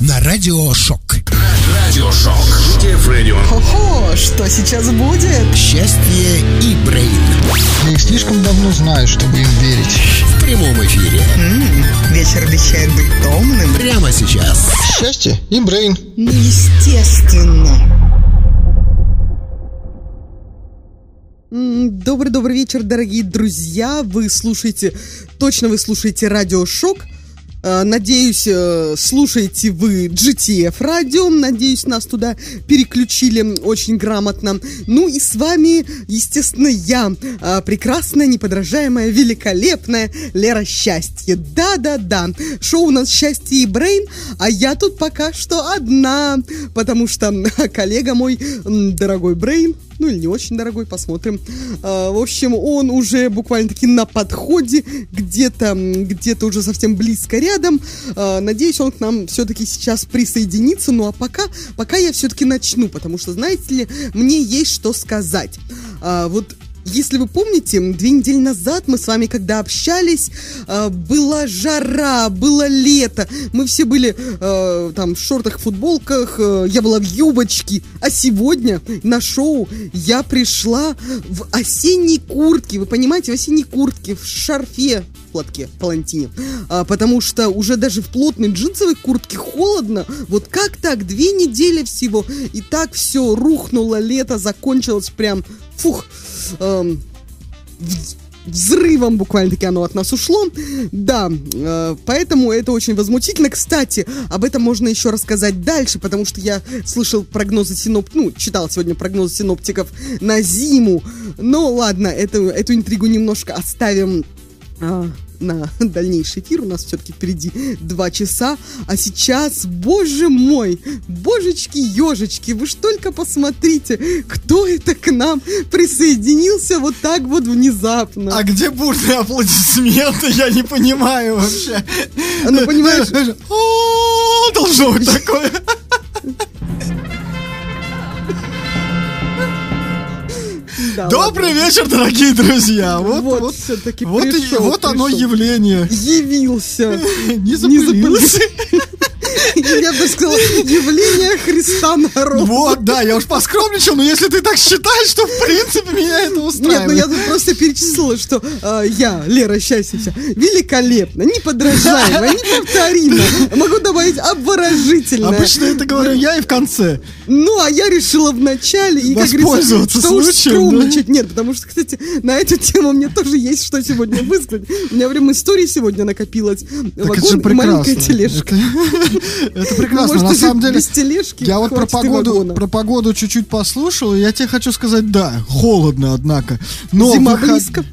на Радиошок. Радиошок. Стив Радио. Хо-хо, что сейчас будет? Счастье и Брейн. Я их слишком давно знаю, чтобы им верить. В прямом эфире. М, вечер обещает быть томным. Прямо сейчас. Счастье и Брейн. Ну, естественно. М, Добрый-добрый вечер, дорогие друзья. Вы слушаете, точно вы слушаете радио Шок. Э, Надеюсь, э, слушаете вы GTF радио. Надеюсь, нас туда переключили очень грамотно. Ну и с вами, естественно, я, э, прекрасная, неподражаемая, великолепная Лера Счастье. Да-да-да, шоу у нас Счастье и Брейн, а я тут пока что одна, потому что коллега мой, дорогой Брейн, ну или не очень дорогой, посмотрим. А, в общем, он уже буквально-таки на подходе, где-то м, где-то уже совсем близко рядом. А, надеюсь, он к нам все-таки сейчас присоединится. Ну а пока, пока я все-таки начну, потому что, знаете ли, мне есть что сказать. А, вот если вы помните, две недели назад мы с вами, когда общались, э, была жара, было лето, мы все были э, там в шортах, футболках, э, я была в юбочке, а сегодня на шоу я пришла в осенней куртке, вы понимаете, в осенней куртке, в шарфе, платке, палантине, А, потому что уже даже в плотной джинсовой куртке холодно, вот как так, две недели всего, и так все рухнуло, лето закончилось прям, фух, эм, вз- взрывом буквально-таки оно от нас ушло. Да, э, поэтому это очень возмутительно. Кстати, об этом можно еще рассказать дальше, потому что я слышал прогнозы синоп... Ну, читал сегодня прогнозы синоптиков на зиму. Но ладно, эту, эту интригу немножко оставим а, на дальнейший эфир. У нас все-таки впереди два часа. А сейчас, боже мой, божечки, ежечки, вы ж только посмотрите, кто это к нам присоединился вот так вот внезапно. А где бурные аплодисменты? Я не понимаю вообще. Ну, понимаешь- Должно быть такое. Да, Добрый вечер, дорогие друзья. Вот, Вот, вот, все-таки вот, и- пришел, оно пришел. явление. Явился. Не запылился. Я бы сказала, явление Христа народа. Вот, да, я уж поскромничал, но если ты так считаешь, то в принципе меня это Нет, ну устраивает. я тут просто перечислила, что э, я, Лера Счастье, вся, великолепно, неподражаемо, неповторимо. Могу добавить обворожительно. Обычно это говорю я и в конце. Ну, а я решила в начале, и, как говорится, что уж случаем, скромничать. Нет, потому что, кстати, на эту тему мне тоже есть что сегодня высказать. У меня прям истории сегодня накопилось. Так это же Вагон и маленькая прекрасно. тележка. Это, прекрасно. На самом деле, тележки я вот про погоду, про погоду чуть-чуть послушал, и я тебе хочу сказать, да, холодно, однако. Но Зима выход- близко.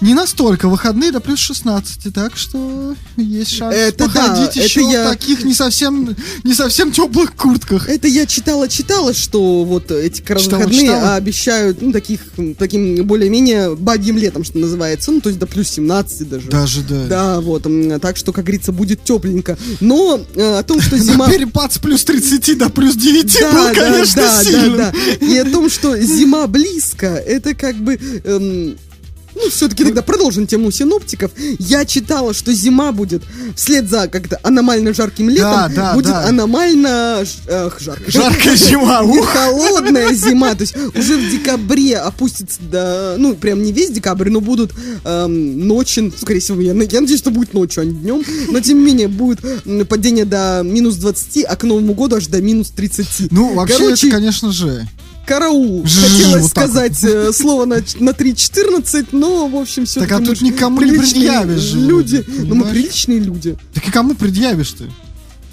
Не настолько. Выходные до плюс 16, так что есть шанс Это да, походить это еще я- в таких не совсем, не совсем теплых куртках. Это я читала-читала, что вот эти как раз Читала, выходные читала? обещают, ну, таких, таким более-менее бабьим летом, что называется, ну, то есть до плюс 17 даже. Даже, да. Да, вот, так что, как говорится, будет тепленько. Но э, о том, что зима... перепад с плюс 30 до плюс 9 Да, был, да, конечно, да, сильным. да, да. И о том, что зима близко, это как бы... эм, ну, все-таки тогда продолжим тему синоптиков. Я читала, что зима будет вслед за как-то аномально жарким летом, Да, да, будет да. аномально эх, жарко. Жаркая зима, ух. холодная зима, то есть уже в декабре опустится до, ну, прям не весь декабрь, но будут эм, ночи, скорее всего, я, я надеюсь, что будет ночью, а не днем, но тем не менее будет падение до минус 20, а к Новому году аж до минус 30. Ну, вообще, Короче, это, конечно же. Караул. Хотелось вот сказать э, слово на, на 3.14, но, в общем, все Так, а тут никому не предъявишь люди. Ну, мы приличные люди. Так и кому предъявишь ты?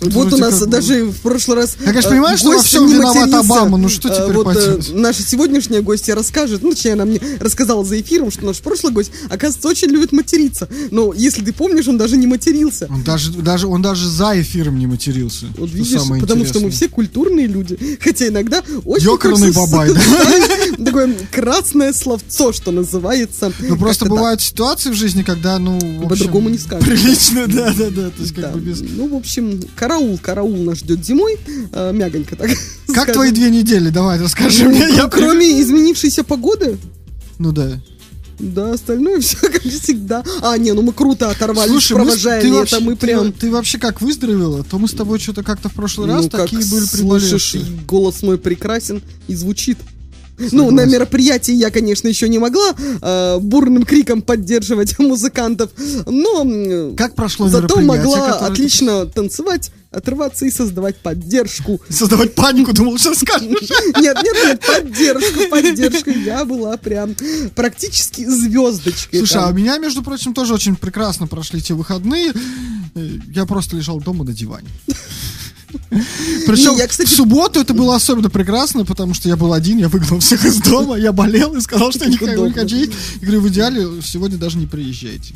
Вот у нас как даже в прошлый раз... Я, конечно, э, понимаю, что во всем виноват. Обама, ну что Э, теперь Вот э, наша сегодняшняя гостья расскажет, ну, точнее, она мне рассказала за эфиром, что наш прошлый гость, оказывается, очень любит материться. Но, если ты помнишь, он даже не матерился. Он даже, даже, он даже за эфиром не матерился. Вот что видишь, самое потому что мы интересное. все культурные люди. Хотя иногда очень Ёкарный бабай, да? Такое красное словцо, что называется. Ну просто бывают ситуации в жизни, когда, ну, По-другому не скажешь. Прилично, да, да, да. То есть как бы без. Ну, в общем, караул, караул нас ждет зимой. э, мягонько так. Как скажем. твои две недели? Давай, расскажи Ну, мне. Я кроме изменившейся погоды, Ну да. Да, остальное все как всегда. А, не, ну мы круто оторвались, Слушай, мы провожая ты лето, вообще, мы ты- прям... Ты, вообще как выздоровела? То мы с тобой что-то как-то в прошлый раз ну, как такие были слышишь, приболевшие. и голос мой прекрасен и звучит. Ну, на мероприятии я, конечно, еще не могла э, бурным криком поддерживать музыкантов, но Как прошло зато могла которое отлично танцевать, отрываться и создавать поддержку. Создавать панику, думал, что скажешь. Нет, нет, нет, поддержку, поддержку. Я была прям практически звездочкой. Слушай, а там. у меня, между прочим, тоже очень прекрасно прошли те выходные. Э, Я просто лежал дома на диване. Причем я, кстати- в субботу это было особенно прекрасно, потому что я был один, я выгнал всех из дома, я болел и сказал, что я не хочу. И говорю, в идеале сегодня даже не приезжайте.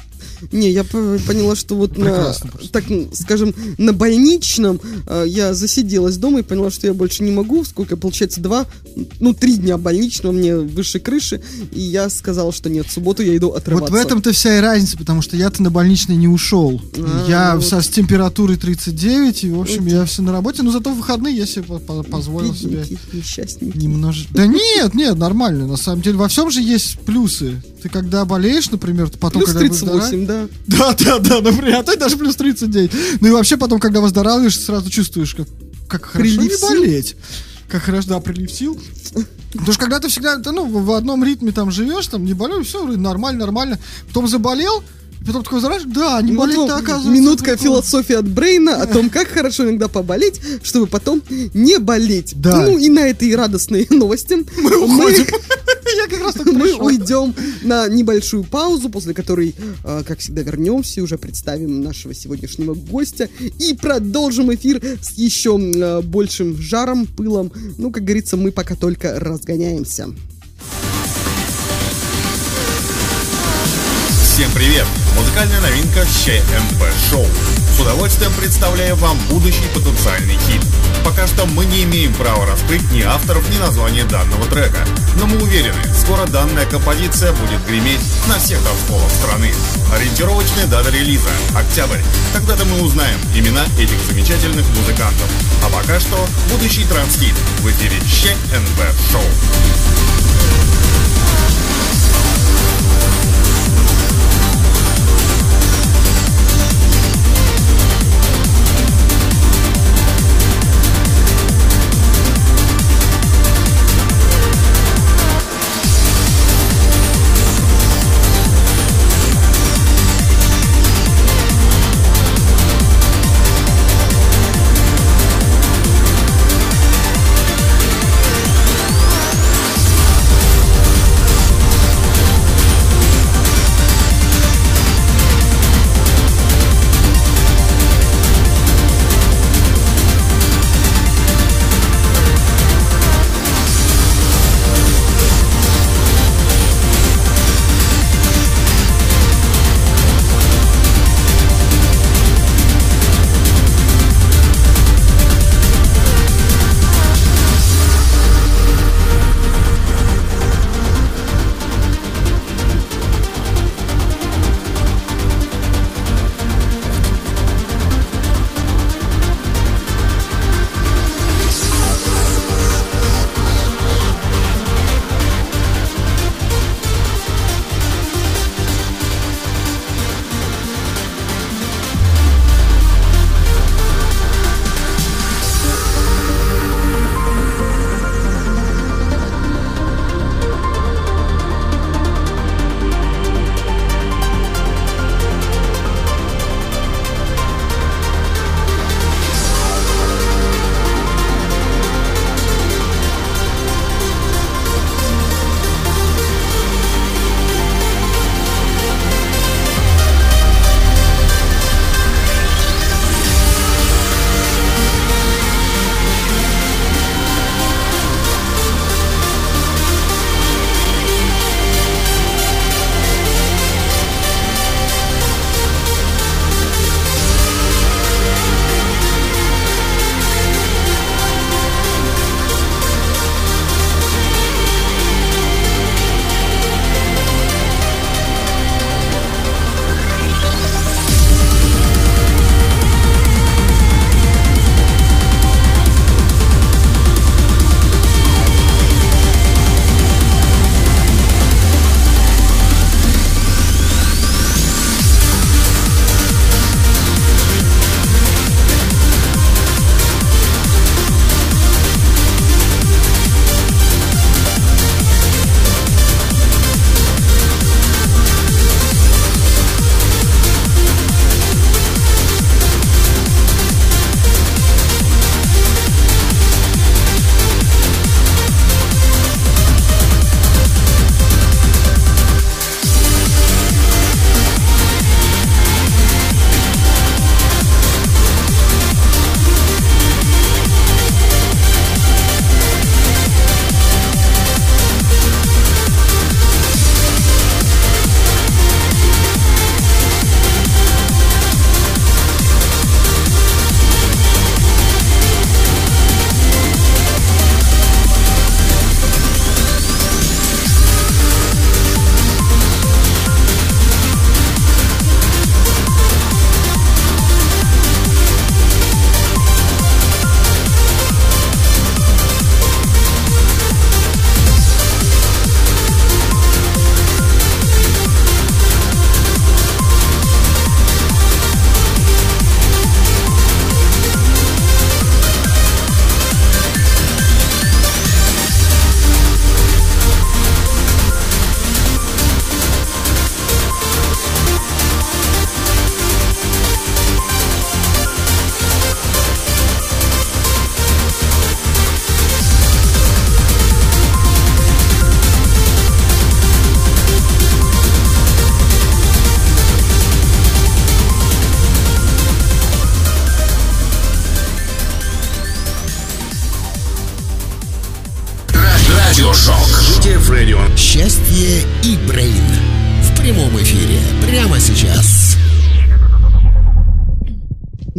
Не, я поняла, что вот на, просто. так скажем, на больничном э, я засиделась дома и поняла, что я больше не могу. Сколько, получается, два, ну, три дня больничного мне выше крыши. И я сказала, что нет, в субботу я иду отрываться. Вот в этом-то вся и разница, потому что я-то на больничный не ушел. А, я ну со- с температурой 39, и, в общем, я все на работе, но зато в выходные я себе по- по- позволил себе немножечко... Да нет, нет, нормально, на самом деле. Во всем же есть плюсы. Ты когда болеешь, например, ты потом, Плюс когда выздоравливаешь- 38, да. Да, да, да, например, а то даже плюс 39. Ну и вообще потом, когда выздоравливаешь, сразу чувствуешь, как, как хорошо Прилив не сил. болеть. Как хорошо, да, прилив сил. Потому что когда ты всегда, да, ну, в в одном ритме там живешь, там не болеешь, все, нормально, нормально. Потом заболел, и потом такой выздоравливаешь, да, не болеть-то оказывается. Минутка прикольно. философии от Брейна о том, как хорошо иногда поболеть, чтобы потом не болеть. Да. Ну и на этой радостной новости Мы уходим. Я как раз так мы уйдем на небольшую паузу, после которой, э, как всегда, вернемся и уже представим нашего сегодняшнего гостя и продолжим эфир с еще э, большим жаром, пылом. Ну, как говорится, мы пока только разгоняемся. Всем привет! Музыкальная новинка ЩМП Шоу. С удовольствием представляю вам будущий потенциальный хит. Пока что мы не имеем права раскрыть ни авторов, ни название данного трека. Но мы уверены, скоро данная композиция будет греметь на всех танцполах страны. Ориентировочная дата релиза – октябрь. Тогда-то мы узнаем имена этих замечательных музыкантов. А пока что будущий трансхит в эфире ЩМП Шоу.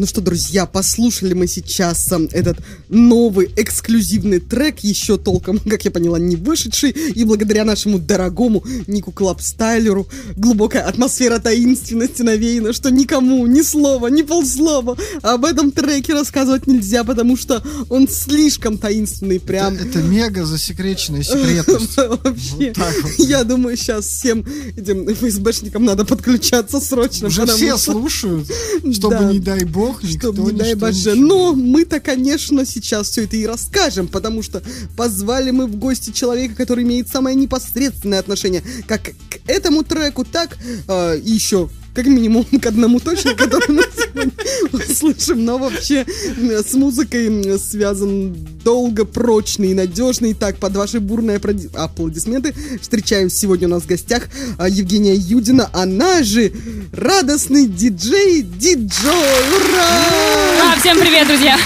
Ну что, друзья, послушали мы сейчас э, этот новый эксклюзивный трек, еще толком, как я поняла, не вышедший, и благодаря нашему дорогому Нику Клабстайлеру глубокая атмосфера таинственности навеяна, что никому ни слова, ни полслова об этом треке рассказывать нельзя, потому что он слишком таинственный, прям. Это мега засекреченная секретность. Вообще, я думаю, сейчас всем этим ФСБшникам надо подключаться срочно. Уже все слушают, чтобы, не дай бог, никто Чтоб, не дай боже. Но мы-то, конечно, сейчас все это и расскажем, потому что позвали мы в гости человека, который имеет самое непосредственное отношение как к этому треку, так э, и еще как минимум к одному точно, который мы сегодня услышим, но вообще с музыкой связан долго, прочный и надежный. Так, под ваши бурные аплоди- аплодисменты встречаем сегодня у нас в гостях а, Евгения Юдина, она же радостный диджей Диджой. Ура! А, всем привет, друзья!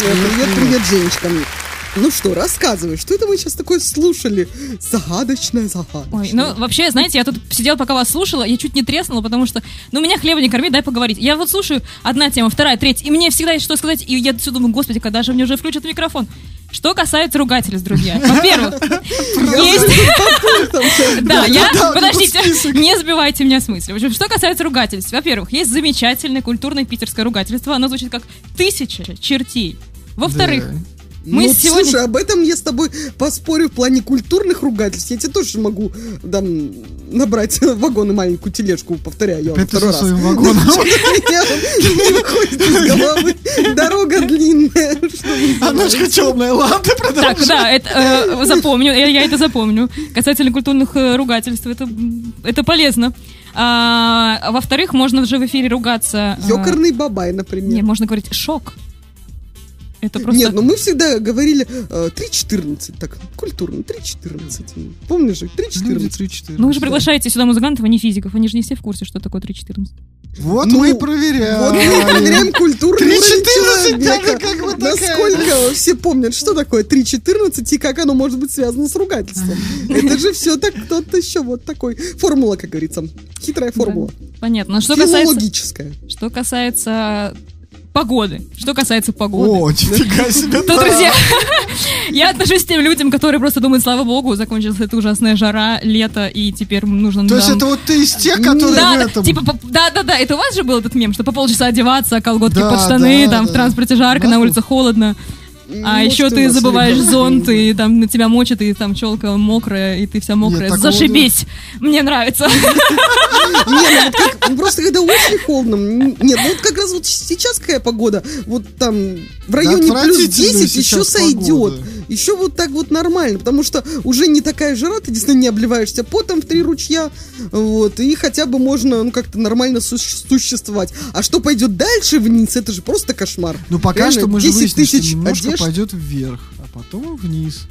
Привет, привет, Женечка. Ну что, рассказывай, что это мы сейчас такое слушали? Загадочная загадка. Ой, ну вообще, знаете, я тут сидела, пока вас слушала, я чуть не треснула, потому что, ну, меня хлеба не корми, дай поговорить. Я вот слушаю одна тема, вторая, третья, и мне всегда есть что сказать, и я все думаю, господи, когда же мне уже включат микрофон? Что касается ругательств, друзья. Во-первых, есть... Да, я... Подождите, список. не сбивайте меня с мысли. В общем, что касается ругательств. Во-первых, есть замечательное культурное питерское ругательство. Оно звучит как «тысяча чертей». Во-вторых, мы ну, сегодня... слушай, об этом я с тобой поспорю в плане культурных ругательств. Я тебе тоже могу там набрать вагон и маленькую тележку, повторяю я Опять второй раз. своим вагоном. Не выходит из головы. Дорога длинная. Что вы А ножка темная, ладно, Так, продолжай. да, это э, запомню, я, это запомню. Касательно культурных э, ругательств, это, это полезно. А, во-вторых, можно же в эфире ругаться. э, Ёкарный бабай, Не, например. можно говорить шок. Это просто. Нет, ну мы всегда говорили э, 3.14, так, культурно, 3.14. Помнишь же, Люди 3.14. 3-4. Ну вы же приглашаете сюда музыкантов, а не физиков. Они же не все в курсе, что такое 3.14. Вот Ну, мы и проверяем. Вот мы проверяем культурный 3.14 уровень человека. это как бы Насколько все помнят, что такое 3.14 и как оно может быть связано с ругательством. Это же все так кто-то еще вот такой. Формула, как говорится. Хитрая формула. Понятно. Что касается, что касается погоды. Что касается погоды. О, нифига себе. То, друзья, я отношусь к тем людям, которые просто думают, слава богу, закончилась эта ужасная жара, лето, и теперь нужно... То есть это вот ты из тех, которые да, в да, этом... типа, по- да, да, да, это у вас же был этот мем, что по полчаса одеваться, колготки Да, под штаны, там в транспорте жарко, на улице холодно, а Может, еще ты забываешь ребята. зонт, и там на тебя мочат, и там челка мокрая, и ты вся мокрая. такого Зашибись! Мне нравится. Не, ну вот как, просто когда очень холодно. Нет, ну вот как раз вот сейчас какая погода. Вот там в районе плюс отвратительная 10 еще сойдет. погода. Еще вот так вот нормально. Потому что уже не такая жара, ты действительно не обливаешься потом в три ручья. Вот. И хотя бы можно ну как-то нормально су- существовать. А что пойдет дальше вниз, это же просто кошмар. Ну пока Реально, что мы же 10 выяснили, что тысяч немножко одежд. пойдет вверх, а потом вниз.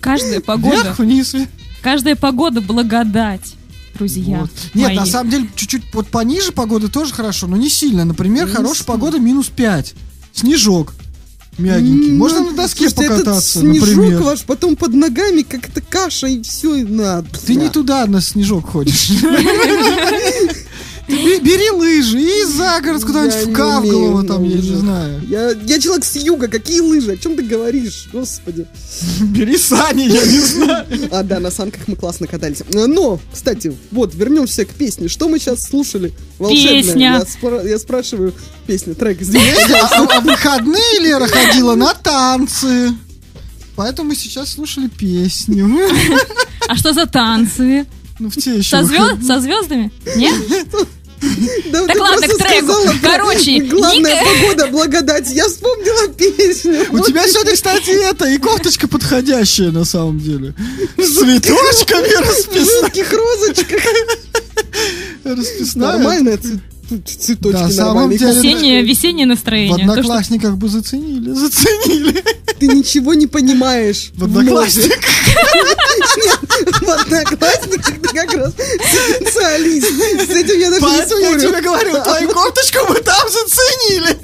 Каждая погода, Вверх, вниз, вверх. каждая погода благодать, друзья. Вот. Нет, мои. на самом деле, чуть-чуть вот пониже погоды тоже хорошо, но не сильно. Например, Не хорошая погода минус 5. Снежок. Мягенький. Можно на доске слушайте, покататься, этот снежок например. ваш потом под ногами, как это каша, и все, и на. Ты не туда на снежок ходишь. Ты Бери лыжи и за город куда-нибудь в Кавголово, там, я не знаю. Я, я человек с юга, какие лыжи? О чем ты говоришь? Господи. Бери сани, я не знаю. А, да, на санках мы классно катались. Но, кстати, вот, вернемся к песне. Что мы сейчас слушали? Волшебная. Песня. Я, спра- я спрашиваю, песня, трек здесь. А в выходные Лера ходила на танцы. Поэтому мы сейчас слушали песню. А что за танцы? Ну, в те еще Со, звезд, со звездами? Нет? Да, Так ладно, просто к треку. сказала Короче, Главная Ника- погода, благодать. Я вспомнила песню. У тебя сегодня, кстати, это, и кофточка подходящая на самом деле. С цветочками расписная. жутких розочках. расписная. Нормальная цве- цветочки Да, на самом деле- Весеннее, весеннее В настроение. То, что- одноклассниках бы заценили, заценили. Ты ничего не понимаешь. В одноклассниках. Нет, в одноклассниках ты как раз специалист. С этим я даже не Поэтому я спорю. тебе говорю, твою кофточку мы там заценили.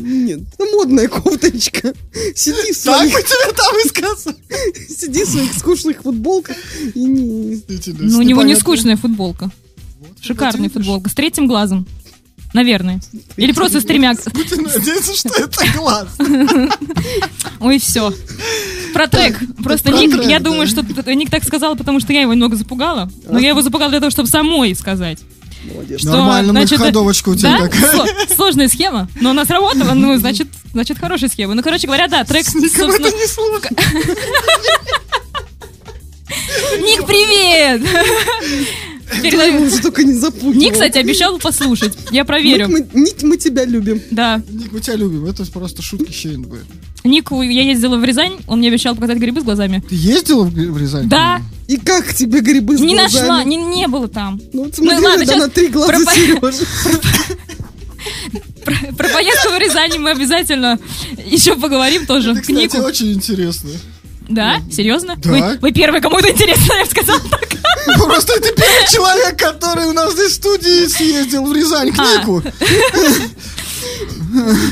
Нет, ну модная кофточка. Сиди в Так своих, мы тебе там и сказали. сиди в своих скучных футболках и не... Ну, у него не скучная футболка. Шикарная футболка. С третьим глазом. Наверное. Или просто с тремя... Будем надеяться, что это глаз. Ой, все. Про трек. Просто про Ник, трек, я да. думаю, что Ник так сказал, потому что я его немного запугала. Но я его запугала для того, чтобы самой сказать. Молодец. Что, Нормально, значит, ходовочка у тебя да? такая. Сло- Сложная схема, но она сработала, ну, значит, значит, хорошая схема. Ну, короче говоря, да, трек, Никому это собственно... не сложно. Ник, привет! Передаю. уже только не запутывал. Ник, кстати, обещал послушать. Я проверю. Ник, мы, Ник, мы тебя любим. Да. Ник, мы тебя любим. Это просто шутки Щейн будет. Нику, я ездила в Рязань, он мне обещал показать грибы с глазами. Ты ездила в в Рязань? Да, И как тебе грибы с не глазами? нашла, не, не было там. Ну, вот смотри, Ну, ладно, да, на три глаза пропа- Сережи. Про, про поездку в Рязань мы обязательно еще поговорим тоже. Это, кстати, очень интересно. Да? Серьезно? Да. Вы, вы первый, кому это интересно, я бы сказала так. Просто это первый человек, который у нас здесь в студии съездил в Рязань к А. Нику.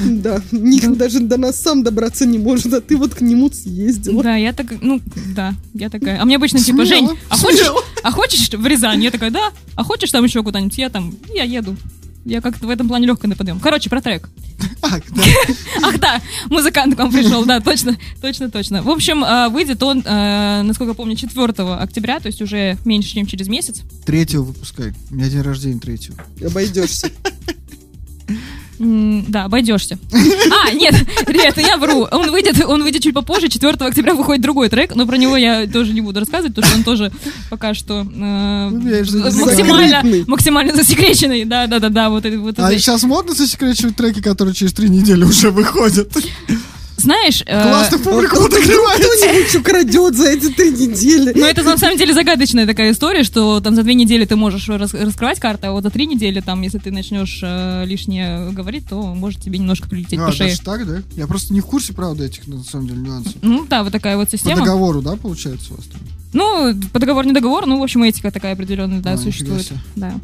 Да, Ник даже до нас сам добраться не может, а ты вот к нему съездила. Да, я так, ну, да, я такая. А мне обычно типа, Жень, а хочешь, а хочешь в Рязань? Я такая, да. А хочешь там еще куда-нибудь? Я там, я еду. Я как-то в этом плане легкая на подъем. Короче, про трек. А, да. Ах да, музыкант к вам пришел, да, точно, точно, точно. В общем, э, выйдет он, э, насколько я помню, 4 октября, то есть уже меньше, чем через месяц. Третьего выпускай. У меня день рождения третьего. Обойдешься. Да, обойдешься. А, нет, ребята, я вру. Он выйдет, он выйдет чуть попозже. 4 октября выходит другой трек, но про него я тоже не буду рассказывать, потому что он тоже пока что э, засекретить. максимально, максимально засекреченный. Да, да, да, да, вот это вот. А это. сейчас модно засекречивать треки, которые через три недели уже выходят. Знаешь, э, Классно публику подогреваете. кто-нибудь украдет за эти три недели. Ну, это на самом деле загадочная такая история, что там за две недели ты можешь рас- раскрывать карты, а вот за три недели, там, если ты начнешь э, лишнее говорить, то может тебе немножко прилететь А, по шее. так, да? Я просто не в курсе, правда, этих, на самом деле, нюансов. Ну, да, вот такая вот По система. договору, да, получается у вас там? Ну, по договору не договор, ну, в общем, этика такая определенная, да, А, существует. Да.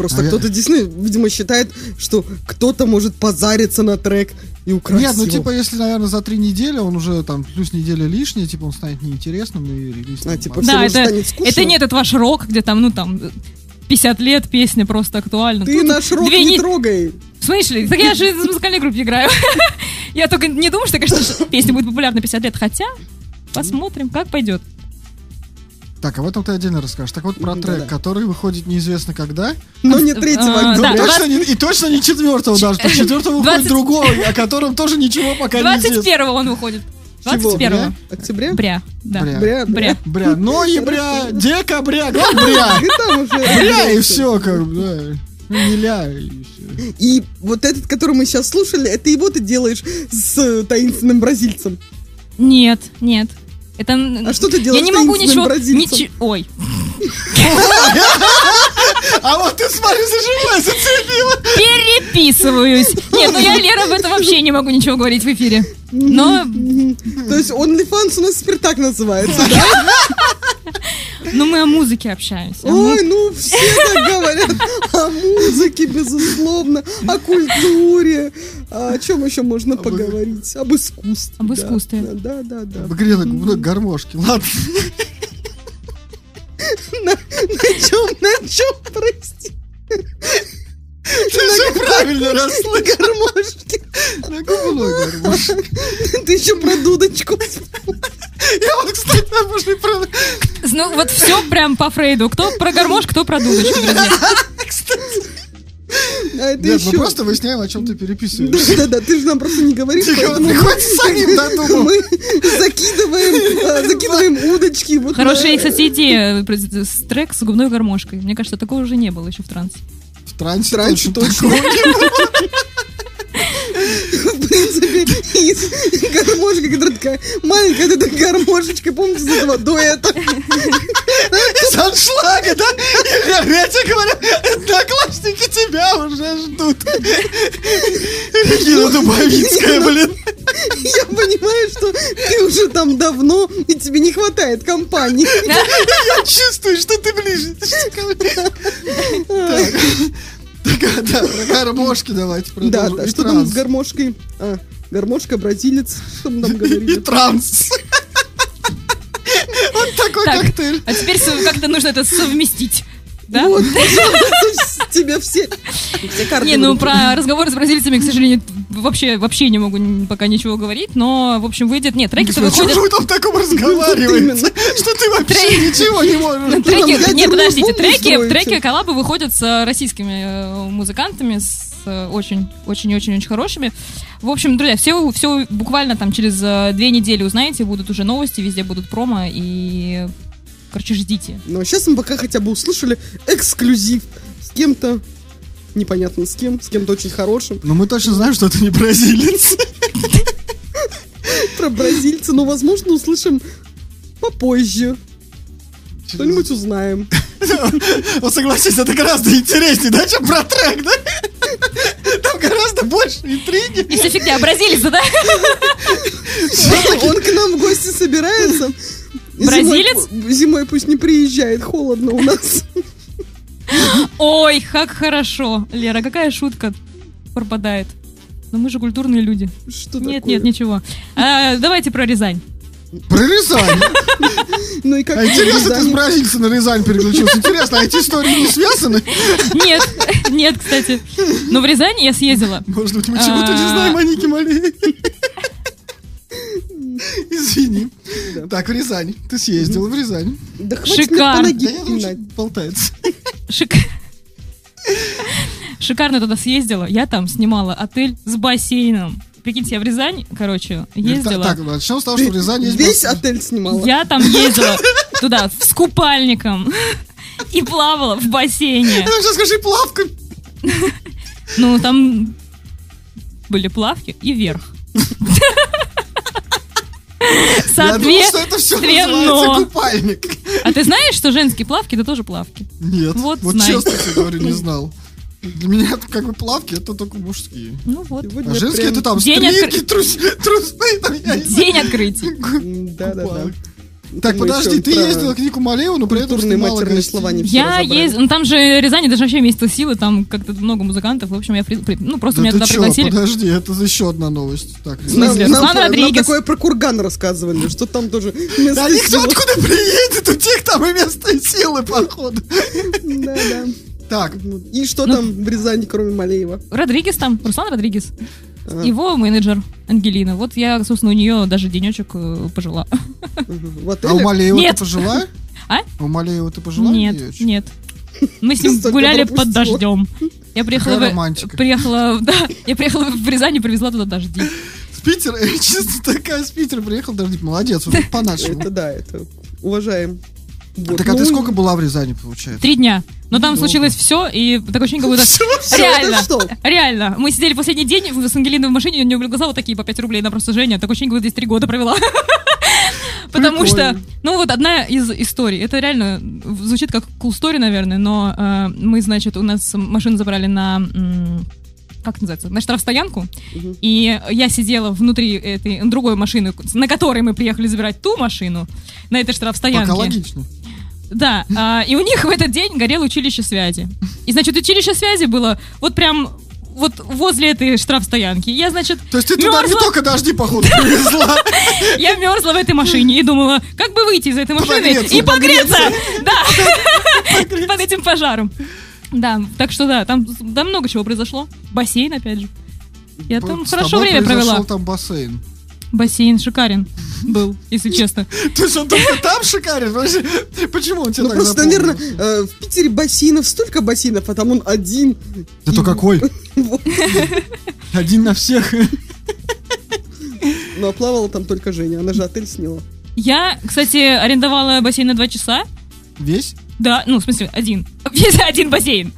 Просто А я- кто-то действительно, видимо, считает, что кто-то может позариться на трек и украсть Нет, ну его. типа, если, наверное, за три недели он уже там плюс неделя лишняя, типа он станет неинтересным и релиз. А, типа, Да, это, это не этот ваш рок, где там, ну, там, 50 лет песня просто актуальна. Ты Тут наш рок две не не- трогай. В смысле? Так я же в музыкальной группе играю. Я только не думаю, что, конечно, песня будет популярна 50 лет, хотя посмотрим, как пойдет. Так, а в этом ты отдельно расскажешь. Так вот про Да, трек, да. который выходит неизвестно когда. Но не 3 А, Ну, да, октября. не- и точно не четвертого даже. То четвертого выходит 20 другой, о котором тоже ничего пока не известно. 21-го он выходит. Чего? 21-го. Октября? Бря, да. Бря. Бря, Бря. Бря, ноября, декабря, главное, бря. Бря, и все, как бы, да. Ну, Не ля, и все. И вот этот, который мы сейчас слушали, это его ты делаешь с э, таинственным бразильцем. Нет, нет. Это... А что ты делаешь Я не могу ничего... ничего- Ой. А вот ты смотри, зажимай, зацепила. Переписываюсь. Нет, ну я, Лера, об этом вообще не могу ничего говорить в эфире. Но, То есть OnlyFans у нас теперь так называется, да? Ну мы о музыке общаемся. о му- Ой, ну все так говорят о музыке, безусловно, о культуре. А о чем еще можно поговорить? Об искусстве. Об искусстве. Да, да, да. В игре на губной гармошки. Ладно. На чем, на чем, прости? Ты все правильно расслышал. Гармошки. На губной гармошке. Ты еще про дудочку. Я вот, кстати, обожаю про... Ну вот все прям по Фрейду. Кто про гармош, кто про дудочку, друзья. А это Нет, мы еще... просто выясняем, о чем ты переписываешь. Да, да, да, ты же нам просто не говоришь, Тихо, поэтому приходится самим додумать. мы закидываем, а, закидываем удочки. вот Хорошая, на- кстати, идея. про- с- Трек с губной гармошкой. Мне кажется, такого уже не было еще в трансе. В трансе Трансе точно. В принципе, из гармошка, которая такая маленькая, вот эта гармошечка, помните, из этого дуэта? Из аншлага, да? Я, я тебе говорю, одноклассники тебя уже ждут. Регина Дубовицкая, блин. Я понимаю, что ты уже там давно, и тебе не хватает компании. Я чувствую, что ты ближе. Да, гармошки давайте Да, продолжим. да, что там с гармошкой? А, гармошка, бразилец, что мы там И говорили. транс. Вот такой Так. коктейль. А теперь как-то нужно это совместить. Да? Вот, тебе все, все карты Не, ну про разговоры с бразильцами, к сожалению, вообще, вообще не могу пока ничего говорить, но, в общем, выйдет... Нет, треки-то выходят... же вы там таком разговариваете? Что ты вообще ничего не можешь? Нам Треки, нет, подождите, треки, треки коллабы выходят с э, российскими э, музыкантами, с э, очень, очень, очень, очень хорошими. В общем, друзья, все, все буквально там через две недели узнаете, будут уже новости, везде будут промо и, короче, ждите. Но сейчас мы пока хотя бы услышали эксклюзив с кем-то, непонятно с кем, с кем-то очень хорошим, Но мы точно знаем, что это не бразилец. про бразильца, но, возможно, услышим попозже. Что-нибудь узнаем. Вот согласись, это гораздо интереснее, да, чем про трек, да? Там гораздо больше интриги. Если фигня, бразилец, да? Он к нам в гости собирается. Бразилец? Зимой, зимой пусть не приезжает, холодно у нас. Ой, как хорошо. Лера, какая шутка пропадает. Но мы же культурные люди. Что Нет, такое? нет, ничего. А, давайте про Рязань. Про Рязань. Ну и как А интересно, ты с бразильца на Рязань переключился. Интересно, а эти истории не связаны? Нет, нет, кстати. Но в Рязани я съездила. Может быть, мы чего-то не А. знаем о Нике Малее. Извини. Да. Так, в Рязань. Ты съездила в Рязань. Да Шикарно. Да я думаю, болтается. Шик... Шикарно туда съездила. Я там снимала отель с бассейном. Прикиньте, я в Рязань, короче, ездила. Так, начнем с того, что в Рязани есть... Весь бас- отель снимала. Я там ездила туда с купальником и плавала в бассейне. Ну, сейчас скажи плавка. Ну, там были плавки и верх. Я думал, что это все называется купальник. А ты знаешь, что женские плавки это тоже плавки? Нет, Вот вот честно тебе говорю, не знал. Для меня это как бы плавки, это только мужские. Ну вот. Сегодня А женские прям- это там День стринги, откры- трус- трусы, там. День открытий. М, Да-да-да. Купалок. Так, Мы подожди, еще ты про ездила к Нику Малееву, но при этом гостей. слова не все Я ездила, ну там же Рязани даже вообще место силы, там как-то много музыкантов, в общем, я, при- при- ну просто Да меня ты туда чё, пригласили. подожди, это еще одна новость. Так, В смысле? Нам, Руслан нам- нам такое про курган рассказывали, что там тоже место Да никто откуда приедет, у тех там и место силы, походу. Да-да. Так, И что Ну- там в Рязани, кроме Малеева? Родригес там, Руслан Родригес. А. Его менеджер Ангелина. Вот я, собственно, у нее даже денечек э, пожила. Мгм. В а у? Малеева Нет. ты пожила? А? У Малеева ты пожила? Нет, девочка? нет. Мы с ним гуляли под дождем. Я приехала, в, приехала, да, я приехала в Рязань и привезла туда дожди. С Питера, чисто такая с Питера приехал, даже молодец, вот по-нашему. Это да, это уважаем. Вот. Так а ты Ну, сколько была в Рязани, получается? Три дня. Но там Много. случилось все, и такое ощущение, как будто... всё, Реально, что? реально. Мы сидели последний день с Ангелиной в машине, у нее были глаза вот такие по 5 рублей, она просто Женя. Такое ощущение, как будто здесь три года провела. Потому что, ну вот одна из историй, это реально звучит как cool story, наверное, но э, мы, значит, у нас машину забрали на... как это называется? На штрафстоянку. Мгм. И я сидела внутри этой другой машины, на которой мы приехали забирать ту машину, на этой штрафстоянке. Пока логично. Да, а, и у них в этот день горело училище связи. И, значит, училище связи было вот прям вот возле этой штрафстоянки. Я, значит, То есть ты туда не мерзла, только дожди, походу, привезла. я мерзла в этой машине и думала, как бы выйти из этой машины и погреться, да, под этим пожаром. Да, так что да, там, там много чего произошло. Бассейн, опять же. Я там хорошо время провела. там бассейн. Бассейн шикарен был, если честно. То есть он только там шикарен? Почему он тебе Ну так просто, наверное, э, в Питере бассейнов столько бассейнов, а там он один. Зато какой? Вот. Один на всех. Ну а плавала там только Женя, она же отель сняла. Я, кстати, арендовала бассейн на два часа. Весь? Да, ну, в смысле, один. Весь один бассейн.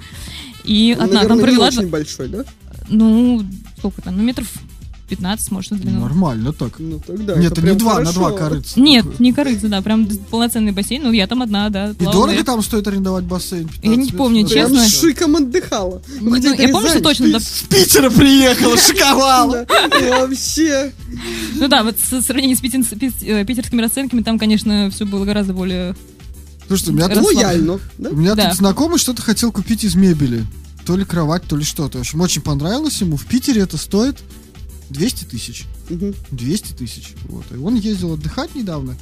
И одна наверное, там провела, очень большой, да? ну, сколько там, ну, метров 15, может, на длину. Нормально так. Ну тогда Нет, это не прям два, на два корыца. Нет, не корыца, да, прям полноценный бассейн. Ну, я там одна, да. И дорого там стоит арендовать бассейн? Я не 15 помню? Прям честно. с шиком отдыхала. Ну, я помню, что точно. С Питера приехала, шиковала. Вообще. Ну да, вот в сравнении с э, питерскими расценками, там, конечно, все было гораздо более... Слушайте, у меня тут, Лояльно. да? у меня Да. тут знакомый что-то хотел купить из мебели. То ли кровать, то ли что-то. В общем, очень понравилось ему. В Питере это стоит 200 тысяч. Мгм. 200 тысяч. Вот. И он ездил отдыхать недавно.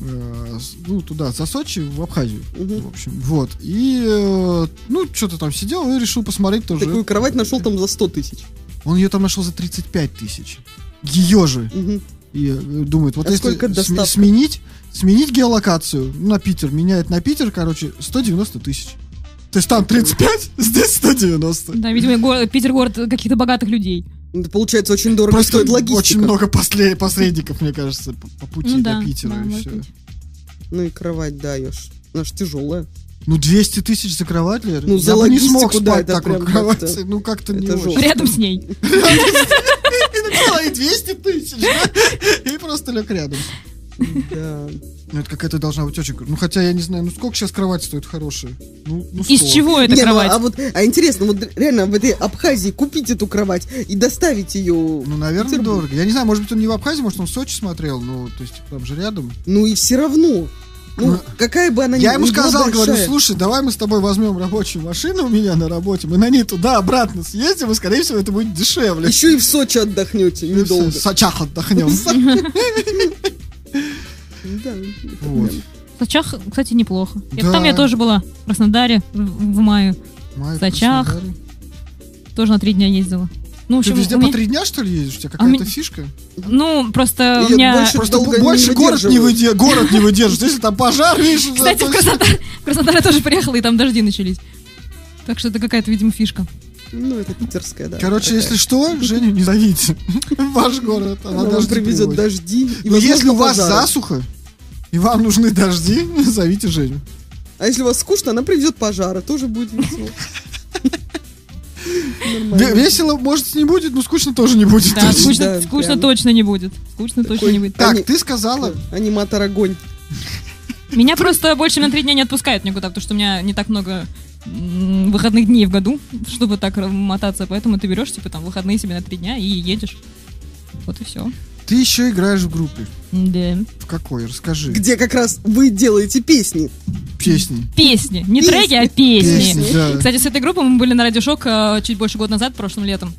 э, ну, туда, за Сочи, в Абхазию. Мгм. В общем, вот. И, э, ну, что-то там сидел и решил посмотреть тоже. Такую кровать нашел там за 100 тысяч. Он ее там нашел за 35 тысяч. Ее же. Мгм. И э, думает, вот А если доставка? сменить, сменить геолокацию на Питер, меняет на Питер, короче, 190 тысяч. То есть там 35, здесь 190. Да, видимо, го- Питер город каких-то богатых людей. Это получается очень дорого Просто стоит логистика. очень много после- посредников, мне кажется, по, по пути Ну до да, Питера. да, и быть. Ну и кровать даешь. Она ж тяжелая. Ну, 200 тысяч за кровать, Лер? Ну, Я за бы не смог да, спать это в такой прям кровати. как-то- Ну, как-то не это очень. жестко. Рядом с ней. И написала, и 200 тысяч, да? И просто лег рядом. Да. Ну, это какая-то должна быть очень... Ну, хотя я не знаю, ну, сколько сейчас кровать стоит хорошая? Ну, ну, Из 100. чего эта Не, ну, кровать? а вот, а интересно, вот реально в этой Абхазии купить эту кровать и доставить ее. Ну, наверное, Петербург. дорого. Я не знаю, может быть, он не в Абхазии, может, он в Сочи смотрел, ну, то есть, там же рядом. Ну и все равно. Ну, Ну, какая бы она ни Я ему была сказал, говорю, слушай, давай мы с тобой возьмем рабочую машину у меня на работе, мы на ней туда-обратно съездим, и, скорее всего, это будет дешевле. Еще и в Сочи отдохнете недолго. В Сочах отдохнем. Да, это Вот. В Сочах, кстати, неплохо. Я- Да. Там я тоже была. В Краснодаре в, в мае. Май, В Сочах. Краснодаре. Тоже на три дня ездила. Ну, в Ты общем, везде у по меня- три дня, что ли, едешь? У тебя А какая-то ми- фишка? Ну, просто у Я меня... больше- Просто долго больше не город не, выдерживаю. выде- город не выдержит. Если там пожар, видишь, Кстати, Краснодар, в Краснодар я тоже приехала, и там дожди начались. Так что это какая-то, видимо, фишка. Ну, это питерская, да. Короче, такая. если что, Женю не зовите. Ваш город. Она Она дожди привезет дожди. и, Но если у вас пожары. засуха, и вам нужны дожди, зовите Женю. А если у вас скучно, она привезет пожары. Тоже будет весело. Весело, может, не будет, но скучно тоже не будет. Да, точно. скучно, Да, скучно точно не будет. Скучно точно Такой- не будет. Так, Они- ты сказала, Аниматор огонь. Меня просто больше на три дня не отпускают никуда, потому что у меня не так много выходных дней в году, чтобы так мотаться. Поэтому ты берешь, типа, там, выходные себе на три дня и едешь. Вот и все. ты еще играешь в группе. Да. В какой? Расскажи. Где как раз вы делаете песни. Песни. Песни. Не Песни. треки, а песни. Песни, да. Кстати, с этой группой мы были на радиошок э, чуть больше года назад, прошлым летом.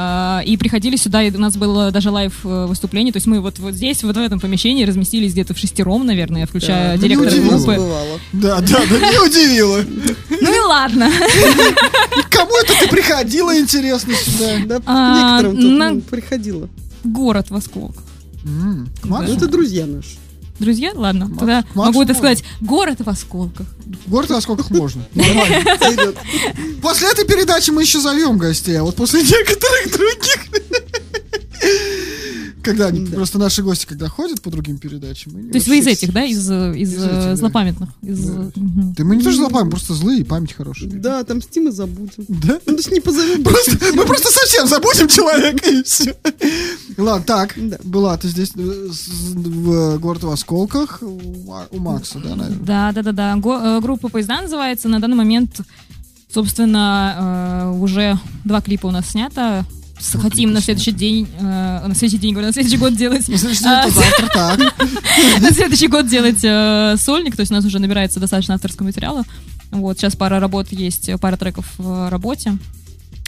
А, И приходили сюда, и у нас было даже live э, выступление. То есть мы вот, вот здесь, вот в этом помещении разместились где-то вшестером, наверное, включая Да, ну, директора не удивило. группы. Бывало. Да, да, да, не удивило. Ну и ладно. Кому это ты приходила, интересно, сюда? Да, А, некоторым ну, приходило. Город в осколках. М, к Ну, Максу? это друзья наши. Друзья, ладно, Макс- тогда Макс могу это сказать. Город в осколках. Город во сколько можно? Нормально. Сойдет. После этой передачи мы еще зовем гостей, а вот после некоторых других... Когда они, Да. просто наши гости, когда ходят по другим передачам. То есть вы из этих, да, из, э, из, Из э, этих, да. злопамятных? Из, Да. э, мгм. Да мы не то, что запомним, просто злые память хорошая. Да, отомстим и забудем. Да? Ну, то есть не позовем. Просто, мы просто совсем забудем человека и все. Ладно, так, Да. была ты здесь э, в город в осколках у Ма- у Макса, да, наверное? Да, да, да, да. Го- э, группа поезда называется. На данный момент, собственно, э, уже два клипа у нас снято. Хотим на следующий день, э, на следующий день, говорю, на следующий год делать. А. На следующий год делать э, сольник, то есть у нас уже набирается достаточно авторского материала. Вот, сейчас пара работ есть, пара треков в работе.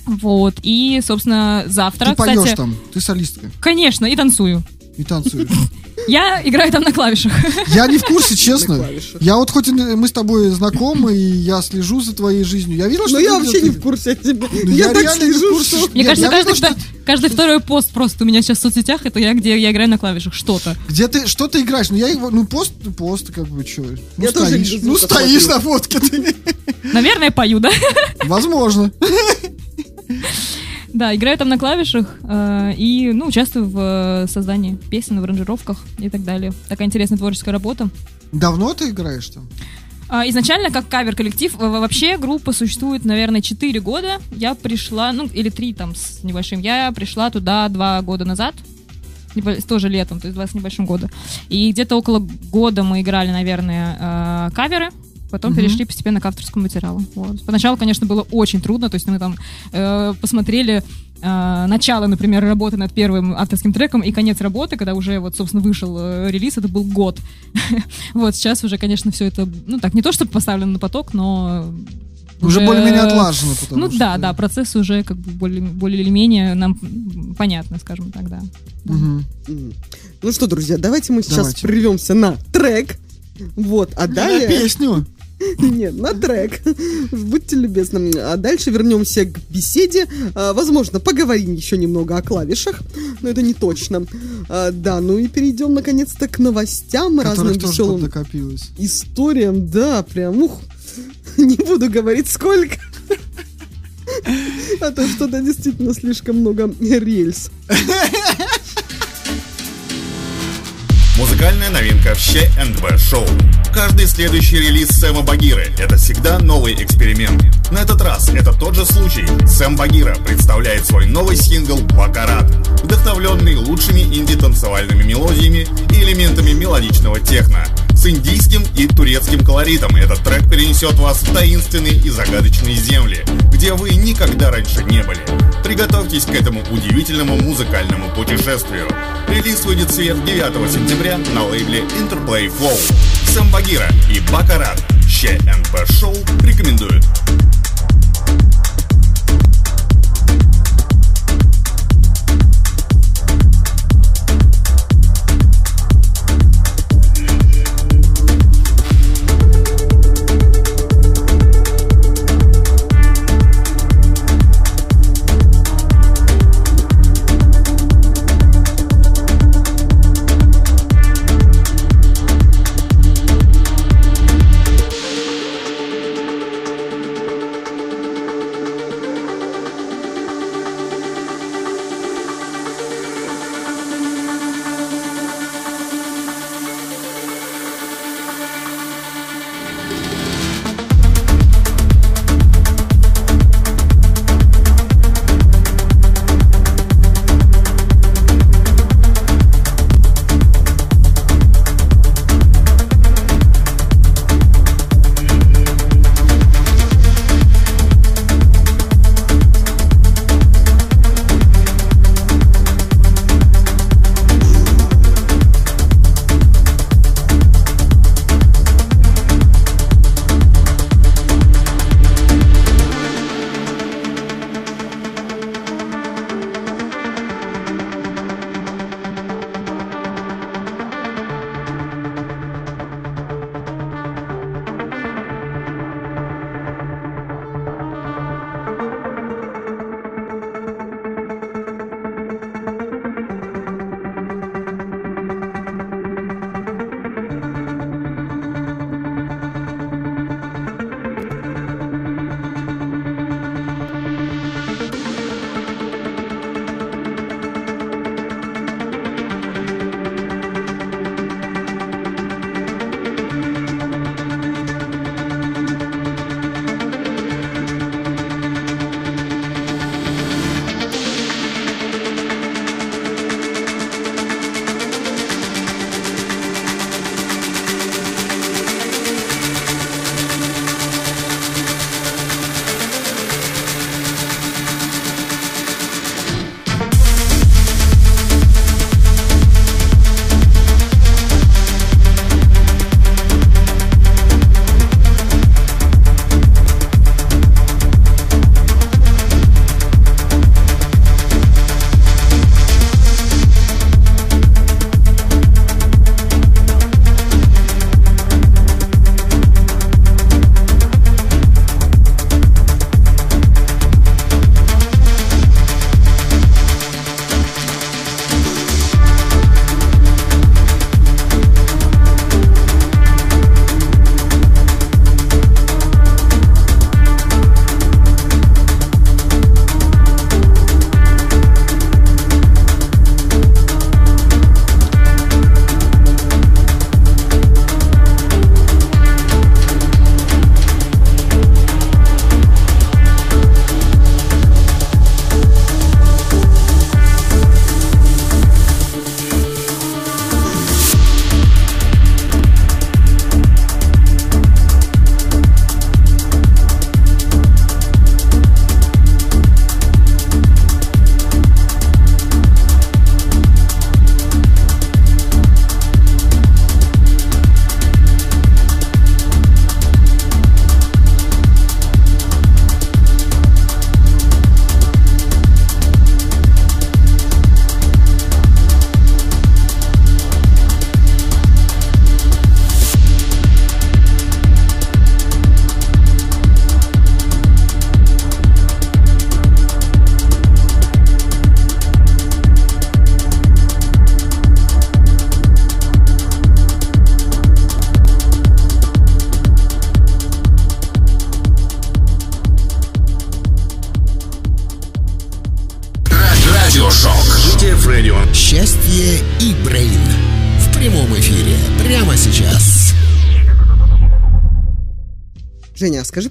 Вот, и, собственно, завтра, Ты поешь там, ты солистка Конечно, и танцую. И танцуешь. Я играю там на клавишах. Я не в курсе, честно. Я вот хоть и мы с тобой знакомы, и я слежу за твоей жизнью. Я видел, что Но я вообще не в курсе о тебе. Ну, Я так слежу, курсе, что... Мне кажется, каждый, второй пост просто у меня сейчас в соцсетях, это я, где я играю на клавишах что-то. Где ты, что ты играешь? Ну, я его, ну, пост, пост, как бы, что? Ну, стоишь. Ну, стоишь на фотке ты. Наверное, пою, да? Возможно. Да, играю там на клавишах э, и, ну, участвую в э, создании песен, в аранжировках и так далее. Такая интересная творческая работа. Давно ты играешь там? А, Изначально как кавер-коллектив, вообще группа существует, наверное, 4 года. Я пришла, ну, или 3 там с небольшим. Я пришла туда 2 года назад, тоже летом, то есть 2 с небольшим года. И где-то около года мы играли, наверное, э, каверы, потом Мгм. перешли постепенно к авторскому материалу. Вот. Поначалу, конечно, было очень трудно, то есть мы там э, посмотрели э, начало, например, работы над первым авторским треком и конец работы, когда уже вот, собственно, вышел э, релиз, это был год. Вот, сейчас уже, конечно, все это, ну так, не то, чтобы поставлено на поток, но Уже более-менее отлажено, Ну что, да, да. процесс уже как бы более, более или менее нам понятно, скажем так, да. Ну что, друзья, давайте мы сейчас Давайте. прервемся на трек. Вот, а На далее... песню. Нет, на трек. Будьте любезны. А дальше вернемся к беседе. А, Возможно, поговорим еще немного о клавишах, но это не точно. А, Да, ну и перейдем наконец-то к новостям, разным Которых тоже веселым историям. Да, прям, ух, не буду говорить сколько. А то что-то действительно слишком много рельс. Музыкальная новинка в ЩНБ Шоу. Каждый следующий релиз Сэма Багиры – это всегда новый эксперимент. На этот раз это тот же случай. Сэм Багира представляет свой новый сингл «Бакарат», вдохновленный лучшими инди-танцевальными мелодиями и элементами мелодичного техно. С индийским и турецким колоритом этот трек перенесет вас в таинственные и загадочные земли, где вы никогда раньше не были. Приготовьтесь к этому удивительному музыкальному путешествию. Релиз выйдет в свет 9 сентября на лейбле Interplay Flow. Сэм Багира и Бакарат. ЩНП Шоу рекомендуют.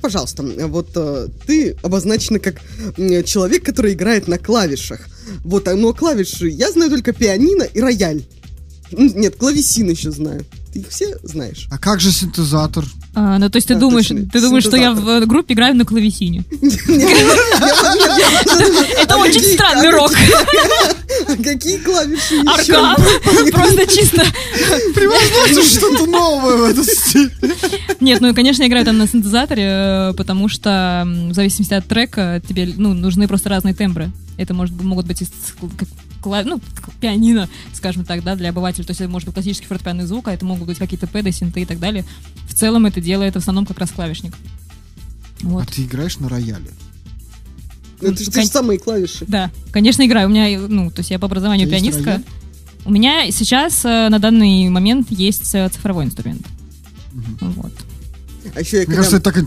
Пожалуйста, вот э, ты обозначена как человек, который играет на клавишах. Вот, а, но клавиши, я знаю только пианино и рояль. Нет, клавесин еще знаю. Ты их все знаешь? А как же синтезатор? А, ну, то есть ты А, думаешь, точно, ты думаешь, что я в э, группе играю на клавесине? Это А очень странный а рок. Какие клавиши еще? Аркан. Просто чисто. Превозносишь что-то новое в этот стиль. Нет, ну, конечно, я играю там на синтезаторе, э, потому что в зависимости от трека тебе ну, нужны просто разные тембры. Это может, могут быть из кла- ну, пианино, скажем так, да, для обывателя. То есть это может быть классический фортепианный звук, а это могут быть какие-то пэды, синты и так далее. В целом это делает в основном как раз клавишник. Вот. А ты играешь на рояле? Ну, Это же те же самые клавиши. Да, конечно, играю. У меня, ну, то есть я по образованию пианистка. У меня сейчас э, на данный момент есть э, цифровой инструмент. Вот. А еще я Мне когда, кажется, это так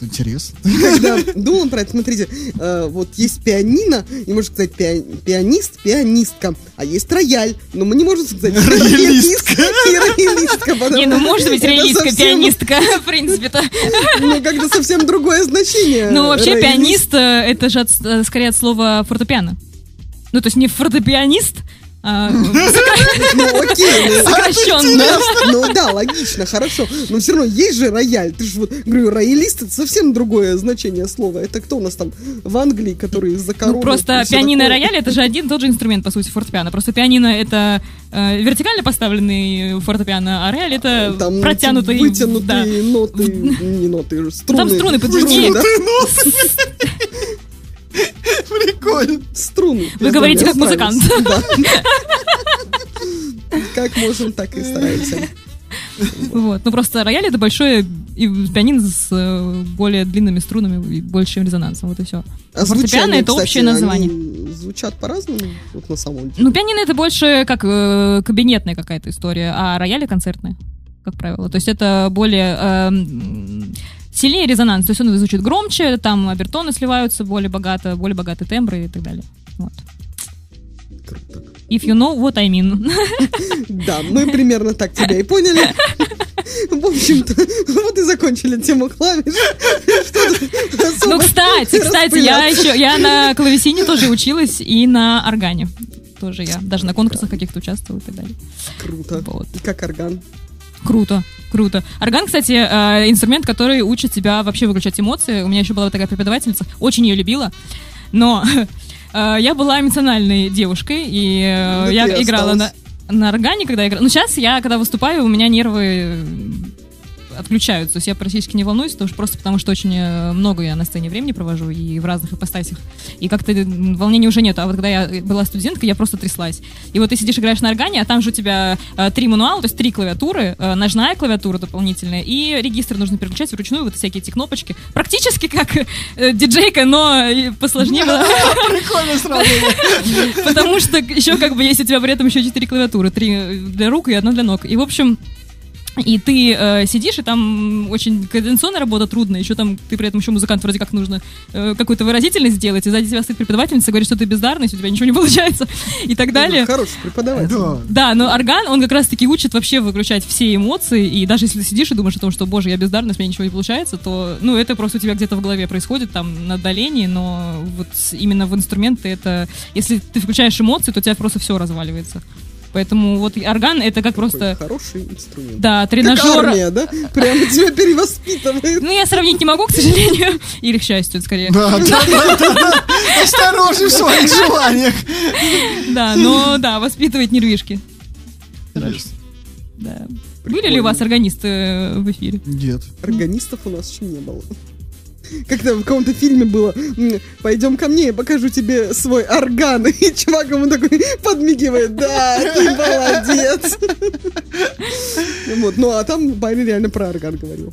интересно. когда думала про это, смотрите, э, вот есть пианино, и можно сказать пиа- пианист, пианистка, а есть рояль, но мы не можем сказать Роялистка. и роялистка, Не, ну может быть совсем- пианистка, в принципе-то. Ну, как-то совсем другое значение. Ну, вообще, Роялист. пианист, э, это же от- э, скорее от слова фортепиано. Ну, то есть не фортепианист, Ну, окей. ну, сокращенно. Ну да, логично, хорошо. Но все равно есть же рояль. Ты же вот, говорю, роялист это совсем другое значение слова. Это кто у нас там в Англии, который из-за короны? Ну, просто пианино и рояль это же один и тот же инструмент, по сути, фортепиано. Просто пианино это э, вертикально поставленный фортепиано, а рояль это Там эти протянутый. да. вытянутые ноты, не ноты, струны. там струны да? Прикольно. Струны. Вы Я говорите как музыкант. Да. Как можем, так и стараемся. Вот. Ну просто рояль это большое и пианино с э, более длинными струнами и большим резонансом. Вот и все. А Фортепиано звучание, это кстати, общее название. они звучат по-разному, вот на самом деле. Ну, пианино это больше как э, кабинетная какая-то история, а рояль концертная, как правило. То есть это более эм, сильнее резонанс. То есть он звучит громче, там обертоны сливаются более богато, более богатые тембры и так далее. Вот. Круто. If you know what I mean. Да, мы примерно так тебя и поняли. В общем-то, вот и закончили тему клавиш. Ну, кстати, кстати, я еще, я на клавесине тоже училась и на органе. Тоже я даже на конкурсах каких-то участвовала и так далее. Круто. Вот. И как орган. Круто, круто. Орган, кстати, э, инструмент, который учит тебя вообще выключать эмоции. У меня еще была такая преподавательница, очень ее любила, но э, я была эмоциональной девушкой, и э, Да я играла на, осталась. на органе, когда играла. Ну, сейчас я, когда выступаю, у меня нервы отключаются. То есть я практически не волнуюсь, потому что, просто потому что очень э, много я на сцене времени провожу и в разных ипостасях. И как-то э, волнения уже нет. А вот когда я была студенткой, я просто тряслась. И вот ты сидишь, играешь на органе, а там же у тебя э, три мануала, то есть три клавиатуры, э, ножная клавиатура дополнительная, и регистры нужно переключать вручную, вот всякие эти кнопочки. Практически как э, диджейка, но посложнее. было. Прикольно сразу. Потому что еще как бы есть у тебя при этом еще четыре клавиатуры. Три для рук и одна для ног. И, в общем, и ты э, сидишь, и там очень координационная работа трудная, еще там ты при этом еще музыкант, вроде как нужно э, какую-то выразительность сделать, и сзади тебя стоит преподавательница, говорит, что ты бездарный, что у тебя ничего не получается, и так далее. Хороший преподаватель. Да. Да, но орган, он как раз-таки учит вообще выключать все эмоции, и даже если ты сидишь и думаешь о том, что, боже, я бездарность, у меня ничего не получается, то, ну, это просто у тебя где-то в голове происходит, там, на отдалении, но вот именно в инструменты это... Если ты включаешь эмоции, то у тебя просто все разваливается. Поэтому вот орган это как Такой просто... Хороший инструмент. Да, Как тренажер... армия, да? Прямо тебя перевоспитывает. Ну, я сравнить не могу, к сожалению. Или к счастью, скорее. Да, да, да, да. Осторожней в своих желаниях. Да, но да, воспитывает нервишки. Есть. Да. Были ли у вас органисты э, в эфире? Нет. Органистов у нас еще не было. Как-то в каком-то фильме было, пойдем ко мне, я покажу тебе свой орган. И чувак ему такой подмигивает, да, ты молодец. Вот, ну а там парень реально про орган говорил.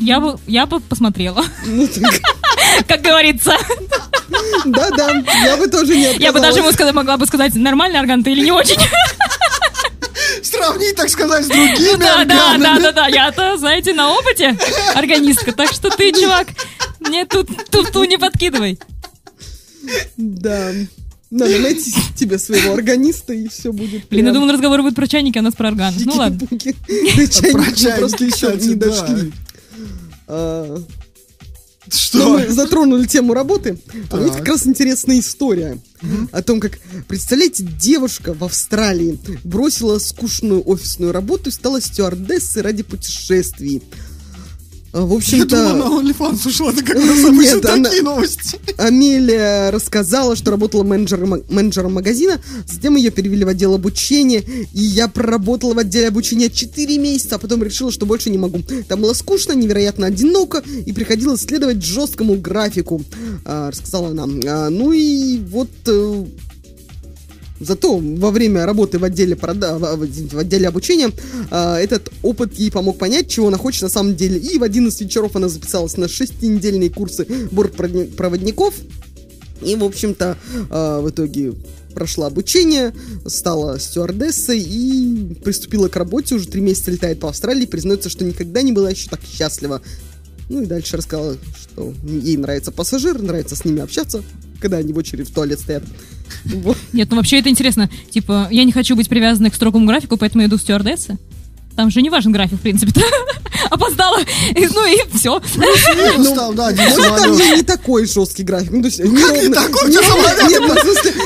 Я бы, я бы посмотрела, Ну, так, как говорится. да-да, я бы тоже не Я бы даже ему сказала, могла бы сказать, нормальный орган ты или не очень. Сравнить, так сказать, с другими Да, да, да, да, да, я-то, знаете, на опыте органистка, так что ты, чувак, мне тут туфту не подкидывай. Да. Надо найти тебе своего органиста, и все будет. Блин, я думал, разговор будет про чайники, а у нас про орган. Ну ладно. мы чайники, просто еще не дошли. А, Что? мы затронули тему работы. А мне Так. как раз интересная история о том, как, представляете, девушка в Австралии бросила скучную офисную работу и стала стюардессой ради путешествий. А, В Я думал, на общем-то, OnlyFans ушла, это как нас обычно Нет, она- такие новости. Амелия рассказала, что работала менеджером, менеджером магазина, затем ее перевели в отдел обучения, и я проработала в отделе обучения 4 месяца, а потом решила, что больше не могу. Там было скучно, невероятно одиноко, и приходилось следовать жесткому графику, а, рассказала она. А, ну и вот... Зато во время работы в отделе, прода... в отделе обучения а, этот опыт ей помог понять, чего она хочет на самом деле. И в 11 вечеров она записалась на шестинедельные курсы бортпроводников. И, в общем-то, а, в итоге прошла обучение, стала стюардессой и приступила к работе. Уже три месяца летает по Австралии, признается, что никогда не была еще так счастлива. Ну и дальше рассказала, что ей нравится пассажир, нравится с ними общаться, когда они в очередь в туалет стоят. Нет, ну вообще это интересно. Типа, я не хочу быть привязанной к строгому графику, поэтому иду в стюардессы. Там же не важен график, в принципе. Опоздала. И- Ну и все. Минус там, да, один Может, там же не такой жесткий график. Ну, то есть, такой? не- ну,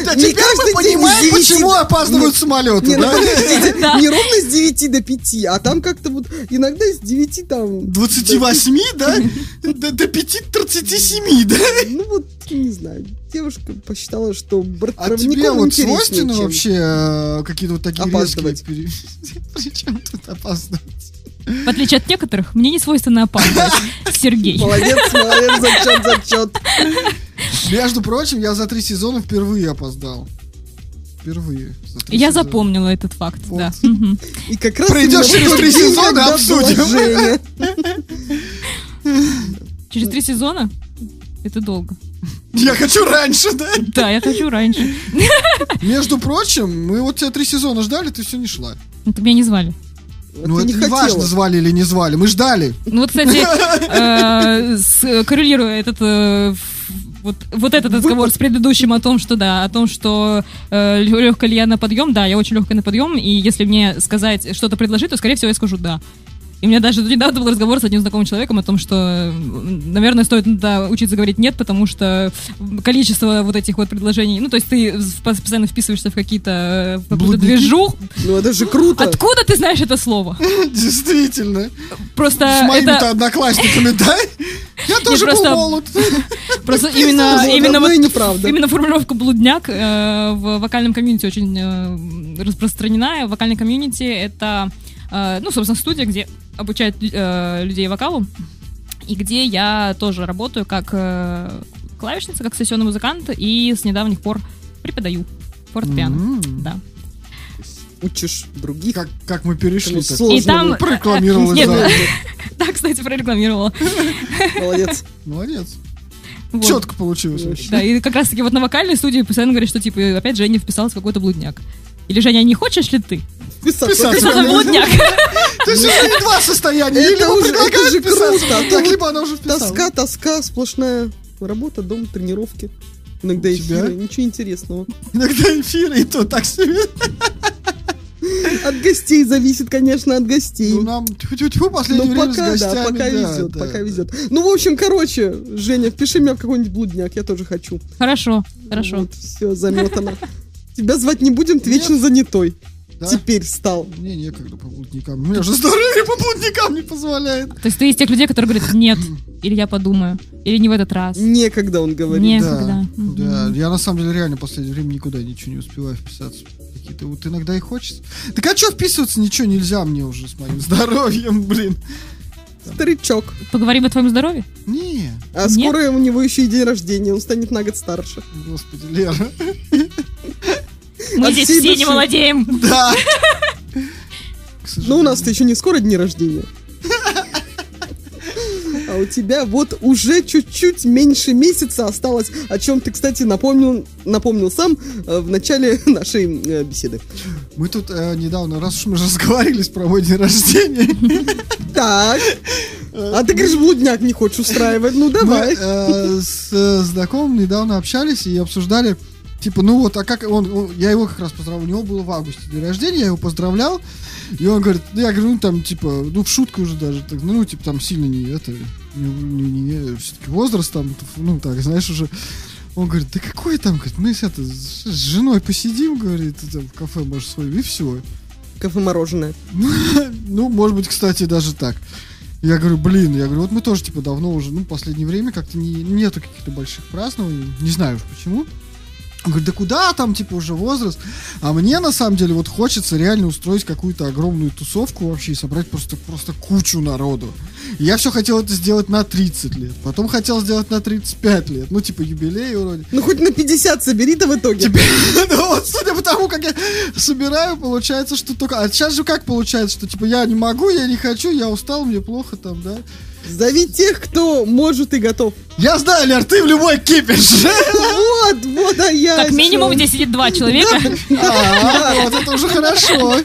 Да не теперь мы понимаем, 9 почему опаздывают самолеты, Не, ну да? подождите, Да. не ровно с 9 до 5, а там как-то вот иногда с 9 там... 28, да? До, до 5.37, да? Ну вот, не знаю, девушка посчитала, что А тебе вот свойственно чем- вообще э, какие-то вот такие Опаздывать. резкие... пере- Причем тут опаздывать? В отличие от некоторых, мне не свойственно опаздывать. Сергей. Молодец, молодец, зачет, зачет. Между прочим, я за три сезона впервые опоздал. Впервые. за Я сезона. запомнила этот факт, Вот. да. И как раз в через три сезона, обсудим. Через три сезона? Это долго. Я хочу раньше, да? Да, я хочу раньше. Между прочим, мы вот тебя три сезона ждали, ты все не шла. Ну, так меня не звали. Ну, Ты это не важно, звали или не звали. Мы ждали. Ну вот, кстати, э, с- коррелируя этот э, вот, вот этот разговор с предыдущим о том, что да, о том, что легкая ли я на подъем, да, я очень легкая на подъем, и если мне сказать что-то предложить, то, скорее всего, я скажу да. И у меня даже недавно был разговор с одним знакомым человеком о том, что, наверное, стоит иногда учиться говорить нет, потому что количество вот этих вот предложений, ну, то есть ты постоянно вписываешься в какие-то э, движух. Ну это же круто. Откуда ты знаешь это слово? Действительно. Просто С моими-то одноклассниками, да? Я тоже был просто- молод. Просто именно, именно, неправда. именно формулировка блудняк э, в вокальном комьюнити очень э, распространена. Вокальный комьюнити это, э, ну, собственно, студия, где обучают э, людей вокалу, и где я тоже работаю как э, клавишница, как сессионный музыкант, и с недавних пор преподаю фортепиано. М. Да. Учишь других. Как, как мы перешли так. сложному. И там- Прорекламировалась Нет. Так, кстати, прорекламировала. Молодец. Молодец. Вот. Четко получилось вообще. Да, и как раз таки вот на вокальной студии постоянно говорят, что типа опять Женя вписалась в какой-то блудняк. Или Женя, не хочешь ли ты? Писаться. Писаться. Блудняк? То есть уже не два состояния. Это же вписаться, круто, а так, либо она уже вписалась. Тоска, тоска, сплошная работа, дом, тренировки. Иногда эфиры, ничего интересного. Иногда эфиры и то так себе. От гостей зависит, конечно, от гостей. Ну, нам тьфу-тьфу-тьфу Ну, последнее время с пока, гостями. да, пока да, везет, да. пока везет. Ну, в общем, короче, Женя, впиши меня в какой-нибудь блудняк, я тоже хочу. Хорошо, хорошо. Вот, все, заметано. Тебя звать не будем, ты вечно занятой. Да? Теперь стал. Мне некогда по блудникам. Мне уже здоровье по блудникам не позволяет. То есть ты из тех людей, которые говорят нет, или я подумаю, или не в этот раз. Некогда он говорит. Нет. Да, Некогда. да. Мгм. Я на самом деле реально в последнее время никуда ничего не успеваю вписаться. Какие-то вот иногда и хочется. Так а что вписываться? Ничего нельзя мне уже с моим здоровьем, блин. Старичок. Поговорим о твоем здоровье? Не, А Нет? скоро у него еще и день рождения, он станет на год старше. господи, Лера. Мы От здесь все не молодеем. Да. Ну, у нас-то еще не скоро дни рождения. А у тебя вот уже чуть-чуть меньше месяца осталось, о чем ты, кстати, напомнил, напомнил сам э, в начале нашей э, беседы. Мы тут э, недавно, раз уж мы же разговаривались про мой день рождения, Так. А ты говоришь, блудняк не хочешь устраивать. Ну, мы давай. э, с э, знакомым недавно общались и обсуждали, Типа, ну вот, а как он, он- я его как раз поздравил, у него было в августе день рождения, я его поздравлял, и он говорит, ну, я говорю, ну там, типа, ну в шутку уже даже, так, ну, типа, там сильно не это, не, не, все-таки возраст там, ну, так, знаешь, уже, он говорит, да какой там, говорит, мы с, это, с женой посидим, говорит, там, в кафе, может, свой, и все. Кафе-мороженое. Ну, может быть, кстати, даже так. Я говорю, блин, я говорю, вот мы тоже, типа, давно уже, ну, последнее время как-то не, нету каких-то больших празднований, не знаю уж почему. Он говорит, да куда там, типа, уже возраст? А мне, на самом деле, вот хочется реально устроить какую-то огромную тусовку вообще и собрать просто, просто кучу народу. Я все хотел это сделать на 30 лет, потом хотел сделать на 35 лет, ну, типа, юбилей вроде. Ну, хоть на 50 собери-то в итоге. Теперь, ну вот, судя по тому, как я собираю, получается, что только... А сейчас же как получается, что, типа, я не могу, я не хочу, я устал, мне плохо там, да? Зови тех, кто может и готов. Я знаю, Лер, ты в любой кипиш. Вот, вот, а я... Как минимум здесь сидит два человека. А, вот это уже хорошо.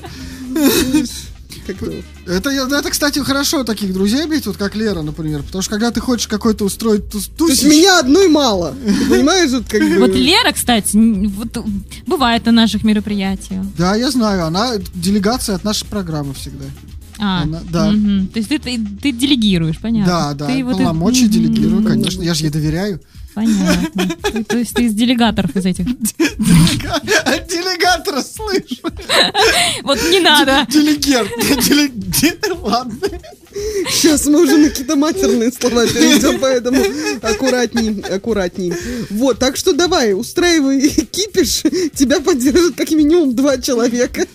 Это, это, кстати, хорошо таких друзей иметь, вот как Лера, например. Потому что когда ты хочешь какой-то устроить тус То есть меня одной мало. Понимаешь, вот как бы... Вот Лера, кстати, вот бывает на наших мероприятиях. Да, я знаю, она делегация от нашей программы всегда. А, Она- да. мгм. То есть ты, ты, ты делегируешь, понятно. Да, да, Ты вот полномочия это- делегирую, конечно. Я же ей доверяю. Понятно. Ты- то есть ты из делегаторов из этих. Делегатора слышу. Вот не надо. Делегер. Деле- Ладно. Сейчас мы уже на какие-то матерные слова перейдем, поэтому аккуратней, аккуратней. Вот, так что давай, устраивай кипиш, тебя поддержат как минимум два человека.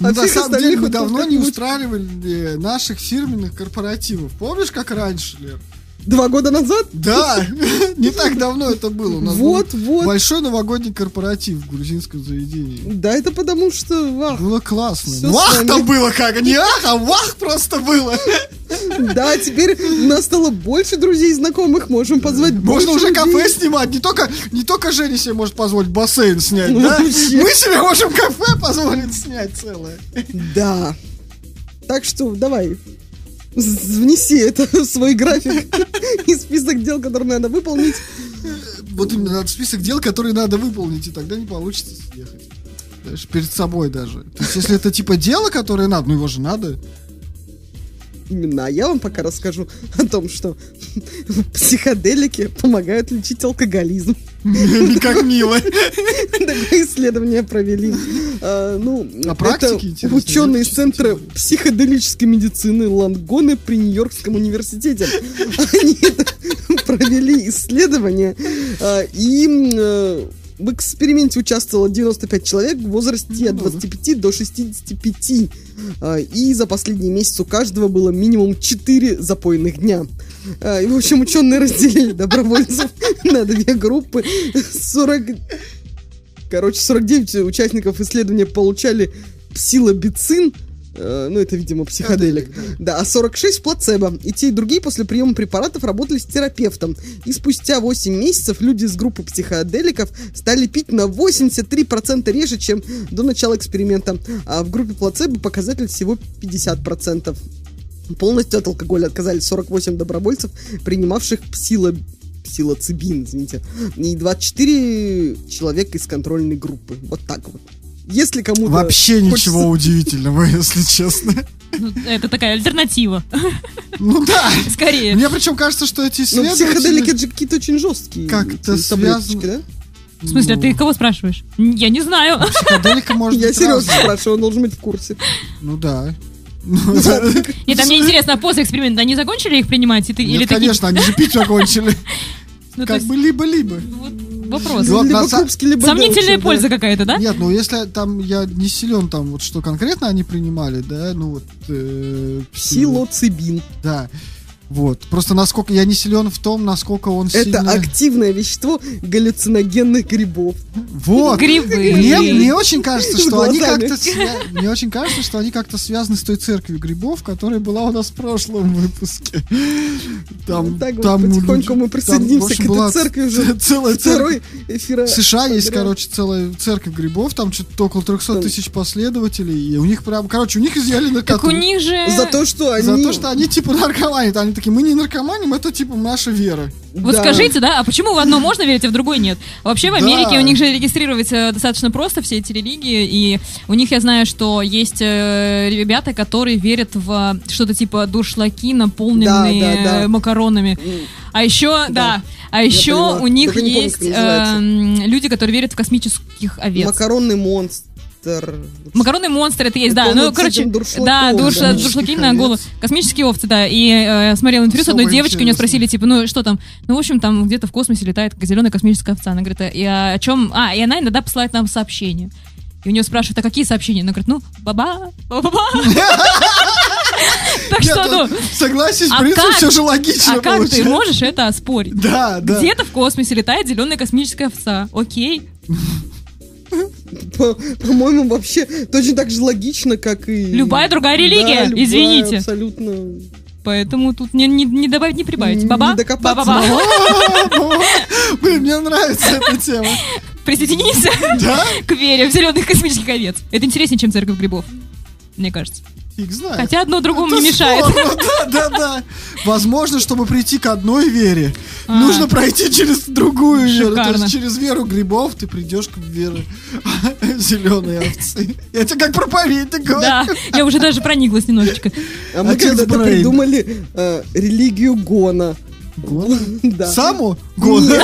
А на самом деле мы давно не устраивали наших фирменных корпоративов. Помнишь, как раньше, Лер? Два года назад? Да, не так давно это было. У нас Вот, вот. Большой новогодний корпоратив в грузинском заведении. Да, это потому что, вах, Было классно. Вах там было как, не ах, а вах просто было. да, теперь у нас стало больше друзей и знакомых, можем позвать Можно уже кафе снимать. Не только, не только Женя себе может позволить бассейн снять, Ну, да? Мы себе можем кафе позволить снять целое. Да. Так что давай, внеси это в свой график и список дел, которые надо выполнить. Вот именно надо список дел, которые надо выполнить, и тогда не получится съехать. Знаешь, перед собой даже. То есть, если это типа дело, которое надо, ну его же надо. Именно, а я вам пока расскажу о том, что психоделики помогают лечить алкоголизм. Как мило. Такое исследование провели. А, ну, А практики это ученые из Центра психоделической медицины Лангоны при Нью-Йоркском университете. Они провели исследование, а, и э, в эксперименте участвовало 95 человек в возрасте от 25 до 65. А, И за последний месяц у каждого было минимум 4 запойных дня. А, И, в общем, ученые разделили добровольцев на две группы. 40... Короче, 49 участников исследования получали псилобицин, э, ну, это, видимо, психоделик. Да, а 46 плацебо. И те, и другие после приема препаратов работали с терапевтом. И спустя 8 месяцев люди из группы психоделиков стали пить на 83% реже, чем до начала эксперимента. А в группе плацебо показатель всего 50%. Полностью от алкоголя отказались 48 добровольцев, принимавших псило... псилоцибин, извините, и 24 человека из контрольной группы. Вот так вот. Если кому-то... Вообще хочется- ничего удивительного, если честно. Ну, это такая альтернатива. Ну да. Скорее. Мне причем кажется, что эти Ну, исследователи... психоделики это же какие-то очень жесткие Как-то связано- да? В смысле, а Ну, ты кого спрашиваешь? Я не знаю. Психоделика может Я серьезно спрашиваю, он должен быть в курсе. Ну да. Нет, а мне интересно, а после эксперимента они закончили их принимать? Нет, конечно, они же пить закончили. Ну, Как бы либо-либо. Вопрос. Ну, Вот либо на са- крупский, либо Сомнительная белчий, да. польза какая-то, да? Нет, ну если там я не силен там, вот что конкретно они принимали, да, ну вот... э, псило- Псилоцибин. Да. Вот. Просто насколько я не силен в том, насколько он Это сильно... активное вещество галлюциногенных грибов. Вот. Грибы. Мне, мне очень кажется, что они как-то мне очень кажется, что они как-то связаны с той церковью грибов, которая была у нас в прошлом выпуске. Там, Вот так вот там потихоньку мы там, присоединимся общем, к была этой церкви уже. целая церковь. Второй эфир. В США есть, короче, целая церковь грибов, там что-то около 300 Там- тысяч последователей, и у них прям, короче, у них изъяли Так у них же... За то, что они... За то, что они типа наркоманы, там они таки, мы не наркоманим, это типа наша вера. Вот Да. скажите, да, а почему в одно можно верить, а в другое нет? Вообще в Да. Америке у них же регистрировать э, достаточно просто все эти религии, и у них я знаю, что есть э, ребята, которые верят в э, что-то типа дуршлаки, наполненные Да, да, да. э, макаронами. А еще, да, а еще у них помню, есть эм, люди, которые верят в космических овец. Макаронный монстр. Макаронный монстр это есть, да. Ну, короче, да, душ, да. дуршлаги на голову. Космические овцы, да. И э, я смотрела интервью с одной девочкой, у нее спросили, типа, ну что там? Ну, в общем, там где-то в космосе летает зеленая космическая овца. Она говорит, а, и о чем? А, и она иногда посылает нам сообщения. И у нее спрашивают, а какие сообщения? Она говорит, ну, баба, баба. Так что, ну, согласен, в а принципе, все же логично а как ты можешь это оспорить? Да, да. Где-то в космосе летает зеленая космическая овца. Окей. По- По-моему, вообще точно так же логично, как и... Любая другая религия, Да, любая, извините. абсолютно. Поэтому тут не, не, не добавить, не прибавить. Не Баба, докопаться. ба-ба-ба. Блин, мне нравится эта тема. Присоединись Да? к вере в зеленых космических овец. Это интереснее, чем церковь грибов, мне кажется. Фиг знает. Хотя одно другому Это не мешает. спорно, Да, да, да. Возможно, чтобы прийти к одной вере, А. нужно пройти через другую веру. То Шикарно. есть через веру грибов ты придешь к вере зеленой овцы. Я тебе как проповедник говорю. Да, я уже даже прониклась немножечко. А мы когда-то придумали э, религию Гона. Гона? Да. Саму? Года.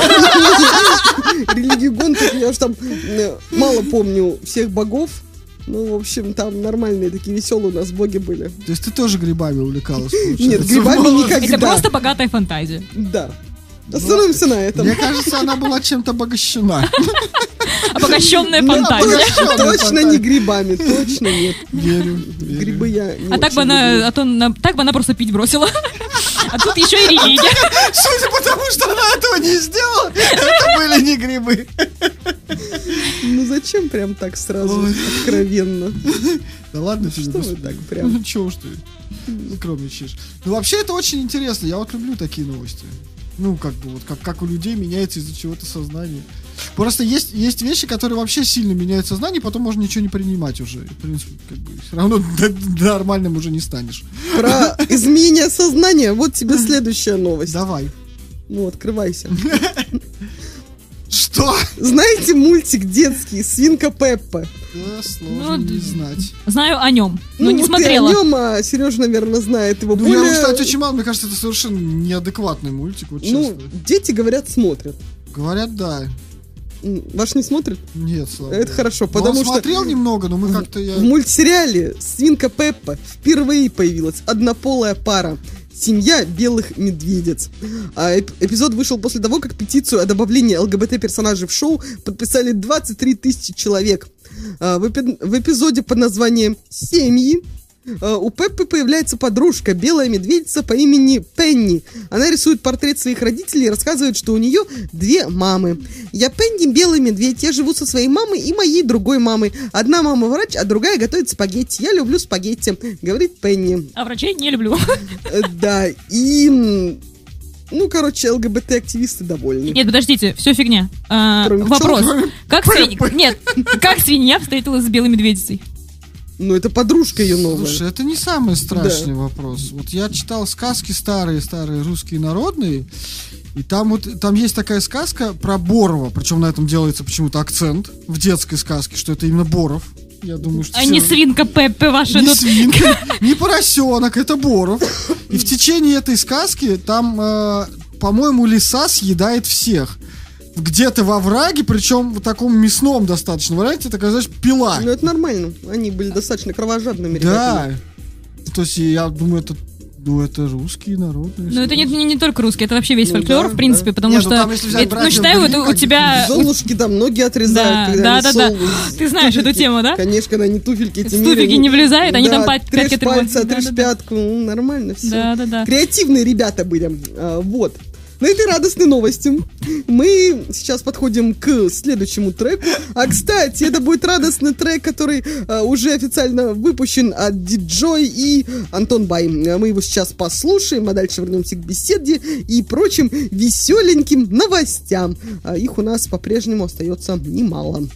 Религию Гон, я уж там э, мало помню всех богов. Ну, в общем, там нормальные такие веселые у нас боги были. То есть ты тоже грибами увлекалась? Нет, грибами никогда. Это просто богатая фантазия. Да. Остановимся на этом. Мне кажется, она была чем-то обогащена. Обогащенная Ну, фантазия. Точно не грибами, точно нет. Верю. Грибы я А так бы она, а то так бы она просто пить бросила. А тут еще и религия. Судя по тому, что она этого не сделала, это были не грибы. Ну зачем прям так сразу откровенно? Да ладно, Что вы так прям? Ну чё уж ты скромничаешь. Ну вообще это очень интересно, я вот люблю такие новости. Ну, как бы, вот как, как у людей меняется из-за чего-то сознание. Просто есть, есть вещи, которые вообще сильно меняют сознание, потом можно ничего не принимать уже. В принципе, как бы, все равно нормальным уже не станешь. Про изменение сознания. Вот тебе следующая новость. Давай. Ну, открывайся. Что? Знаете мультик детский «Свинка Пеппа»? Да, сложно Ну, не знать. Знаю о нем, но ну, не вот смотрела. Ты о нем, а Сережа, наверное, знает его Ну, более... я, кстати, очень мало, мне кажется, это совершенно неадекватный мультик, вот Ну, дети, говорят, смотрят. Говорят, да. Ваш не смотрит? Нет, слава Это хорошо, Ну, потому он что- смотрел немного, но мы как-то я... В мультсериале «Свинка Пеппа» впервые появилась однополая пара. Семья белых медведец. А эп- эпизод вышел после того, как петицию о добавлении ЛГБТ-персонажей в шоу подписали 23 тысячи человек. А, в, эпи- в эпизоде под названием «Семьи» а, у Пеппы появляется подружка, белая медведица по имени Пенни. Она рисует портрет своих родителей и рассказывает, что у нее две мамы. Я Пенни, белый медведь. Я живу со своей мамой и моей другой мамой. Одна мама врач, а другая готовит спагетти. Я люблю спагетти, говорит Пенни. А врачей не люблю. Э, Да, и... Ну, короче, ЛГБТ-активисты довольны. Нет, подождите, все фигня. А, Кроме вопрос. пчел. Как свинья... Нет, как свинья встретилась с белой медведицей? Ну, это подружка ее новая. Слушай, это не самый страшный вопрос. Вот я читал сказки старые-старые русские народные, и там вот там есть такая сказка про Борова, причем на этом делается почему-то акцент в детской сказке, что это именно Боров. Я думаю, что А все- не свинка Пеппе ваша не тут. свинка, не поросенок, это Боров. И в течение этой сказки там, э, по-моему, лиса съедает всех. Где-то во враге, причем в таком мясном достаточно варианте, такая, знаешь, пила. Ну, это нормально. Они были достаточно кровожадными Да. ребятами. То есть я думаю, это, ну, это русские народные. Ну, это не, не, не только русский, это вообще весь Ну фольклор, да, в принципе, да. потому Не, ну что... там, если взять это- ну, считай, вот у тебя... Золушки там ноги отрезают, Да, да, да, да. совы- Ты знаешь эту тему, да? Конечно, когда они туфельки эти туфельки меряют. не влезают, они там Да, пать- пятки трешь отрывают. отрежь Да-да-да. пятку. Ну, нормально все. Да, да, да. Креативные ребята были. А, вот. На этой радостной новости мы сейчас подходим к следующему треку. А, кстати, это будет радостный трек, который а, уже официально выпущен от Диджой и Антон Бай. Мы его сейчас послушаем, а дальше вернемся к беседе и прочим веселеньким новостям. А, Их у нас по-прежнему остается немало.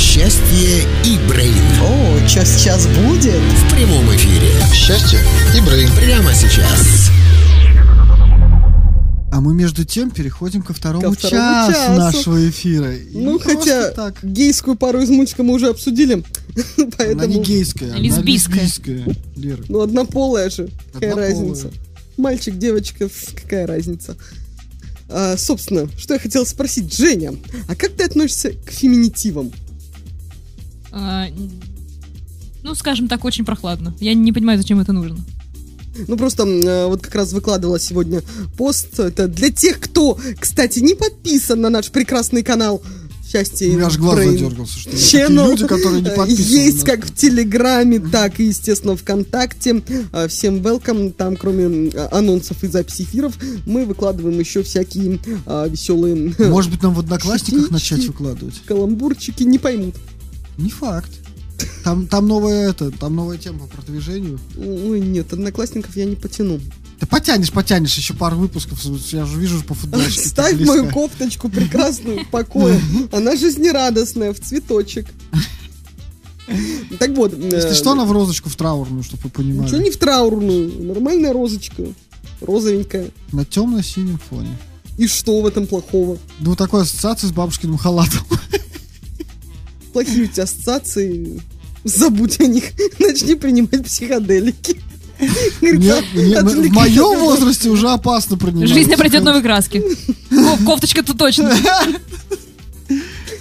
Счастье и Брейн. О, час-час будет. В прямом эфире. Счастье и Брейн. Прямо сейчас. А мы между тем переходим ко второму, Ко второму часу, часу. нашего эфира. И Ну, хотя так. гейскую пару из мультика мы уже обсудили. Она Поэтому... не гейская, она Лесбийская. лесбийская. Лера. Ну, однополая же. Какая Однополая. разница? Мальчик, девочка, какая разница? А, собственно, что я хотела спросить, Женя, а как ты относишься к феминитивам? А, Ну, скажем так, очень прохладно. Я не понимаю, зачем это нужно. Ну, просто э, вот как раз выкладывала сегодня пост. Это для тех, кто, кстати, не подписан на наш прекрасный канал Счастье У меня аж глаз Brain задергался, что Channel. люди, которые не Э, подписаны. Есть как в Телеграме, так и, естественно, ВКонтакте. Э, Всем welcome. Там, кроме анонсов и записи эфиров, мы выкладываем еще всякие а, веселые Может быть, нам в Одноклассниках начать выкладывать? каламбурчики. Не поймут. Не факт. Там, там новая это, там новая тема по продвижению. Ой, нет, одноклассников я не потяну. Ты потянешь, потянешь еще пару выпусков. Я же вижу по футболочке. Ставь мою кофточку прекрасную в покое. Она жизнерадостная, в цветочек. Так вот. Если э, что, она в розочку, в траурную, чтобы вы Ничего понимали. не в траурную. Нормальная розочка. Розовенькая. На темно-синем фоне. И что в этом плохого? Ну, такой ассоциации с бабушкиным халатом. Плохие у тебя ассоциации. Забудь о них. Начни принимать психоделики. Нет, в моем возрасте уже опасно принимать. Жизнь обретет новые краски. Ко- Кофточка-то точно.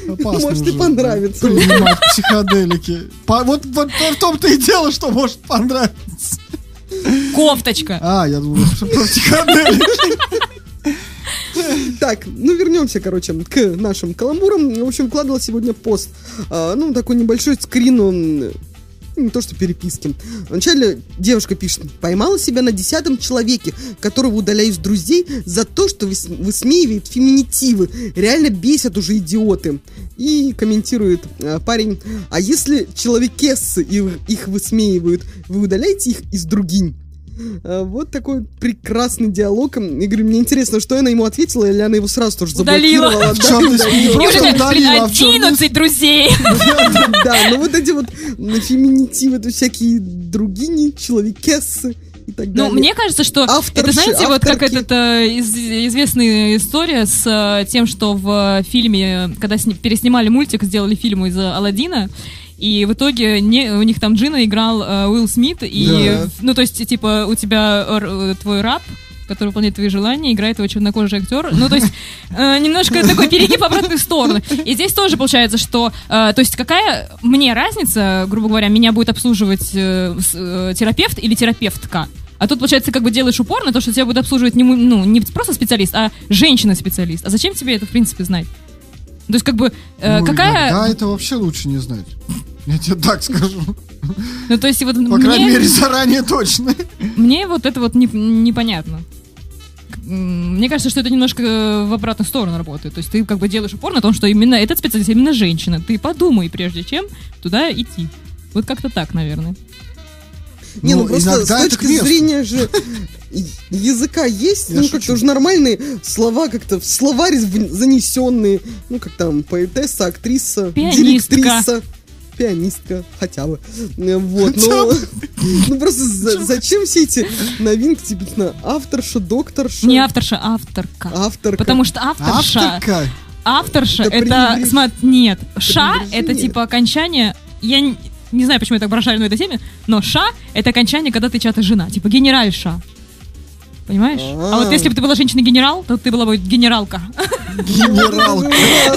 Опасно Может и понравится. Принимать психоделики. По- Вот, вот в том-то и дело, что может понравиться. Кофточка. А, я думал, что про психоделики. Так, ну вернемся, короче, к нашим каламбурам. В общем, вкладывала сегодня пост. а, ну, такой небольшой скрин, он, ну, не то что переписки. Вначале девушка пишет, поймала себя на десятом человеке, которого удаляю из друзей за то, что выс- высмеивает феминитивы. Реально бесят уже идиоты. И комментирует а, парень, а если человекессы их высмеивают, вы удаляете их из другинь? А, Вот такой прекрасный диалог. И говорю, мне интересно, что она ему ответила, или она его сразу тоже Удалила. заблокировала. В чем удалила. Просто удалила, а в чем 11 друзей? Да, ну вот эти вот м, феминитивы, это всякие другини, человекессы и так далее. Ну, мне кажется, что Авторши, это, знаете, вот как авторки. этот э, из- известная история с э, тем, что в э, фильме, когда сни- переснимали мультик, сделали фильм из Алладина, и в итоге не, у них там Джина играл э, Уилл Смит, и, Да. ну, то есть, типа, у тебя э, твой раб, который выполняет твои желания, играет его чернокожий актер. Ну, то есть, э, немножко такой перегиб в обратную сторону. И здесь тоже получается, что, э, то есть, какая мне разница, грубо говоря, меня будет обслуживать э, э, терапевт или терапевтка? А тут, получается, как бы делаешь упор на то, что тебя будет обслуживать не, ну, не просто специалист, а женщина-специалист. А зачем тебе это, в принципе, знать? То есть, как бы, э, Ну, какая... Да, это вообще лучше не знать. Я тебе так скажу. Ну, то есть, вот По мне, крайней мере, заранее точно. мне вот это вот не- непонятно. Мне кажется, что это немножко э, в обратную сторону работает. То есть ты как бы делаешь упор на том, что именно этот специалист, именно женщина. Ты подумай, прежде чем туда идти. Вот как-то так, наверное. Не, ну, Ну, просто с точки зрения же языка есть, Я ну, как-то уже нормальные слова, как-то в словарь занесенные, ну, как там, поэтесса, актриса, Пианистка. директриса, пианистка, хотя бы. Э, Вот, но... Ну, просто за- зачем все эти новинки, типа, на авторша, докторша, Не авторша, а авторка. авторка? Потому что авторша, Авторка. авторша, Это смотри, нет, ша, это типа окончание, я не, не знаю, почему я так брошаю на этой теме, но ша, это окончание, когда ты чья-то жена, типа генеральша. Понимаешь? А вот А. если бы ты была женщина-генерал, то ты была бы генералка. Генерал.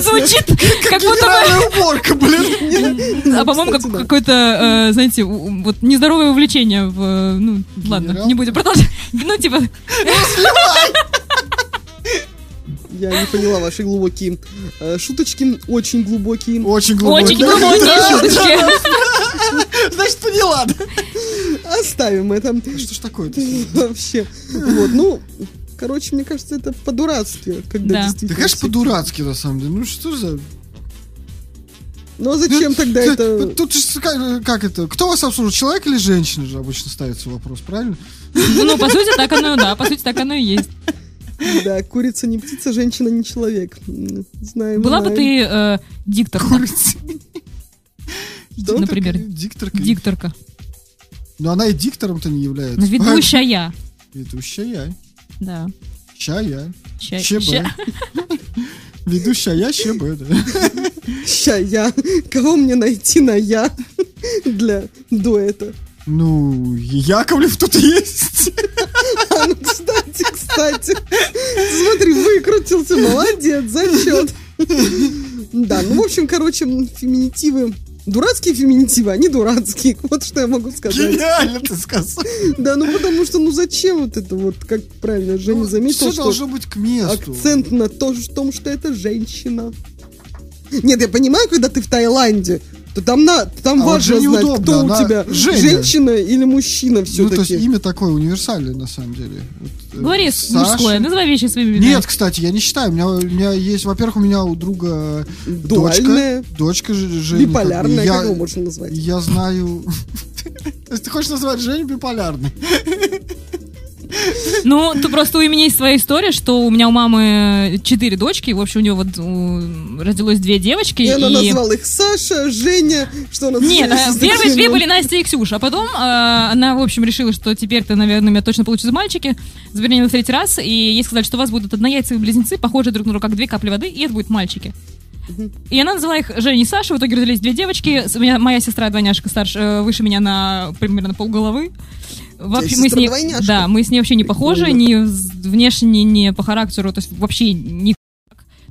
Звучит как будто бы... Уборка, блин. А по-моему, как какое-то, э, знаете, вот нездоровое увлечение в... э, Ну, ладно, не будем продолжать. Ну, типа, Я не поняла ваши глубокие э, шуточки, очень глубокие. Очень глубоко. очень глубокие шуточки. Значит, поняла. да? Оставим это. Что ж такое-то? Вообще. Вот, ну, короче, мне кажется, это по-дурацки, когда Да. Да, действительно... конечно, все- по-дурацки, на самом деле. Ну, что за... Ну, а зачем тогда Ты- это... Тут же как, как это? Кто вас обслуживает, человек или женщина же обычно ставится вопрос, правильно? Ну, по сути, так оно, да, по сути, так оно и есть. Да, курица не птица, женщина не человек. Знаем, Была бы знаем. ты э, диктор. Что? Например, Дикторка. дикторка. Но она и диктором-то не является. Ну, ведущая. Ведущая. Да. Чая. Ща- ЧБ. ща- Ведущая ЧБ, да. Ща я. Кого мне найти на я для дуэта? Ну, Яковлев тут есть. А, ну, кстати, кстати. Смотри, выкрутился, молодец, зачет. Да, ну, в общем, короче, феминитивы. Дурацкие феминитивы, они дурацкие. Вот что я могу сказать. Гениально ты сказал. Да, ну потому что, ну зачем вот это вот, как правильно Женя заметил, Все что должно быть к месту. акцент на то, в том, что это женщина. Нет, я понимаю, когда ты в Таиланде, там, на, там А вот важно Жене знать, кто у она тебя, Женя. женщина или мужчина Ну, то есть все-таки. имя такое универсальное, на самом деле. Вот, э, Говори Саша. мужское, называй вещи своими именами. Нет, кстати, я не считаю. У меня, у меня есть, во-первых, у меня у друга Дуальная, дочка. Дочка Ж- Жени. биполярная, я, как его можно назвать? Я знаю... То есть ты хочешь назвать Женю биполярной? Ну, тут просто у меня есть своя история, что у меня у мамы четыре дочки, в общем, у нее вот у, родилось две девочки. И она и- назвала их Саша, Женя, что она Нет, э, первые две были Настя и Ксюша, а потом э, она, в общем, решила, что теперь-то, наверное, у меня точно получится мальчики, забеременела в третий раз, и ей сказали, что у вас будут однояйцевые близнецы, похожие друг на друга, как две капли воды, и это будут мальчики. И она назвала их Женя и Саша, в итоге родились две девочки, меня, моя сестра двойняшка старше, э, выше меня на примерно полголовы. Вообще, мы с ней, сестра-двойняшка? да, мы с ней вообще не похожи, Прикольно. ни внешне, ни по характеру, то есть вообще ни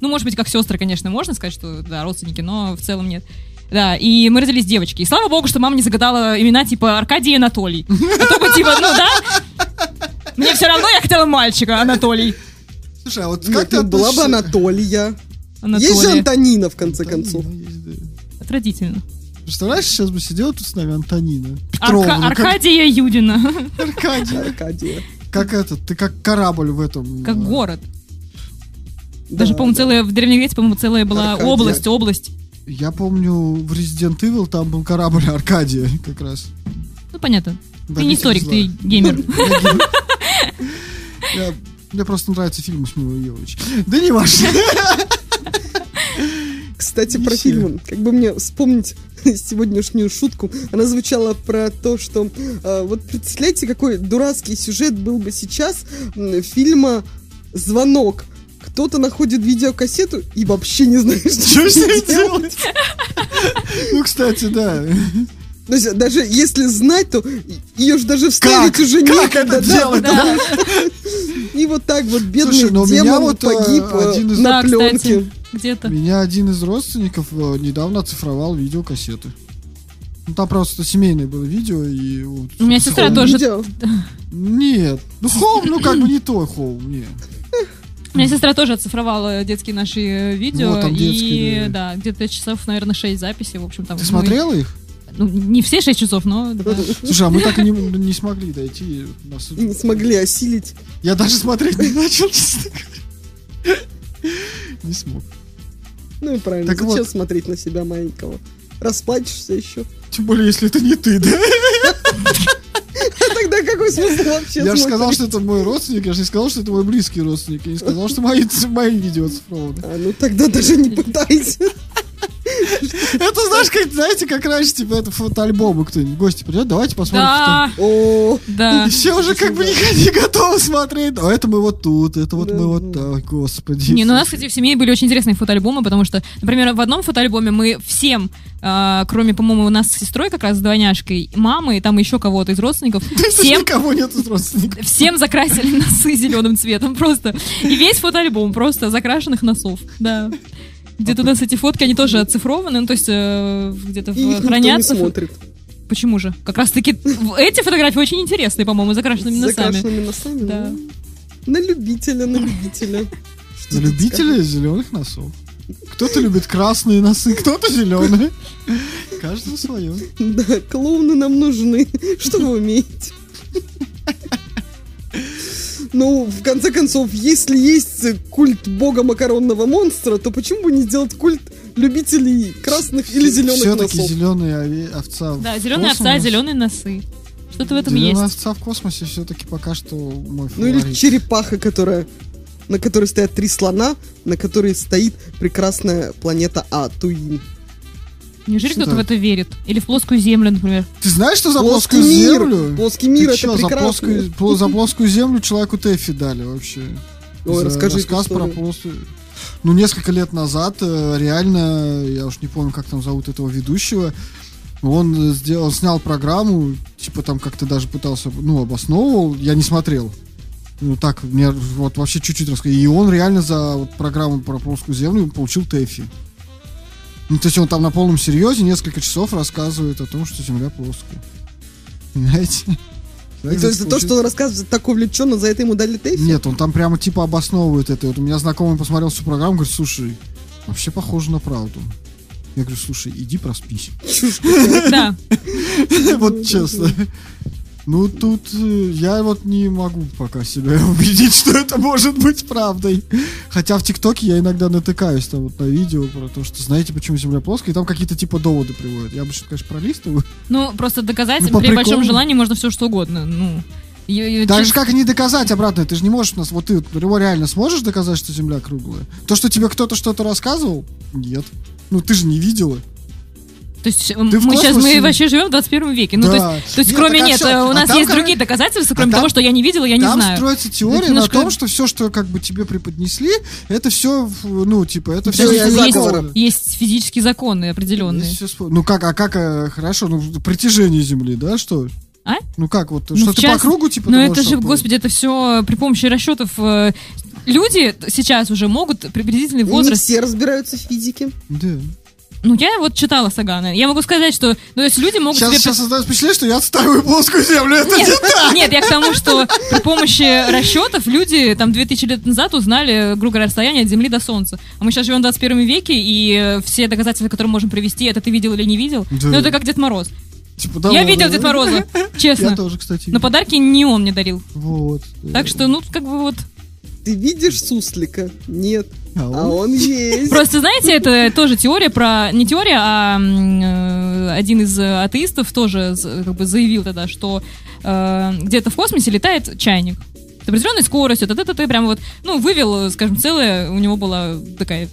ну, может быть, как сестры, конечно, можно сказать, что, да, родственники, но в целом нет. Да, и мы родились девочки. И слава богу, что мама не загадала имена типа Аркадий и Анатолий. А то бы типа, ну да, мне все равно, я хотела мальчика, Анатолий. Слушай, а вот как ты ну, была бы относишься- Анатолия. Есть же. Антонина, в конце концов. Отвратительно. Представляешь, сейчас бы сидела тут с нами Антонина. Арка- Петровна, как- Аркадия Юдина. Аркадий. Аркадия. Как этот, ты как корабль в этом. Как э, город. Даже, Да, по-моему, да. целая, в Древней Греции, по-моему, целая была Аркадия. область, область. Я помню, в Resident Evil там был корабль Аркадия как раз. Ну, понятно. Да, Ты не историк, ты геймер. Мне просто нравятся фильмы с Милой Йовович. Да не важно. Кстати, Не про все. фильмы. Как бы мне вспомнить сегодняшнюю шутку. Она звучала про то, что э, вот представляете, какой дурацкий сюжет был бы сейчас фильма «Звонок». Кто-то находит видеокассету и вообще не знает, что, Что с ней делать. Ну, кстати, да. То есть, даже если знать, то ее же даже вставить Как? уже Как некогда, это да, делать? что- И вот так вот бедный Слушай, но у меня демон вот, э, погиб э, один из- на Да, пленке. кстати, где-то. Меня один из родственников э, недавно оцифровал видеокассеты. Ну, там просто семейное было видео, и... вот У меня сестра home- тоже- Видео? Нет. Ну, home, ну, как бы не той home, нет. У меня сестра тоже оцифровала детские наши э, видео. Вот там и детские, да, где-то часов, наверное, 6 записей. В общем, там. Ты мы- смотрела их? Ну, не все 6 часов, но. да. Слушай, а мы так и не, не смогли дойти. Нас- не смогли осилить. Я даже смотреть не начал, честно говоря. Не смог. Ну и правильно, Так зачем вот. смотреть на себя маленького? Расплачешься еще. Тем более, если это не ты, да? А тогда какой смысл вообще Я же сказал, что это мой родственник, я же не сказал, что это мой близкий родственник. Я не сказал, что мои, мои видео оцифрованы. А, ну тогда даже не пытайся. Это, знаешь, как, знаете, как раньше, типа, это фотоальбомы кто-нибудь, гости придет, давайте посмотрим Да, О, да. Все уже как бы не, готовы смотреть. А это мы вот тут, это вот мы вот так, господи. Не, ну у нас, кстати, в семье были очень интересные фотоальбомы, потому что, например, в одном фотоальбоме мы всем, а, кроме, по-моему, у нас с сестрой как раз с двойняшкой, мамы и там еще кого-то из родственников, всем никого нет из родственников. Всем закрасили носы зеленым цветом просто. И весь фотоальбом просто закрашенных носов. Да. Где-то у нас эти фотки, они тоже оцифрованы, ну, то есть э, где-то и их никто не хранятся. смотрит. Почему же? Как раз таки в- эти фотографии очень интересные, по-моему, закрашенными носами. закрашенными носами. Да. На любителя, на любителя. Тут любителей зеленых носов. Кто-то любит красные носы, кто-то зеленые. Каждому свое. Да, клоуны нам нужны. Что вы умеете? Ну, в конце концов, если есть культ бога макаронного монстра, то почему бы не сделать культ любителей красных или зеленых Все-таки носов? зеленая ове- овца. Да, зеленая овца, зеленые носы. Что-то в этом Зеленая есть. овца в космосе все-таки пока что мой Ну или фаворит. черепаха, которая на которой стоят три слона, на которой стоит прекрасная планета Атуин. Неужели кто-то в это верит? Или в плоскую землю, например? Ты знаешь, что за Плоский плоскую мир. землю? Плоский мир, Ты это чё, за плоскую, пло- за плоскую землю человеку Тэфи дали вообще. Ой, За расскажите рассказ про плоскую... Ну, несколько лет назад, э, реально, я уж не помню, как там зовут этого ведущего, он сделал, снял программу, типа там как-то даже пытался, ну, обосновывал, я не смотрел. Ну, так, мне вот вообще чуть-чуть рассказал. И он реально за вот программу про плоскую землю получил ТЭФИ. Ну, то есть он там на полном серьезе несколько часов рассказывает о том, что Земля плоская. Понимаете? И то есть за то, что он рассказывает так увлеченно, за это ему дали тейфи? Нет, он там прямо типа обосновывает это. Вот у меня знакомый посмотрел всю программу, говорит, слушай, вообще похоже на правду. Я говорю, слушай, иди проспись. Да. Вот честно. Ну, тут э, я вот не могу пока себя убедить, что это может быть правдой. Хотя в ТикТоке я иногда натыкаюсь там вот на видео про то, что знаете, почему Земля плоская, и там какие-то типа доводы приводят. Я обычно, конечно, пролистываю. Ну, просто доказать Ну, при большом приколу. желании можно все что угодно. Ну, Так же, как и не доказать обратно. Ты же не можешь нас... Вот ты его реально сможешь доказать, что Земля круглая? То, что тебе кто-то что-то рассказывал? Нет. Ну, ты же не видела. То есть Ты в мы сейчас мы вообще живем в 21 веке. Ну, Да. то есть, то есть Нет, кроме так а нет, всё. э, у А нас там, есть другие доказательства, а кроме там- того, что я не видела, я не Там знаю. строится теория Это немножко- на том, что все, что как бы тебе преподнесли, это все, ну, типа, это все... Есть, заговора. есть физические законы определенные. Ну как, а как, э, хорошо, ну притяжение Земли, да, что? А? Ну как, вот, Ну, что в ты по кругу, типа, Но ты это же, господи, это все при помощи расчетов. э, Люди сейчас уже могут приблизительный Не возраст. все разбираются в физике. Да. Ну, я вот читала Сагана. Я могу сказать, что, ну, то есть люди могут Сейчас, себе... сейчас создается впечатление, что я отстаиваю плоскую Землю. Это Нет, не так. нет, я к тому, что при помощи расчетов люди там 2000 лет назад узнали, грубо говоря, расстояние от Земли до Солнца. А мы сейчас живем в 21 веке, и все доказательства, которые можем привести, это ты видел или не видел, Да. ну это как Дед Мороз. Типа, да, я видел? Дед Мороза, Я честно. тоже, кстати. Но видел. подарки не он мне дарил. Вот. Так что, ну, как бы вот... Ты видишь суслика? Нет. А А он? он есть. Просто, знаете, это тоже теория про... Не теория, а э, один из атеистов тоже как бы заявил тогда, что э, где-то в космосе летает чайник с определенной скоростью, т т т прям вот, ну, вывел, скажем, целая, у него была такая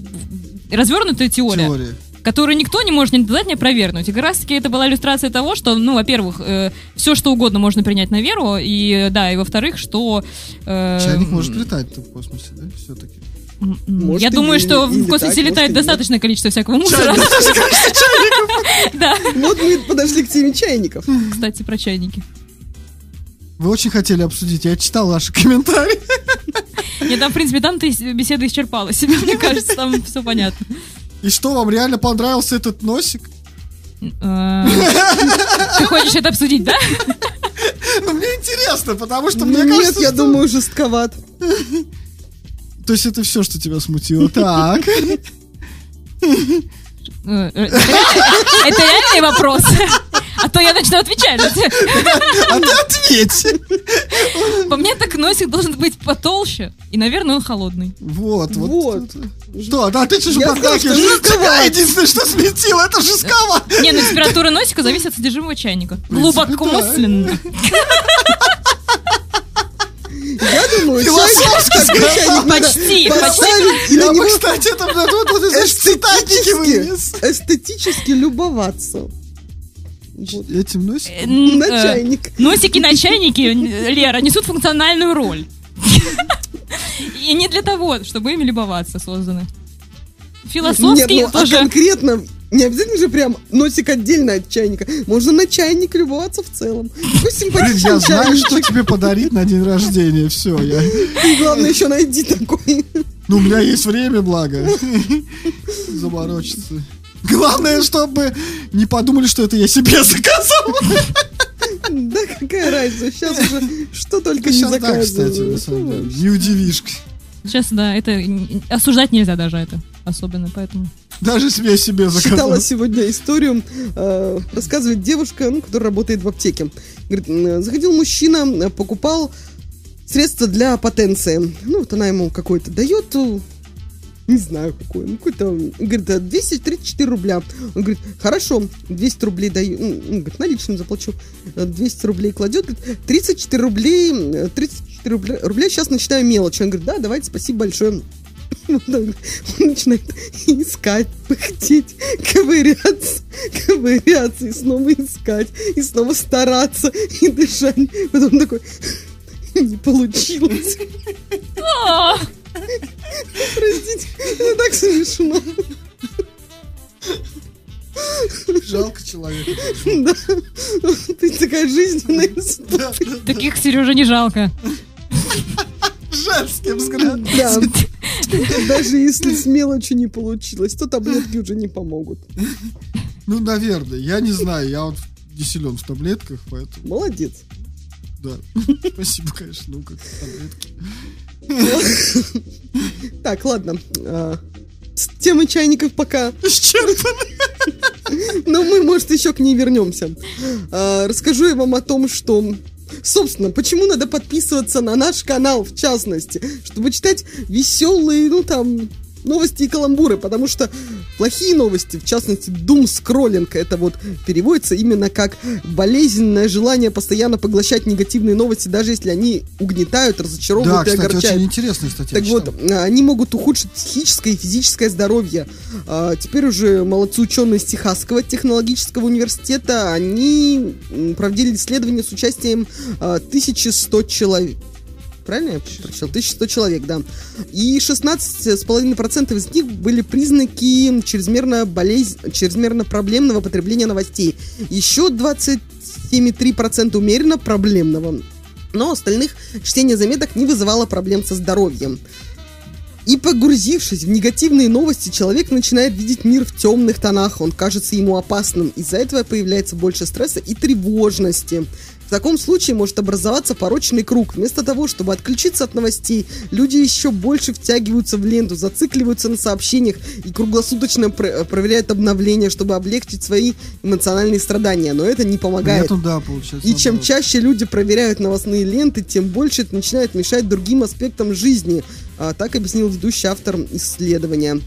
развернутая теория, Теория. Которую никто не может ни доказать, ни опровергнуть. И как раз-таки это была иллюстрация того, что, ну, во-первых, все что угодно можно принять на веру, и, э, да, и во-вторых, что... э, Чайник может летать в космосе, да, все-таки. Может, Я и думаю, не- что и в космосе летать, может, летает и нет. достаточное количество всякого мусора. Да, Вот мы подошли к теме чайников. кстати, про чайники. Вы очень хотели обсудить, я читал ваши комментарии. Нет, там, в принципе, там ты беседа исчерпала себя, мне кажется, там все понятно. И что, вам реально понравился этот носик? Э, Ты хочешь это обсудить, да? Ну, мне интересно, потому что мне Нет, кажется, я что- думаю, жестковат. То есть это все, что тебя смутило. Так. Э, Это реальный вопрос? А то я начну отвечать. А ты ответь. По мне так носик должен быть потолще. И, наверное, он холодный. Вот, вот. Вот. Что, а ты что же Я сказала, что жестковат. Единственное, что смутило, это жестковат. Не, ну температура носика зависит от содержимого чайника. Глубокомысленно. Я думаю, Философски чайник, такой чайник надо Почти, поставить и на Я бы, кстати, это, вот, эстетически любоваться. Вот. Этим носиком? Э, На э, чайник. Носики на чайнике, Лера, несут функциональную роль. И не для того, чтобы ими любоваться созданы. Философски Нет, ну, а тоже... конкретно не обязательно же прям носик отдельно от чайника. Можно на чайник любоваться в целом. Блин, симпатичный я знаю, что тебе подарить на день рождения. Все, я... И главное еще найди такой. Ну, у меня есть время, благо. Заморочиться. Главное, чтобы не подумали, что это я себе заказал. Да какая разница, сейчас уже что только не заказывают. Не удивишь. Сейчас, да, это... Осуждать нельзя даже это. Особенно, поэтому... Даже если я себе заказал. Читала сегодня историю, э, рассказывает девушка, ну, которая работает в аптеке. Говорит, заходил мужчина, э, покупал средства для потенции. Ну, вот она ему какой-то дает, не знаю какой, ну, какой-то, говорит, э, 234 рубля. Он говорит, хорошо, 200 рублей даю, он говорит, наличным заплачу. Э, 200 рублей кладет, говорит, 34 рублей, э, 34 рубля, рубля сейчас начинаю мелочь. Он говорит, да, давайте, спасибо большое. Он, начинает искать, пыхтеть, ковыряться, ковыряться, и снова искать, и снова стараться, и дышать. Потом такой, не получилось. Простите, это так смешно. Жалко человека. Да. Ты такая жизненная Таких Сережа не жалко. Женский взгляд. Да. Даже если с мелочи не получилось, то таблетки уже не помогут. Ну, наверное. Я не знаю. Я вот не силен в таблетках, поэтому, Молодец. да. Спасибо, конечно, ну как таблетки. Так, ладно. А, с темы чайников пока. Исчерпаны. Но мы, может, еще к ней вернемся. А, Расскажу я вам о том, что... Собственно, почему надо подписываться на наш канал, в частности, чтобы читать веселые, ну там, новости и каламбуры, потому что плохие новости, в частности, дум скроллинг, это вот переводится именно как болезненное желание постоянно поглощать негативные новости, даже если они угнетают, Да, разочаровывают и кстати, огорчают. очень интересная статья. Так читал. вот, а, они могут ухудшить психическое и физическое здоровье. А, Теперь уже молодцы ученые из Техасского технологического университета, они проводили исследование с участием а, 1100 человек. Правильно я прочитал? 1100 человек, да. И 16,5% из них были признаки чрезмерно болезнь, чрезмерно проблемного потребления новостей. Еще 27,3% умеренно проблемного. Но остальных чтение заметок не вызывало проблем со здоровьем. И погрузившись в негативные новости, человек начинает видеть мир в темных тонах, он кажется ему опасным. Из-за этого появляется больше стресса и тревожности. В таком случае может образоваться порочный круг. Вместо того, чтобы отключиться от новостей, люди еще больше втягиваются в ленту, зацикливаются на сообщениях и круглосуточно пр- проверяют обновления, чтобы облегчить свои эмоциональные страдания. Но это не помогает. Да, получается. И чем наоборот. чаще люди проверяют новостные ленты, тем больше это начинает мешать другим аспектам жизни. А, так объяснил ведущий автор исследования.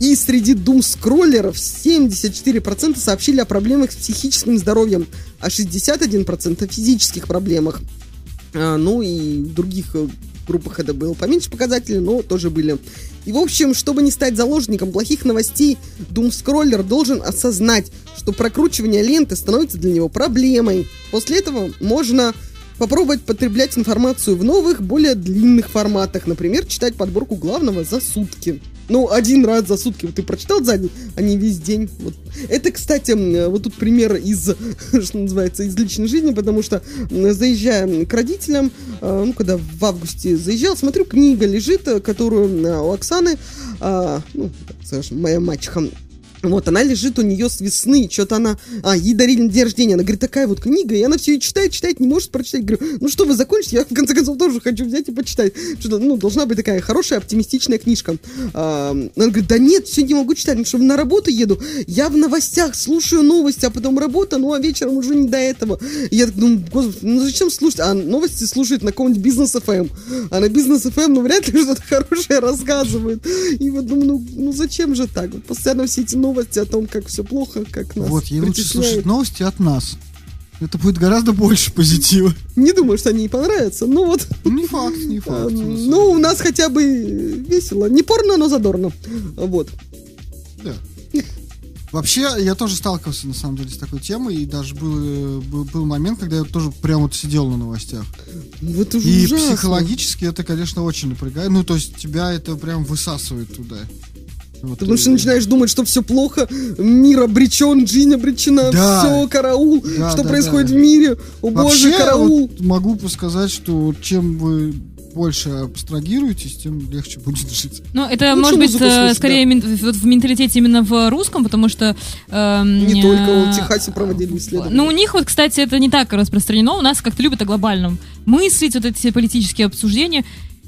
И среди дум-скроллеров 74% сообщили о проблемах с психическим здоровьем, а 61% о физических проблемах. А, ну и в других э, группах это было поменьше показателей, но тоже были. И в общем, чтобы не стать заложником плохих новостей, Думскроллер должен осознать, что прокручивание ленты становится для него проблемой. После этого можно попробовать потреблять информацию в новых, более длинных форматах. Например, читать подборку главного за сутки. Ну, один раз за сутки вот ты прочитал за день, а не весь день. Вот. Это, кстати, вот тут пример из, что называется, из личной жизни, потому что заезжая к родителям, э, ну, когда в августе заезжал, смотрю, книга лежит, э, которую э, у Оксаны, а, ну, скажем, моя мачеха, вот, она лежит у нее с весны, что-то она... А, ей дарили на день рождения. Она говорит, такая вот книга, и она все ее читает, читает, не может прочитать. Говорю, ну что вы закончите? Я, в конце концов, тоже хочу взять и почитать. Что-то, ну, должна быть такая хорошая, оптимистичная книжка. А, она говорит, да нет, все не могу читать, потому что на работу еду. Я в новостях слушаю новости, а потом работа, ну, а вечером уже не до этого. И я так думаю, господи, ну зачем слушать? А новости слушает на каком-нибудь бизнес FM. А на бизнес FM, ну, вряд ли что-то хорошее рассказывает. И вот думаю, ну, ну зачем же так? Вот постоянно все эти новости о том, как все плохо, как нас Вот, ей лучше слушать новости от нас. Это будет гораздо больше позитива. Не думаю, что они ей понравятся, но вот... Не факт, не факт. Ну, у нас хотя бы весело. Не порно, но задорно. Вот. Да. Вообще, я тоже сталкивался, на самом деле, с такой темой, и даже был, был, был момент, когда я тоже прям вот сидел на новостях. Уже И ужасно. психологически это, конечно, очень напрягает. Ну, то есть тебя это прям высасывает туда. Вот, Потому что э, начинаешь думать, что все плохо, мир обречен, жизнь обречена, Да. все, караул, Да, что да, происходит да. в мире, о Вообще, боже, караул. вот могу сказать, что чем вы больше абстрагируетесь, тем легче будет жить. Ну, это, Лучше может быть, э, слушать, скорее мен- вот в менталитете именно в русском, потому что... эм, Не только, э, в Техасе проводили исследования. Ну, у них вот, кстати, это не так распространено. У нас как-то любят о глобальном мыслить, вот эти все политические обсуждения.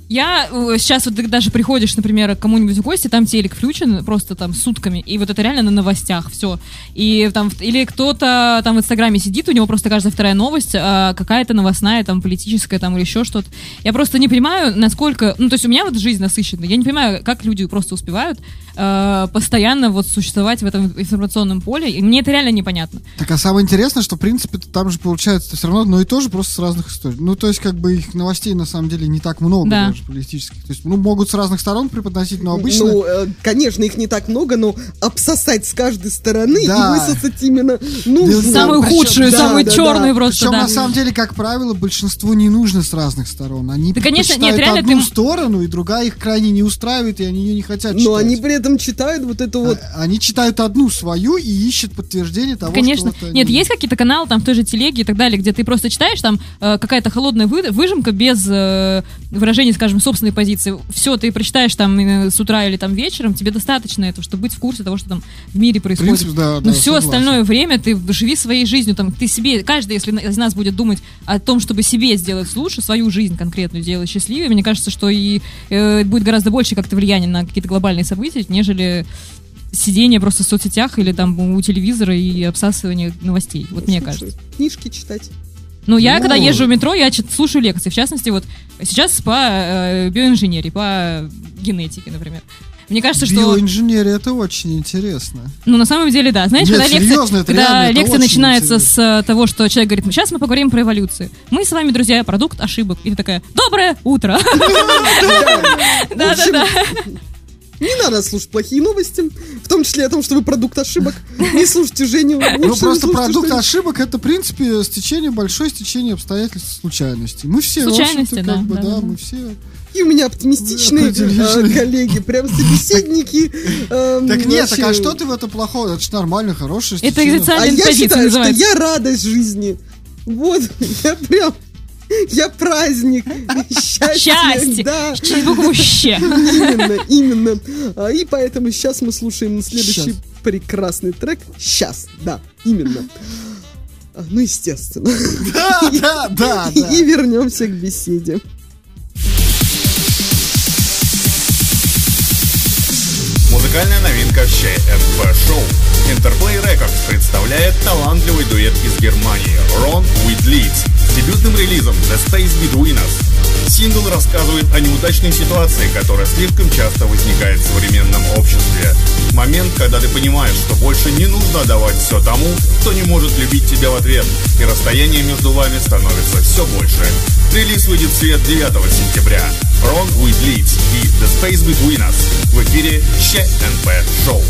Я э, сейчас вот ты даже приходишь, например, к кому-нибудь в гости, там телек включен просто там сутками, и вот это реально на новостях все. И там, или кто-то там в Инстаграме сидит, у него просто каждая вторая новость а, какая-то новостная, там, политическая, там, или еще что-то. Я просто не понимаю, насколько... Ну, то есть у меня вот жизнь насыщенная. Я не понимаю, как люди просто успевают э, постоянно вот существовать в этом информационном поле, и мне это реально непонятно. Так, а самое интересное, что, в принципе, там же получается все равно одно и то же, просто с разных историй. Ну, то есть, как бы их новостей на самом деле не так много Да. даже. Политических. То есть, ну, могут с разных сторон преподносить, но обычно... Ну, конечно, их не так много, но обсосать с каждой стороны Да. и высосать именно нужную. Самую Причем- худшую, да, самую да, да. черную просто, Причем, да. на самом деле, как правило, большинству не нужно с разных сторон. Они Да, конечно, нет, реально одну ты- сторону, и другая их крайне не устраивает, и они ее не хотят Но читать. они при этом читают вот это вот. А- Они читают одну свою и ищут подтверждение того, Конечно. что вот они- Нет, есть какие-то каналы там в той же телеге и так далее, где ты просто читаешь там э, какая-то холодная вы- выжимка без э, выражения, скажем, собственной позиции. Все, ты прочитаешь там э, с утра или там вечером, тебе достаточно этого, чтобы быть в курсе того, что там в мире происходит. принципе, да, Но да, все согласен. остальное время ты живи своей жизнью, там, ты себе, каждый, если из нас будет думать о том, чтобы себе сделать лучше, свою жизнь конкретную сделать счастливее, мне кажется, что и э, будет гораздо больше как-то влияние на какие-то глобальные события, нежели сидение просто в соцсетях или там у телевизора и обсасывание новостей. Вот мне Слушай, кажется. Книжки читать. Ну, я, Ну. когда езжу в метро, я слушаю лекции. В частности, вот сейчас по э, биоинженерии, по генетике, например. Мне кажется, что... Биоинженерия это очень интересно. Ну, на самом деле, да. Знаешь, Нет, когда лекция, серьезно, это когда реально, это лекция очень начинается интересно. с того, что человек говорит, сейчас мы поговорим про эволюцию. Мы с вами, друзья, продукт ошибок. И ты такая, доброе утро. Да-да-да. Не надо слушать плохие новости, в том числе о том, что вы продукт ошибок. Не слушайте Женю. Ну, просто продукт ошибок это, в принципе, стечение, большое стечение обстоятельств случайностей. Мы все, в Случайности, общем-то, да, как бы, да, мы все. И у меня оптимистичные э, коллеги, прям собеседники. эм, Так нет, так а вообще. что ты в этом плохого? Это же нормально, хорошее Это. А я считаю, что я радость жизни. Вот, я прям... Я праздник, счастье, Счастье. да, Через букву «щ». именно, именно. А, И поэтому сейчас мы слушаем следующий Щас. прекрасный трек. Сейчас, да, именно. А, Ну, естественно. Да, да, да, да. И вернемся к беседе. Музыкальная новинка ЩМП Шоу. Interplay Records представляет талантливый дуэт из Германии with Leeds с дебютным релизом The Space Between Us. Сингл рассказывает о неудачной ситуации, которая слишком часто возникает в современном обществе. Момент, когда ты понимаешь, что больше не нужно отдавать все тому, кто не может любить тебя в ответ, и расстояние между вами становится все больше. Релиз выйдет в свет 9 сентября. Ron with Leeds и The Space Between Us в эфире ЩНП Шоу.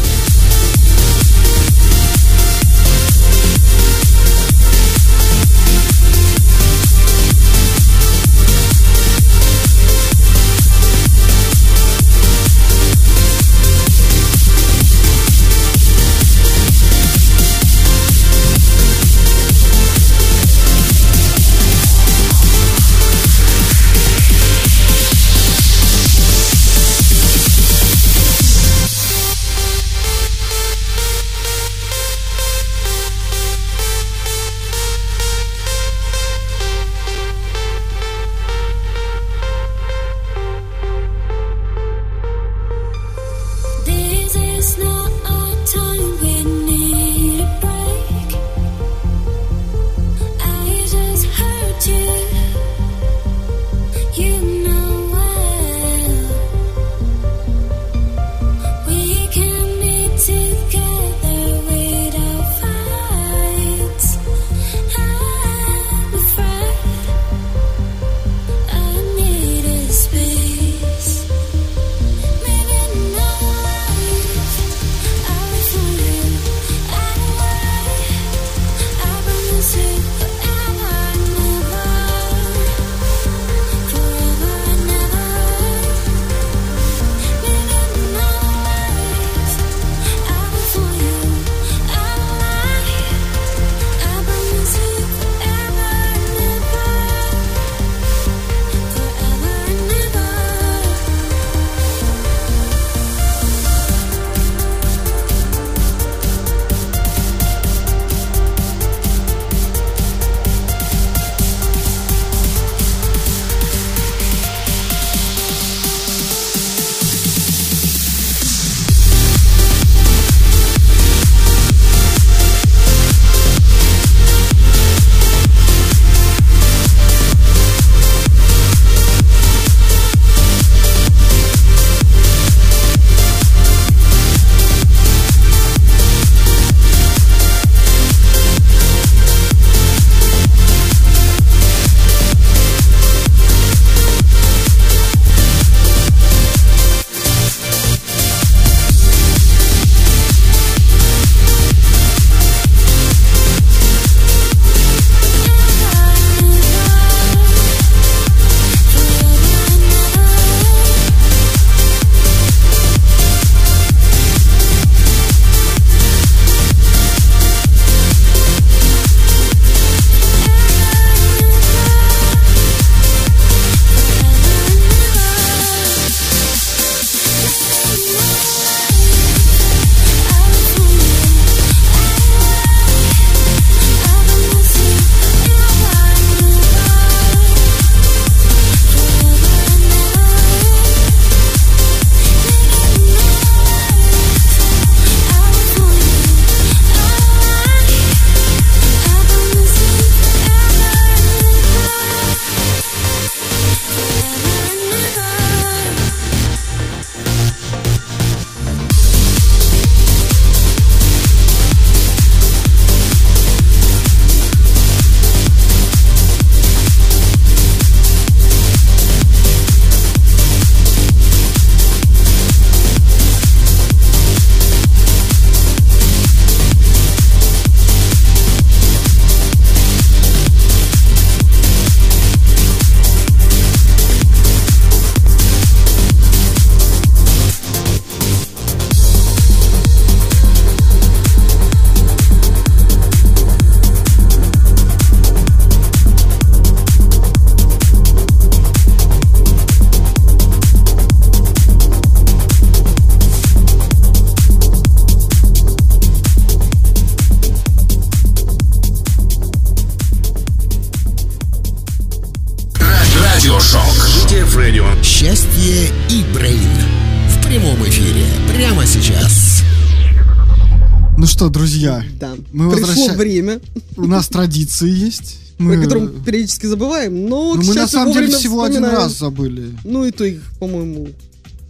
Что, друзья, Да. Мы Пришло возвращаем- время, у нас традиции есть. Мы, про которые мы периодически забываем, но ну, мы сейчас на самом деле всего один раз забыли. Ну и то их, по-моему,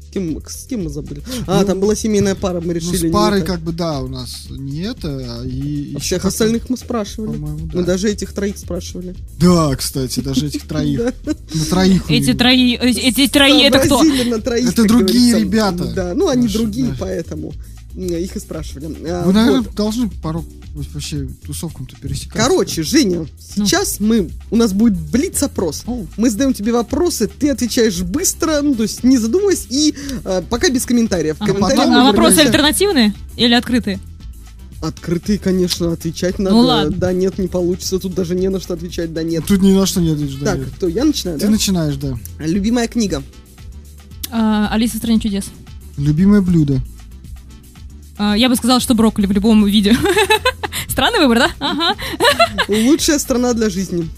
с кем, с кем мы забыли? А, Ну, там была семейная пара, мы Ну, решили. с не парой как бы, да, у нас не это, а и... А всех остальных мы спрашивали. по-моему, Мы да. даже этих троих спрашивали. Да, кстати, даже этих троих. На троих Эти трои, эти, трои, это кто? Это другие ребята. Да, ну они другие, да. поэтому их и спрашивали. А, Вы, наверное, вот. должны порог вообще тусовкам-то пересекаться. Короче, Женя, Ну. сейчас мы, у нас будет блиц-опрос. Оу. Мы задаем тебе вопросы, ты отвечаешь быстро, ну, то есть не задумываясь, и э, пока без комментариев. А, Комментарии потом а мы вопросы альтернативные или открытые? Открытые, конечно, отвечать надо. Ну ладно. Да, нет, не получится, тут даже не на что отвечать, да, нет. Тут ни на что не ответишь, да. Так, кто, я начинаю, Ты да? начинаешь, да. Любимая книга. А, Алиса в стране чудес. Любимое блюдо. А, я бы сказала, что брокколи в любом виде. Странный выбор, да? Ага. Лучшая страна для жизни.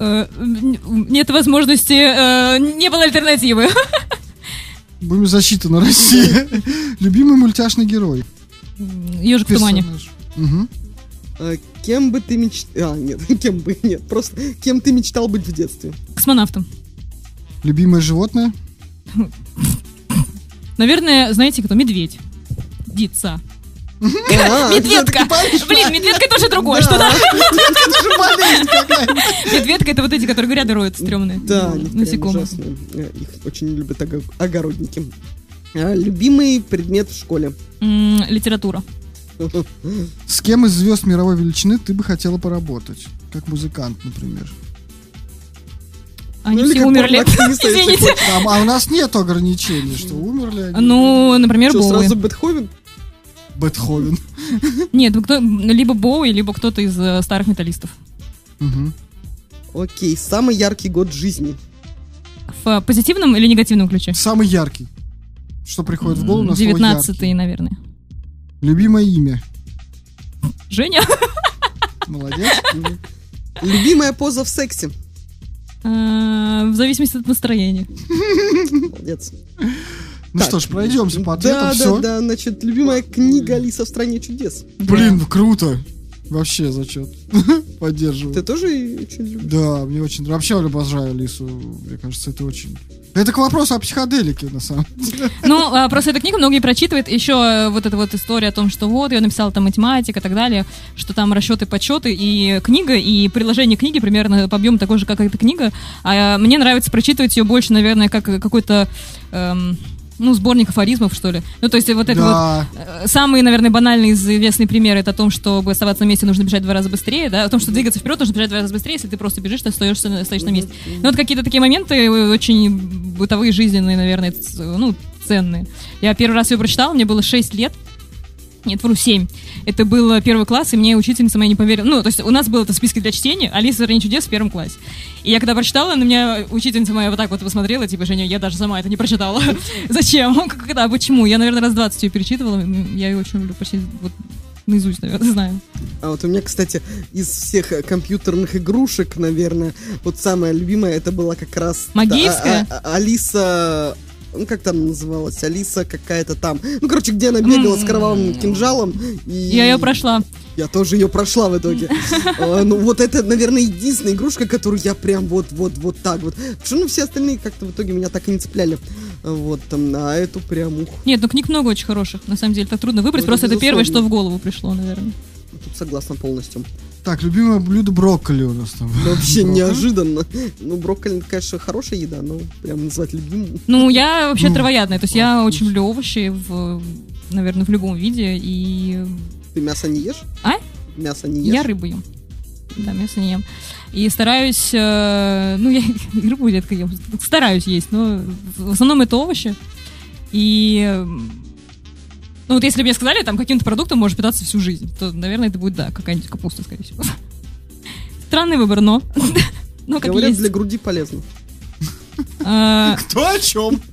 Э, Нет возможности, э, не было альтернативы. Будем защита на России. Любимый мультяшный герой. Ежик в тумане. Э, Кем бы ты мечтал... А, нет, кем бы, нет, просто кем ты мечтал быть в детстве? Космонавтом. Любимое животное. Наверное, знаете кто? Медведь. Дица. А, Медведка! Блин, медведка это уже другое, что да? Это же болезнь какая-то. Медведка это вот эти, которые гряды роют стрёмные. Да, прям Насекомые. ужасные. Э, Их очень любят ого- огородники. А, Любимый предмет в школе. Литература. С кем из звезд мировой величины ты бы хотела поработать? Как музыкант, например. Они Ну, все умерли. если Извините. Там, а у нас нет ограничений, что умерли они. Ну, например, Что, Боуи. сразу Бетховен? Бетховен. Нет, ну, либо Боуи, либо кто-то из э, старых металлистов. Окей, самый яркий год жизни. В позитивном или негативном ключе? Самый яркий. Что приходит в голову на слово 19 яркий. наверное. Любимое имя. Женя? Молодец. Любимая поза в сексе. Э, В зависимости от настроения. Молодец. Ну Так. что ж, пройдемся по Да, ответам. да, Все. да, значит, любимая книга Алиса в стране чудес. Блин, круто. Вообще зачет. Поддерживаю. Ты тоже очень любишь? Да, мне очень нравится. Вообще обожаю Алису. Мне кажется, это очень... Это к вопросу о психоделике, на самом деле. Ну, а, просто эту книгу многие прочитывают. Еще э, вот эта вот история о том, что вот, я написала там математика и так далее, что там расчеты, подсчеты, и книга, и приложение книги примерно по объему такой же, как эта книга. А э, мне нравится прочитывать ее больше, наверное, как какой-то... эм, ну, сборник афоризмов, что ли. Ну, то есть вот это вот Да. Э, Самый, наверное, банальный известный пример это о том, чтобы оставаться на месте, нужно бежать в два раза быстрее, да, о том, что двигаться вперед нужно бежать в два раза быстрее, если ты просто бежишь, ты остаешься, стоишь на месте. Ну, вот какие-то такие моменты э, очень бытовые, жизненные, наверное, ну, ценные. Я первый раз ее прочитала, мне было 6 лет, нет, вру, 7. Это был первый класс, и мне учительница моя не поверила. Ну, то есть у нас был это в списке для чтения «Алиса в стране чудес» в первом классе. И я когда прочитала, на меня учительница моя вот так вот посмотрела, типа, Женя, я даже сама это не прочитала. Зачем? Когда? Почему? Я, наверное, раз 20 ее перечитывала. Я ее очень люблю, почти вот наизусть, наверное, знаю. А вот у меня, кстати, из всех э, компьютерных игрушек, наверное, вот самая любимая это была как раз... Да, а- а- Алиса... Ну, как там называлась? Алиса какая-то там. Ну, короче, где она бегала с кровавым кинжалом. И... Я ее прошла. Я тоже ее прошла в итоге. А, Ну, вот это, наверное, единственная игрушка, которую я прям вот-вот-вот так вот. Потому что, ну, все остальные как-то в итоге меня так и не цепляли. Вот, там, а эту прям, ух, Нет, ну книг много очень хороших. На самом деле, так трудно выбрать. Ну, просто это первое, что в голову пришло, наверное. тут согласна полностью. Так, любимое блюдо брокколи у нас там. Ну, Вообще Брокколи. неожиданно. Ну, брокколи, конечно, хорошая еда, но прям назвать любимым. Ну, я вообще Ну, травоядная. То есть я очень люблю овощи, в, наверное, в любом виде. И Ты мясо не ешь? А? Мясо не ешь? Я рыбу ем. Да, мясо не ем. И стараюсь, э, ну, я рыбу редко ем, стараюсь есть, но в основном это овощи. И, ну, вот если бы мне сказали, там, каким-то продуктом можешь питаться всю жизнь, то, наверное, это будет, да, какая-нибудь капуста, скорее всего. Странный выбор, но... Но как Говорят, есть. для груди полезно. А, Кто о чем?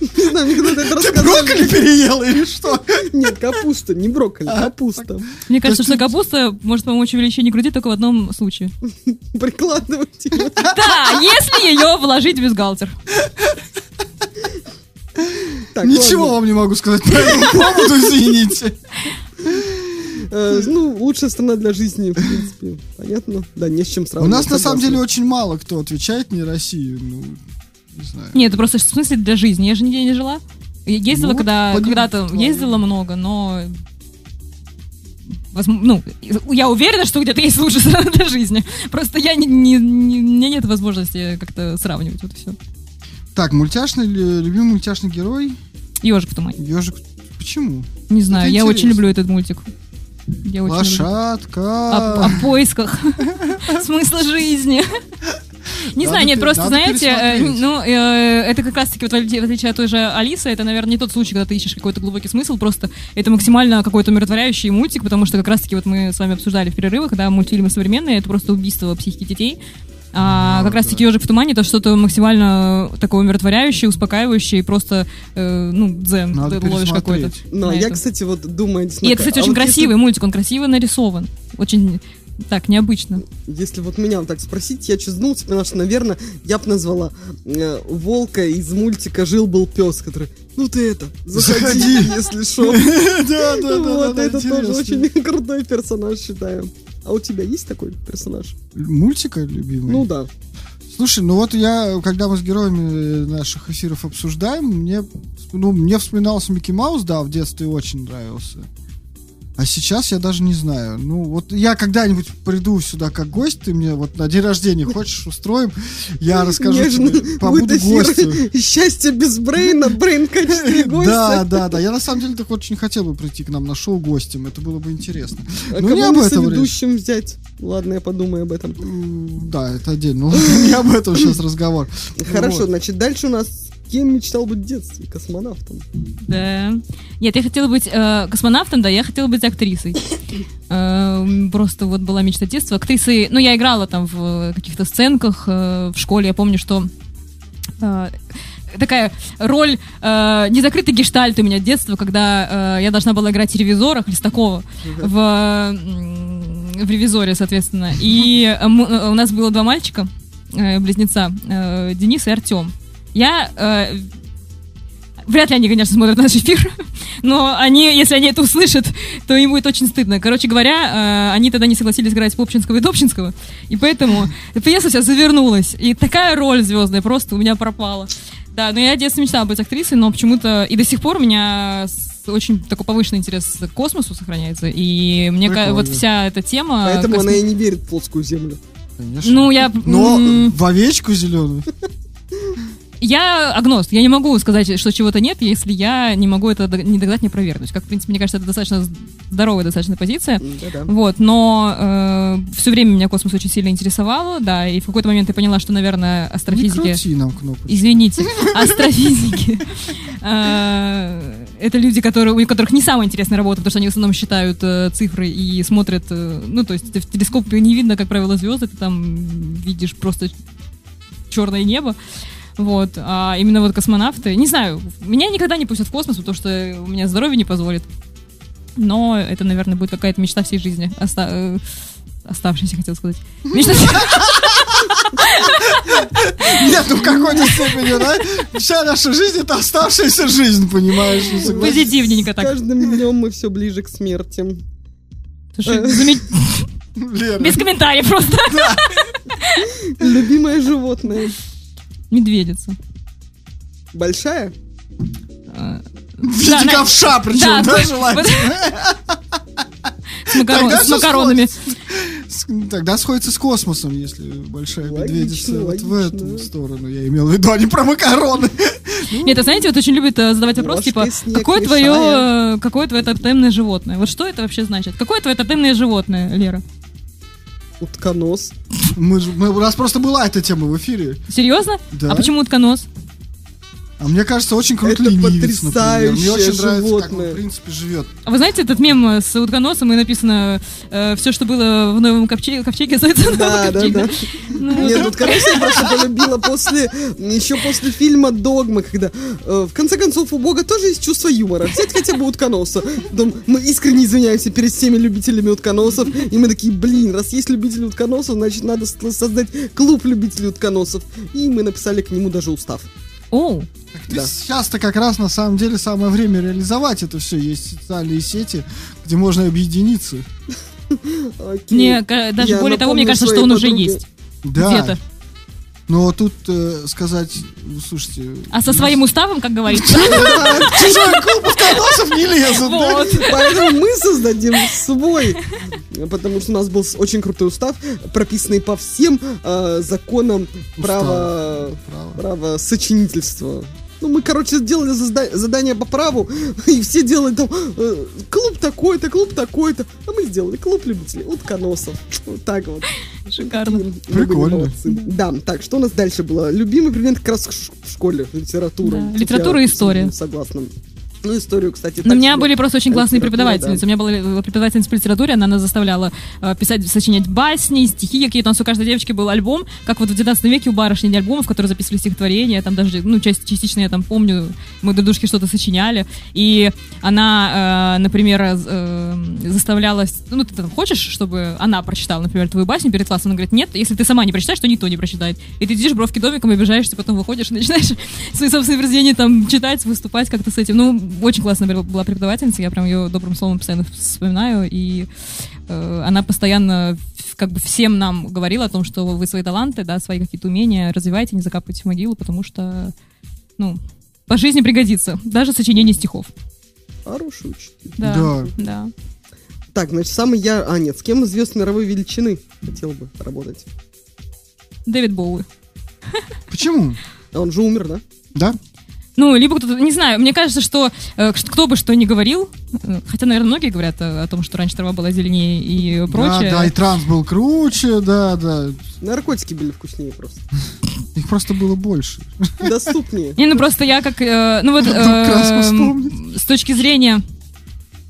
Не знаю, мне когда-то это Ты брокколи переел или что? Нет, капуста, не брокколи, капуста. Мне кажется, что капуста может помочь увеличению груди только в одном случае. Прикладывать ее. Да, если ее вложить в бюстгальтер. Так, Ничего ладно. вам не могу сказать по этому поводу, извините. Э, Ну, лучшая страна для жизни, в принципе. Понятно? Да, не с чем У сравнивать. нас на самом деле очень мало кто отвечает не Россию. Ну, не знаю. Нет, это просто в смысле для жизни. Я же нигде не жила. Я Ездила, Ну, когда, когда-то ездила много, но... Ну, я уверена, что где-то есть лучшая страна для жизни. Просто я не, не- не- у меня нет возможности как-то сравнивать. Вот и все. Так, мультяшный, любимый мультяшный герой Ежик в тумане. Ежик. Почему? Не знаю, Это я очень люблю этот мультик. Я. Лошадка. О, о поисках смысла жизни. Не Надо знаю, нет, просто, знаете, э, ну, э, это как раз-таки, вот, в отличие от той же Алисы, это, наверное, не тот случай, когда ты ищешь какой-то глубокий смысл, просто это максимально какой-то умиротворяющий мультик, потому что как раз-таки вот мы с вами обсуждали в перерывах, да, мультфильмы современные, это просто убийство психики детей. А как раз-таки «Ежик в тумане» это что-то максимально такое умиротворяющее, успокаивающее, и просто, э, ну, дзен Надо ты ловишь какой-то. пересмотреть. Ну, а я, это. кстати, вот думаю... И это, кстати, а очень вот если- красивый мультик, он красиво нарисован. Очень так, необычно. Если вот меня вот так спросить, я чизнулся, потому что, наверное, я бы назвала э, волка из мультика «Жил-был пес», который, ну ты это, заходи, Заходи. если что. Да, да, да, Вот да, это тоже очень крутой персонаж, считаю. А у тебя есть такой персонаж? Мультика любимый? Ну да. Слушай, ну вот я, когда мы с героями наших эфиров обсуждаем, мне, ну, мне вспоминался Микки Маус, да, в детстве очень нравился. А сейчас я даже не знаю. Ну, вот я когда-нибудь приду сюда как гость, ты мне вот на день рождения хочешь устроим, я расскажу Нежно тебе, побуду гостем. «Счастье без брейна», брейн в качестве Да, гостя. да, да. Я на самом деле так очень хотел бы прийти к нам на шоу гостем. Это было бы интересно. А Ну, кого мы соведущим взять? Ладно, я подумаю об этом. Да, это отдельно. Ладно, Не об этом сейчас разговор. Хорошо, Вот. значит, дальше у нас кем мечтал быть в детстве? Космонавтом. Да. Нет, я хотела быть э, космонавтом, да, я хотела быть актрисой. Э, Просто вот была мечта детства. Актрисой, ну, я играла там в каких-то сценках э, в школе. Я помню, что э, такая роль э, незакрытый гештальт у меня детства, когда э, я должна была играть ревизора Хлестакова в, в ревизоре, соответственно. И э, э, у нас было два мальчика, э, близнеца, э, Денис и Артем. Я э, Вряд ли они, конечно, смотрят наш эфир, но они, если они это услышат, то им будет очень стыдно. Короче говоря, э, они тогда не согласились играть Попчинского и Добчинского, и поэтому пьеса вся завернулась. И такая роль звездная просто у меня пропала. Да, но я в детстве мечтала быть актрисой, но почему-то и до сих пор у меня очень такой повышенный интерес к космосу сохраняется. И мне ка- Прикольно. вот вся эта тема... Поэтому космо- она и не верит в плоскую землю. Конечно. Ну, я... Но м, в овечку зеленую. Я агност. Я не могу сказать, что чего-то нет, если я не могу это не догадать, не провернуть. Как, в принципе, мне кажется, это достаточно здоровая достаточно позиция. Да-да. Вот, но все время меня космос очень сильно интересовало, да, и в какой-то момент я поняла, что, наверное, Не астрофизики... крути нам кнопочку. Извините, астрофизики. э, Это люди, которые, у которых не самая интересная работа, потому что они в основном считают э, цифры и смотрят, э, ну, то есть в телескоп не видно, как правило, звезды, ты там видишь просто черное небо. Вот, а именно вот космонавты, не знаю, меня никогда не пустят в космос, потому что у меня здоровье не позволит. Но это, наверное, будет какая-то мечта всей жизни. Оста- э, оставшаяся, хотел сказать. Мечта Нет, ну в какой-то степени, да? Вся наша жизнь это оставшаяся жизнь, понимаешь? Ну, позитивненько С так. каждым днем мы все ближе к смерти. Слушай, Лера. Без комментариев просто. Любимое животное. Медведица. Большая? А, В виде Да, ковша, причем, да, вот- желательно. С макаро- Тогда с всё макаронами. Тогда сходится с космосом, если большая Логично, медведица вот в эту сторону. Я имел в виду, а не про макароны. Нет, а знаете, вот очень любят э, задавать вопрос, типа, какое твое, э, какое твое тотемное животное? Вот что это вообще значит? Какое твое тотемное животное, Лера? Утконос. Мы же, мы- у нас просто была эта тема в эфире. Серьезно? Да. А почему утконос? А мне кажется, очень круто Это ленивец, например. Мне потрясающее очень нравится, как он, животное. в принципе, живет. А вы знаете этот мем с утконосом, и написано все, что было в новом ковчеге, ковчеге новом Да, да, ковчеге». да. Ну, Нет, вот. утконос я просто полюбила после, еще после фильма «Догма», когда, э, в конце концов, у Бога тоже есть чувство юмора. Взять хотя бы утконоса. Дом- Мы искренне извиняемся перед всеми любителями утконосов, и мы такие, блин, раз есть любители утконосов, значит, надо создать клуб любителей утконосов. И мы написали к нему даже устав. Оу, Да. Сейчас-то как раз на самом деле самое время реализовать это все. Есть социальные сети, где можно объединиться. Мне, даже более того, мне кажется, что он уже есть Да. где-то. Но тут э, сказать, ну, слушайте... А со своим уставом, как говорится. Чужой клуб утконосов не лезут, да? Поэтому мы создадим свой. Потому что у нас был очень крутой устав, прописанный по всем э, законам права, права сочинительства. Ну, мы, короче, сделали зада- задание по праву, и все делали там э, клуб такой-то, клуб такой-то. А мы сделали клуб любителей утконосов. Вот так вот. Шикарно. Прикольно. Да, так, что у нас дальше было? Любимый предмет как раз в школе, литература. Да, литература и история. Согласна. Ну, историю, кстати. У меня были просто очень классные преподавательницы. У меня была э, преподавательница по литературе, она нас заставляла э, писать, сочинять басни, стихи какие-то. У нас у каждой девочки был альбом, как вот в 19 веке у барышни не альбомов, которые записывали стихотворения. Там даже, ну, часть, частично я там помню, мы до душки что-то сочиняли. И она, э, например, э, заставляла... Ну, ты там хочешь, чтобы она прочитала, например, твою басню перед классом? Она говорит, нет, если ты сама не прочитаешь, то никто не прочитает. И ты сидишь бровки домиком, обижаешься, потом выходишь и начинаешь свои собственные произведения там читать, выступать как-то с этим. Ну, очень классная была- преподавательница, я прям ее добрым словом постоянно вспоминаю, и э, она постоянно как бы всем нам говорила о том, что вы свои таланты, да, свои какие-то умения развивайте, не закапывайте в могилу, потому что, ну, по жизни пригодится, даже сочинение стихов. Хороший учитель. Да, Да. да. Так, значит, самый я... А, нет, с кем из звезд мировой величины хотел бы работать? Дэвид Боуи. Почему? А он же умер, да? Да? Ну, либо кто-то, не знаю, мне кажется, что э, кто бы что ни говорил, э, хотя, наверное, многие говорят э, о том, что раньше трава была зеленее и прочее. Да, да, и транс был круче, да, да. Наркотики были вкуснее просто. Их просто было больше. Доступнее. Не, ну просто я как, э, ну вот, э, с точки зрения,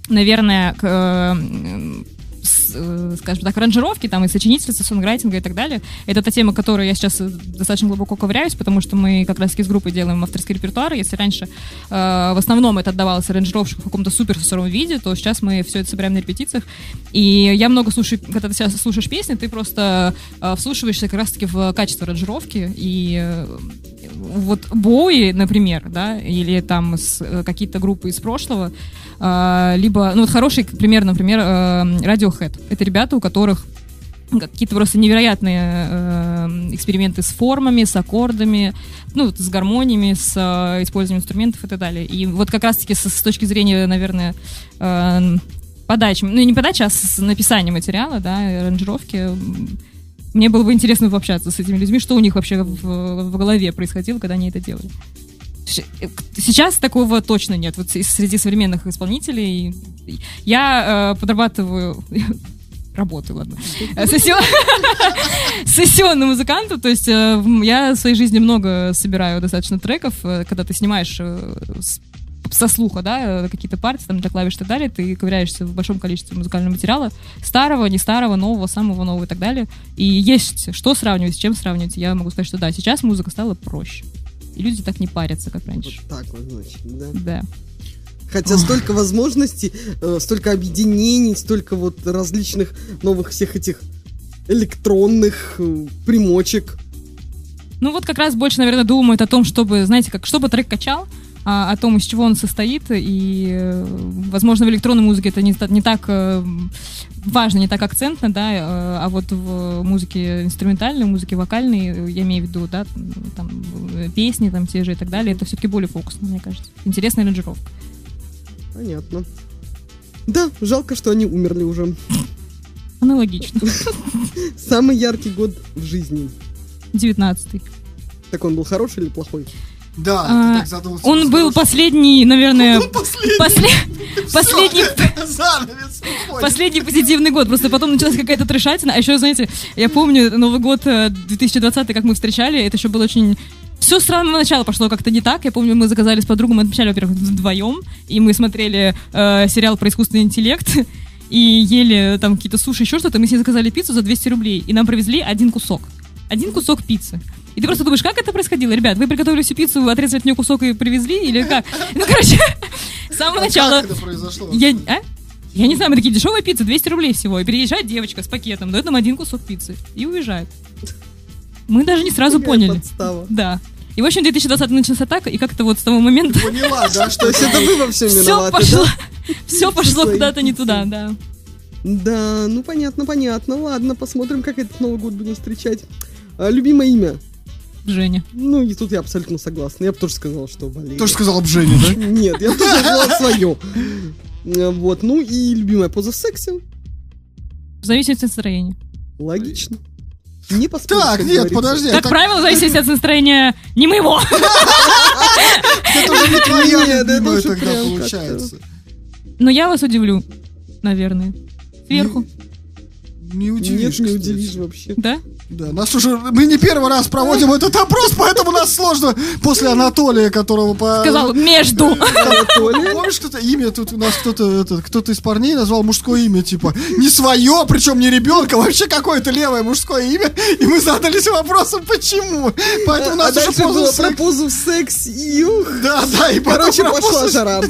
наверное, к, э, скажем так, аранжировки, там, и сочинительства, сонграйтинга и так далее, это та тема, которой я сейчас э, достаточно глубоко ковыряюсь, потому что мы как раз-таки с группой делаем авторский репертуар, если раньше э, в основном это отдавалось аранжировщику в каком-то супер сыром виде, то сейчас мы все это собираем на репетициях, и я много слушаю, когда ты сейчас слушаешь песни, ты просто э, вслушиваешься как раз-таки в качество аранжировки, и э, вот Бои, например, да, или там э, какие-то группы из прошлого, либо, ну вот хороший пример, например, э, Radiohead. Это ребята, у которых какие-то просто невероятные э, эксперименты с формами, с аккордами, ну, с гармониями, с э, использованием инструментов и так далее. И вот как раз-таки с, с точки зрения, наверное, подачи, ну, не подачи, а с написания материала, да, аранжировки, мне было бы интересно пообщаться с этими людьми, что у них вообще в, в голове происходило, когда они это делали. Э, Сейчас такого точно нет. Вот среди современных исполнителей я э, подрабатываю работаю, ладно. Э, сессион- Сессионный музыкантом, то есть э, я в своей жизни много собираю достаточно треков, когда ты снимаешь со слуха, да, какие-то партии, там, для клавиш и так далее, ты ковыряешься в большом количестве музыкального материала, старого, не старого, нового, самого нового и так далее. И есть что сравнивать, с чем сравнивать. Я могу сказать, что да, сейчас музыка стала проще. И люди так не парятся, как раньше. Вот так вот, значит, да. Да. Хотя столько возможностей, э, столько объединений, столько вот различных новых всех этих электронных э, примочек. Ну вот как раз больше, наверное, думают о том, чтобы, знаете, как чтобы трек качал, о том, из чего он состоит, и, возможно, в электронной музыке это не, не так э, важно, не так акцентно, да, э, а вот в музыке инструментальной, музыке вокальной, э, я имею в виду, да, там, песни там те же и так далее, это все-таки более фокусно, мне кажется. Интересная аранжировка. Понятно. Да, жалко, что они умерли уже. Аналогично. Самый яркий год в жизни. 19-й. Так он был хороший или плохой? Да, А, ты так задумался. Он был последний, наверное, последний. после- последний Занавес. Последний позитивный год, просто потом началась какая-то трешатина. А еще, знаете, я помню Новый год э, 2020, как мы встречали, это еще было очень... Все с самого начала пошло как-то не так. Я помню, мы заказали с подругой, мы отмечали, во-первых, вдвоем, и мы смотрели э, сериал про искусственный интеллект, и ели там какие-то суши, еще что-то. Мы себе заказали пиццу за 200 рублей, и нам привезли один кусок. Один кусок пиццы. И ты просто думаешь, как это происходило? Ребят, вы приготовили всю пиццу, отрезали от нее кусок и привезли? Или как? Ну, короче, с самого А начала... Как это произошло? Я, а? Я не знаю, мы такие дешевые пиццы, 200 рублей всего. И приезжает девочка с пакетом, дает нам один кусок пиццы и уезжает. Мы даже не сразу Какая поняли. подстава. Да. И, в общем, 2020 начался так, и как-то вот с того момента Поняла, да, что То есть это вы во всем все виноваты, пошло, да? все пошло куда-то не туда, да. Да, ну понятно, понятно. Ладно, посмотрим, как этот Новый год будем встречать. А, любимое имя? Женя. Ну, и тут я абсолютно согласна. Я бы тоже сказала, что Валерия. Тоже сказал об Жене, да? Нет, я тоже назвала свое. Вот, ну и любимая поза в сексе. Зависит от настроения. Логично. Не поспоришь, Так, нет, говорится. подожди. Как так правило, зависит от настроения не моего. Это уже не твоя любимая тогда получается. Но я вас удивлю, наверное. Сверху, Не удивишь, Нет, не удивишь вообще. да? Да, нас уже... Мы не первый раз проводим этот опрос, поэтому нас сложно после Анатолия, которого по... Сказал между. Анатолий? Помнишь, кто-то имя тут у нас кто-то кто-то из парней назвал мужское имя, типа не свое, причем не ребенка, вообще какое-то левое мужское имя, и мы задались вопросом, почему. Поэтому А нас уже дальше поза было про секс- позу в секс и ух. Да, да, и Короче, пошла жара.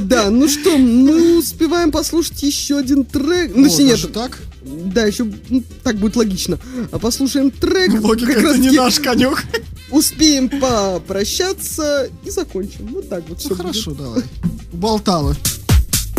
Да, ну что, мы успеваем послушать еще один трек. Ну, нет, так? Да, еще ну, так будет логично. А послушаем трек. Логика как это раз не наш конек. Успеем попрощаться и закончим. Вот так вот Ну все хорошо, давай. Уболтала.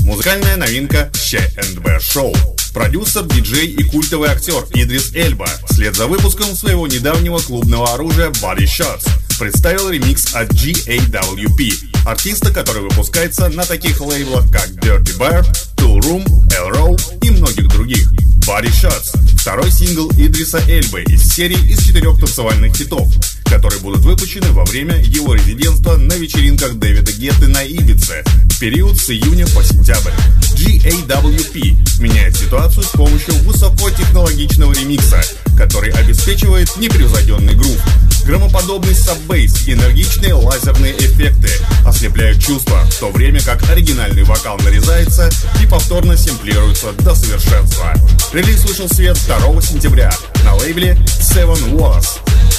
Музыкальная новинка ЩНБ Шоу. Продюсер, диджей и культовый актер Идрис Эльба вслед за выпуском своего недавнего клубного оружия Body Shots представил ремикс от GAWP, артиста, который выпускается на таких лейблах, как Dirty Bear, Tool Room, L-Row и многих других. Body Shots – второй сингл Идриса Эльбы из серии из четырех танцевальных хитов, которые будут выпущены во время его резидентства на вечеринках Дэвида Гетты на Ибице в период с июня по сентябрь. GAWP меняет ситуацию с помощью высокотехнологичного ремикса, который обеспечивает непревзойденный грув. Громоподобный саббейс энергичные лазерные эффекты ослепляют чувства, в то время как оригинальный вокал нарезается и повторно сэмплируется до совершенства. Релиз вышел в свет 2 сентября на лейбле Seven Wallace.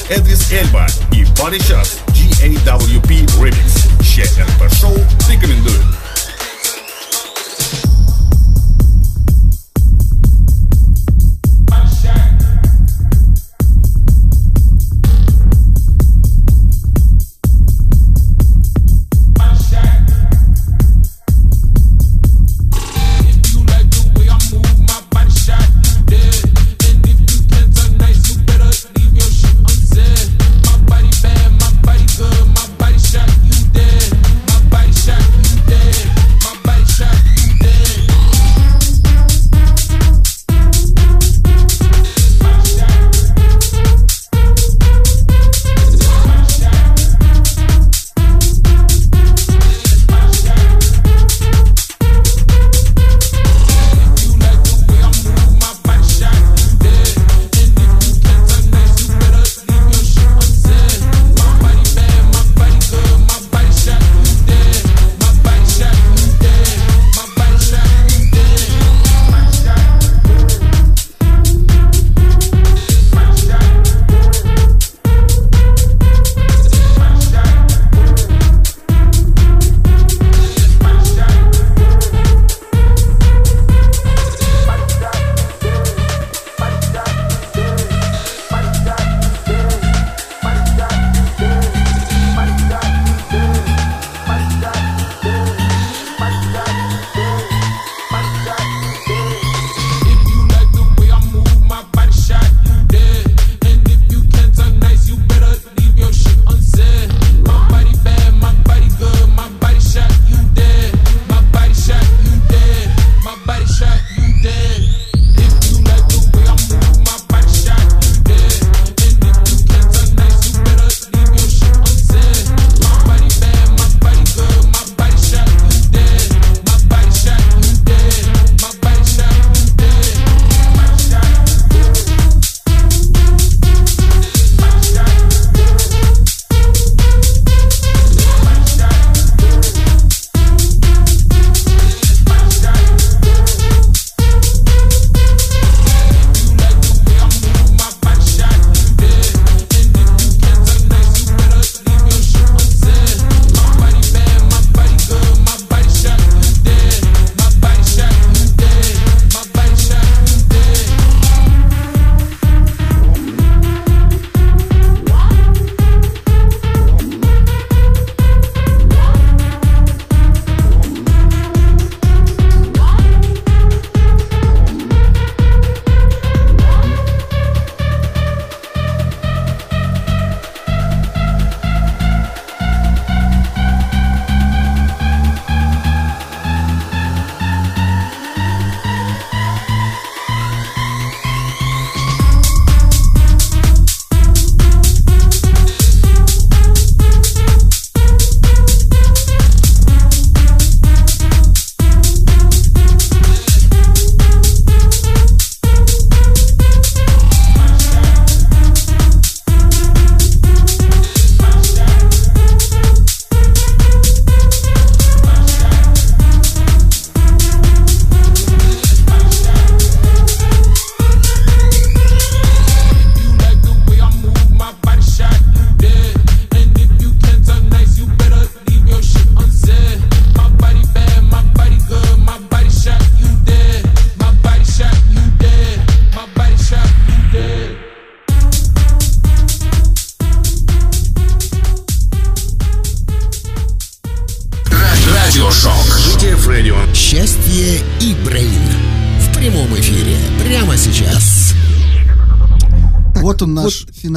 Эдрис Эльба и Body Shots GAWP Remix. ЩНП Шоу рекомендует.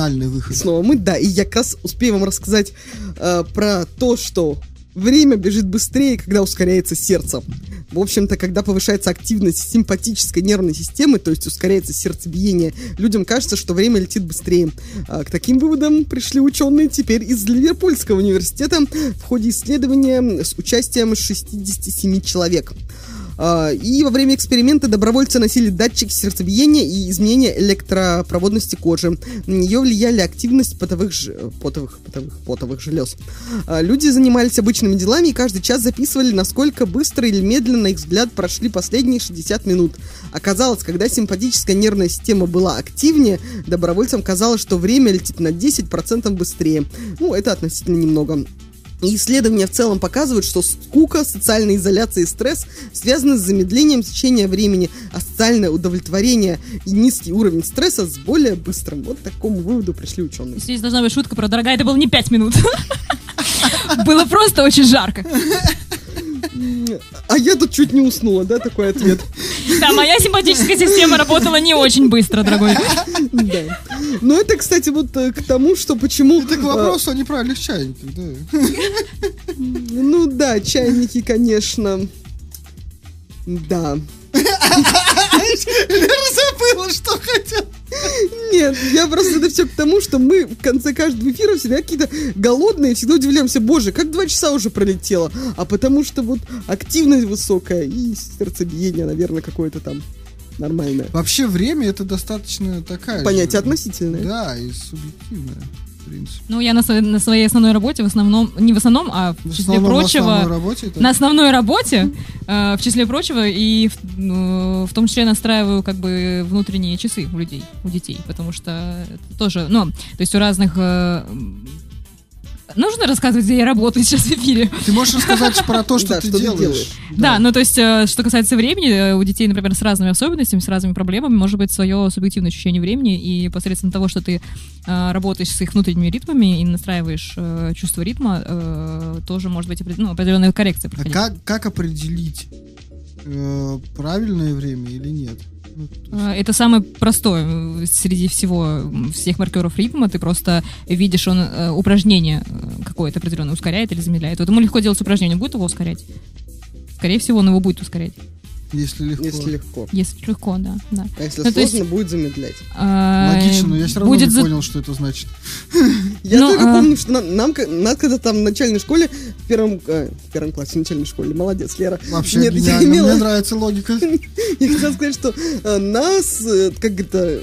Наш финальный выход. Снова мы, да, и я как раз успею вам рассказать э, про то, что время бежит быстрее, когда ускоряется сердце. В общем-то, когда повышается активность симпатической нервной системы, то есть ускоряется сердцебиение, людям кажется, что время летит быстрее. А к таким выводам пришли ученые теперь из Ливерпульского университета в ходе исследования с участием 67 человек. А, И во время эксперимента добровольцы носили датчик сердцебиения и изменения электропроводности кожи. На нее влияли активность потовых, ж- потовых, потовых, потовых желез. А, Люди занимались обычными делами и каждый час записывали, насколько быстро или медленно, на их взгляд, прошли последние 60 минут. Оказалось, когда симпатическая нервная система была активнее, добровольцам казалось, что время летит на 10% быстрее. Ну, это относительно немного. И исследования в целом показывают, что скука, социальная изоляция и стресс связаны с замедлением течения времени, а социальное удовлетворение и низкий уровень стресса с более быстрым. Вот к такому выводу пришли ученые. Здесь должна быть шутка про дорогая, это было не 5 минут. Было просто очень жарко. А я тут чуть не уснула, да, такой ответ. Да, моя симпатическая система работала не очень быстро, дорогой. Да. Но это, кстати, вот э, к тому, что почему... Это к э, вопросу о неправильных чайниках, да. Ну да, чайники, конечно. Да. Лера забыла, что хотел. Нет, я просто это все к тому, что мы в конце каждого эфира всегда какие-то голодные, всегда удивляемся, боже, как два часа уже пролетело. А потому что вот активность высокая и сердцебиение, наверное, какое-то там нормальное. Вообще время это достаточно такая Понятие же- относительное. Да, и субъективное, в принципе. Ну, я на своей, на своей основной работе в основном, не в основном, а в, В числе основном на прочего, основной работе это- на основной работе, э, в числе прочего, и в, ну, в том числе настраиваю как бы внутренние часы у людей, у детей, потому что это тоже, ну, то есть у разных... э, Нужно рассказывать, где я работаю сейчас в эфире? Ты можешь рассказать про то, что ты делаешь. Да, ну то есть, э, что касается времени, э, у детей, например, с разными особенностями, с разными проблемами, может быть свое субъективное ощущение времени, и посредством того, что ты э, работаешь с их внутренними ритмами и настраиваешь чувство ритма, тоже может быть ну, определенная коррекция А как, определить правильное время или нет? Э, Это самое простое среди всего всех маркеров ритма. Ты просто видишь, он э, упражнение э, какое-то определенное ускоряет или замедляет. Вот ему легко делать упражнение, будет его ускорять? Скорее всего, он его будет ускорять. Если легко. Если легко. Если легко, да. да. А если Ну, то есть- сложно, будет замедлять. А, Логично, но я все равно будет не за- понял, что это значит. Я Ну, только а- помню, что нам, когда там в начальной школе, в первом, э, классе, в начальной школе, молодец, Лера. Вообще Мне нравится логика. Я хотела сказать, что э, нас, э, как это,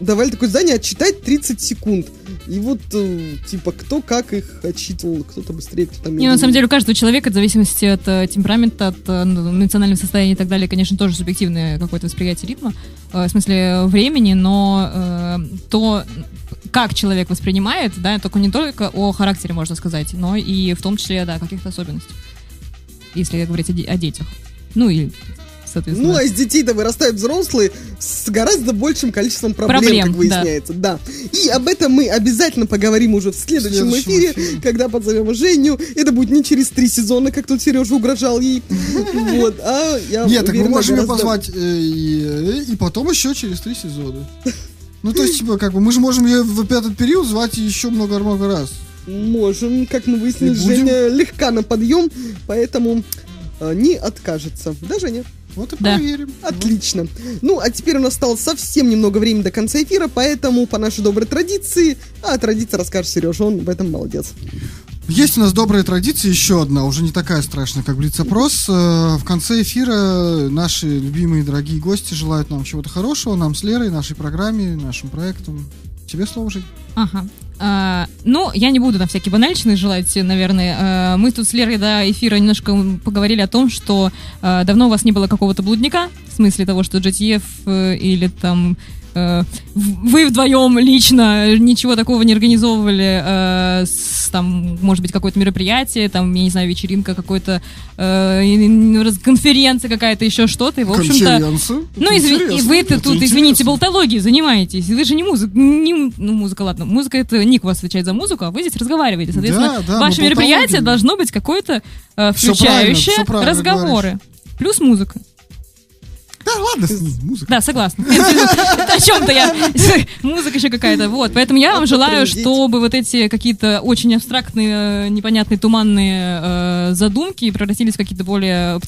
давали такое задание отчитать 30 секунд. И вот, э, типа, кто как их отчитывал, кто-то быстрее, кто-то Не, медленнее. на самом деле у каждого человека, в зависимости от э, темперамента, от э, ну, эмоционального состояния и так далее, конечно, тоже субъективное какое-то восприятие ритма, э, в смысле времени, но э, то, как человек воспринимает, да, только не только о характере, можно сказать, но и в том числе, да, каких-то особенностей, если говорить о, де- о детях. Ну и, соответственно... Ну, а из детей-то вырастают взрослые с гораздо большим количеством проблем, Проблем, как выясняется. Да. И об этом мы обязательно поговорим уже в следующем, В следующем эфире, эфире. когда позовем Женю. Это будет не через три сезона, как тут Сережа угрожал ей. Вот. А я Нет, так мы можем ее позвать э, и, потом еще через три сезона. Ну, то есть, типа, как бы, мы же можем ее в этот период звать еще много-много раз. Можем, как мы выяснили. Женя легка на подъем, поэтому э, не откажется. Да, Женя? Вот и Да. проверим. Отлично. Ну, а теперь у нас осталось совсем немного времени до конца эфира, поэтому по нашей доброй традиции, а традиция расскажет Сережа, он в этом молодец. Есть у нас добрая традиция, еще одна, уже не такая страшная, как Блиц-опрос. Э, В конце эфира наши любимые дорогие гости желают нам чего-то хорошего, нам с Лерой, нашей программе, нашим проектам. Тебе слово, Жень. Ага. А, ну, я не буду на всякие банальщины желать, наверное. А, мы тут с Лерой до эфира немножко поговорили о том, что а, давно у вас не было какого-то блудника, в смысле того, что GTF э, или там вы вдвоем лично ничего такого не организовывали, э, с, там, может быть, какое-то мероприятие, там, я не знаю, вечеринка, какой-то э, раз- конференция какая-то, еще что-то. И, в общем-то, ну, изви- и вы-то тут, извините, интересно. болтологией занимаетесь. Вы же не музыка, не, ну, музыка, ладно, музыка это Ник вас отвечает за музыку, а вы здесь разговариваете. Соответственно, Да, да, ваше мероприятие должно быть какое-то э, Всё правильно, включающее всё правильно разговоры. Плюс музыка. Да, ладно, с ней, музыка. Да, согласна. О чем-то я. Музыка еще какая-то. Вот. Поэтому я вам желаю, чтобы вот эти какие-то очень абстрактные, э, непонятные, туманные э, задумки превратились в какие-то более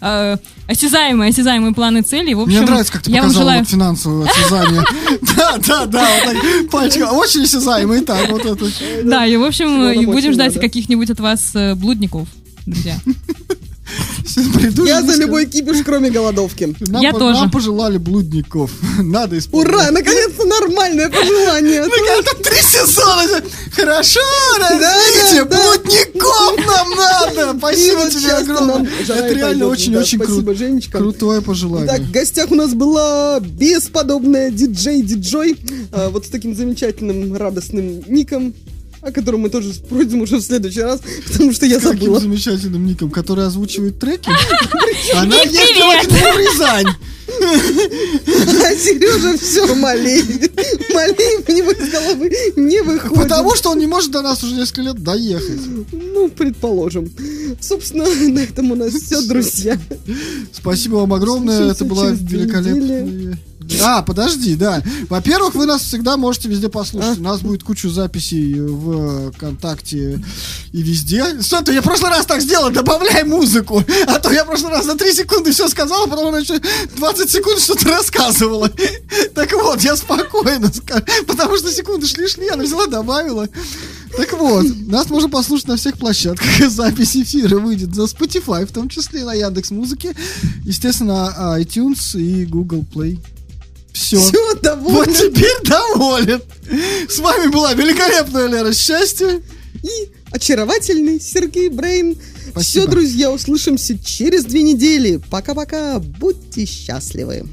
э, осязаемые, осязаемые планы целей. В общем, Мне нравится, как ты показала финансовое осязание. Да, да, да, пальчиком. Очень осязаемый, так, вот это. Да, и в общем, будем ждать каких-нибудь от вас блудников, друзья. Я за любой кипиш, кроме голодовки. Нам Я тоже. Нам пожелали блудников. Надо исполнить. Ура, наконец-то нормальное пожелание. Это три сезона! Хорошо, развитие! Блудников нам надо! Спасибо тебе огромное! Это реально очень-очень Спасибо, круто. Женечка. Крутое Так, пожелание. в гостях у нас была бесподобная диджей-диджой, э, вот с таким замечательным радостным ником, о котором мы тоже спросим уже в следующий раз, потому что я забыла. замечательным ником, который озвучивает треки. Она ездила к нему в Рязань. А Сережа все малеет. Малеет у него из головы не выходит. Потому что он не может до нас уже несколько лет доехать. Ну, предположим. Собственно, на этом у нас все, друзья. Спасибо вам огромное, это была великолепная... А, подожди, да. Во-первых, вы нас всегда можете везде послушать. У нас будет куча записей в ВКонтакте и везде. Что-то я в прошлый раз так сделал, добавляй музыку. А то я в прошлый раз за 3 секунды все сказал, а потом она еще 20 секунд что-то рассказывала. Так вот, я спокойно скажу. Потому что секунды шли-шли, она взяла, добавила. Так вот, нас можно послушать на всех площадках. Запись эфира выйдет за Spotify, в том числе и на Яндекс Музыке, естественно, на iTunes и Google Play. Все. Все, Вот довольно. теперь доволен. С вами была великолепная Лера Счастья. И очаровательный Сергей Брейн. Спасибо. Все, друзья, услышимся через две недели. Пока-пока. Будьте счастливы.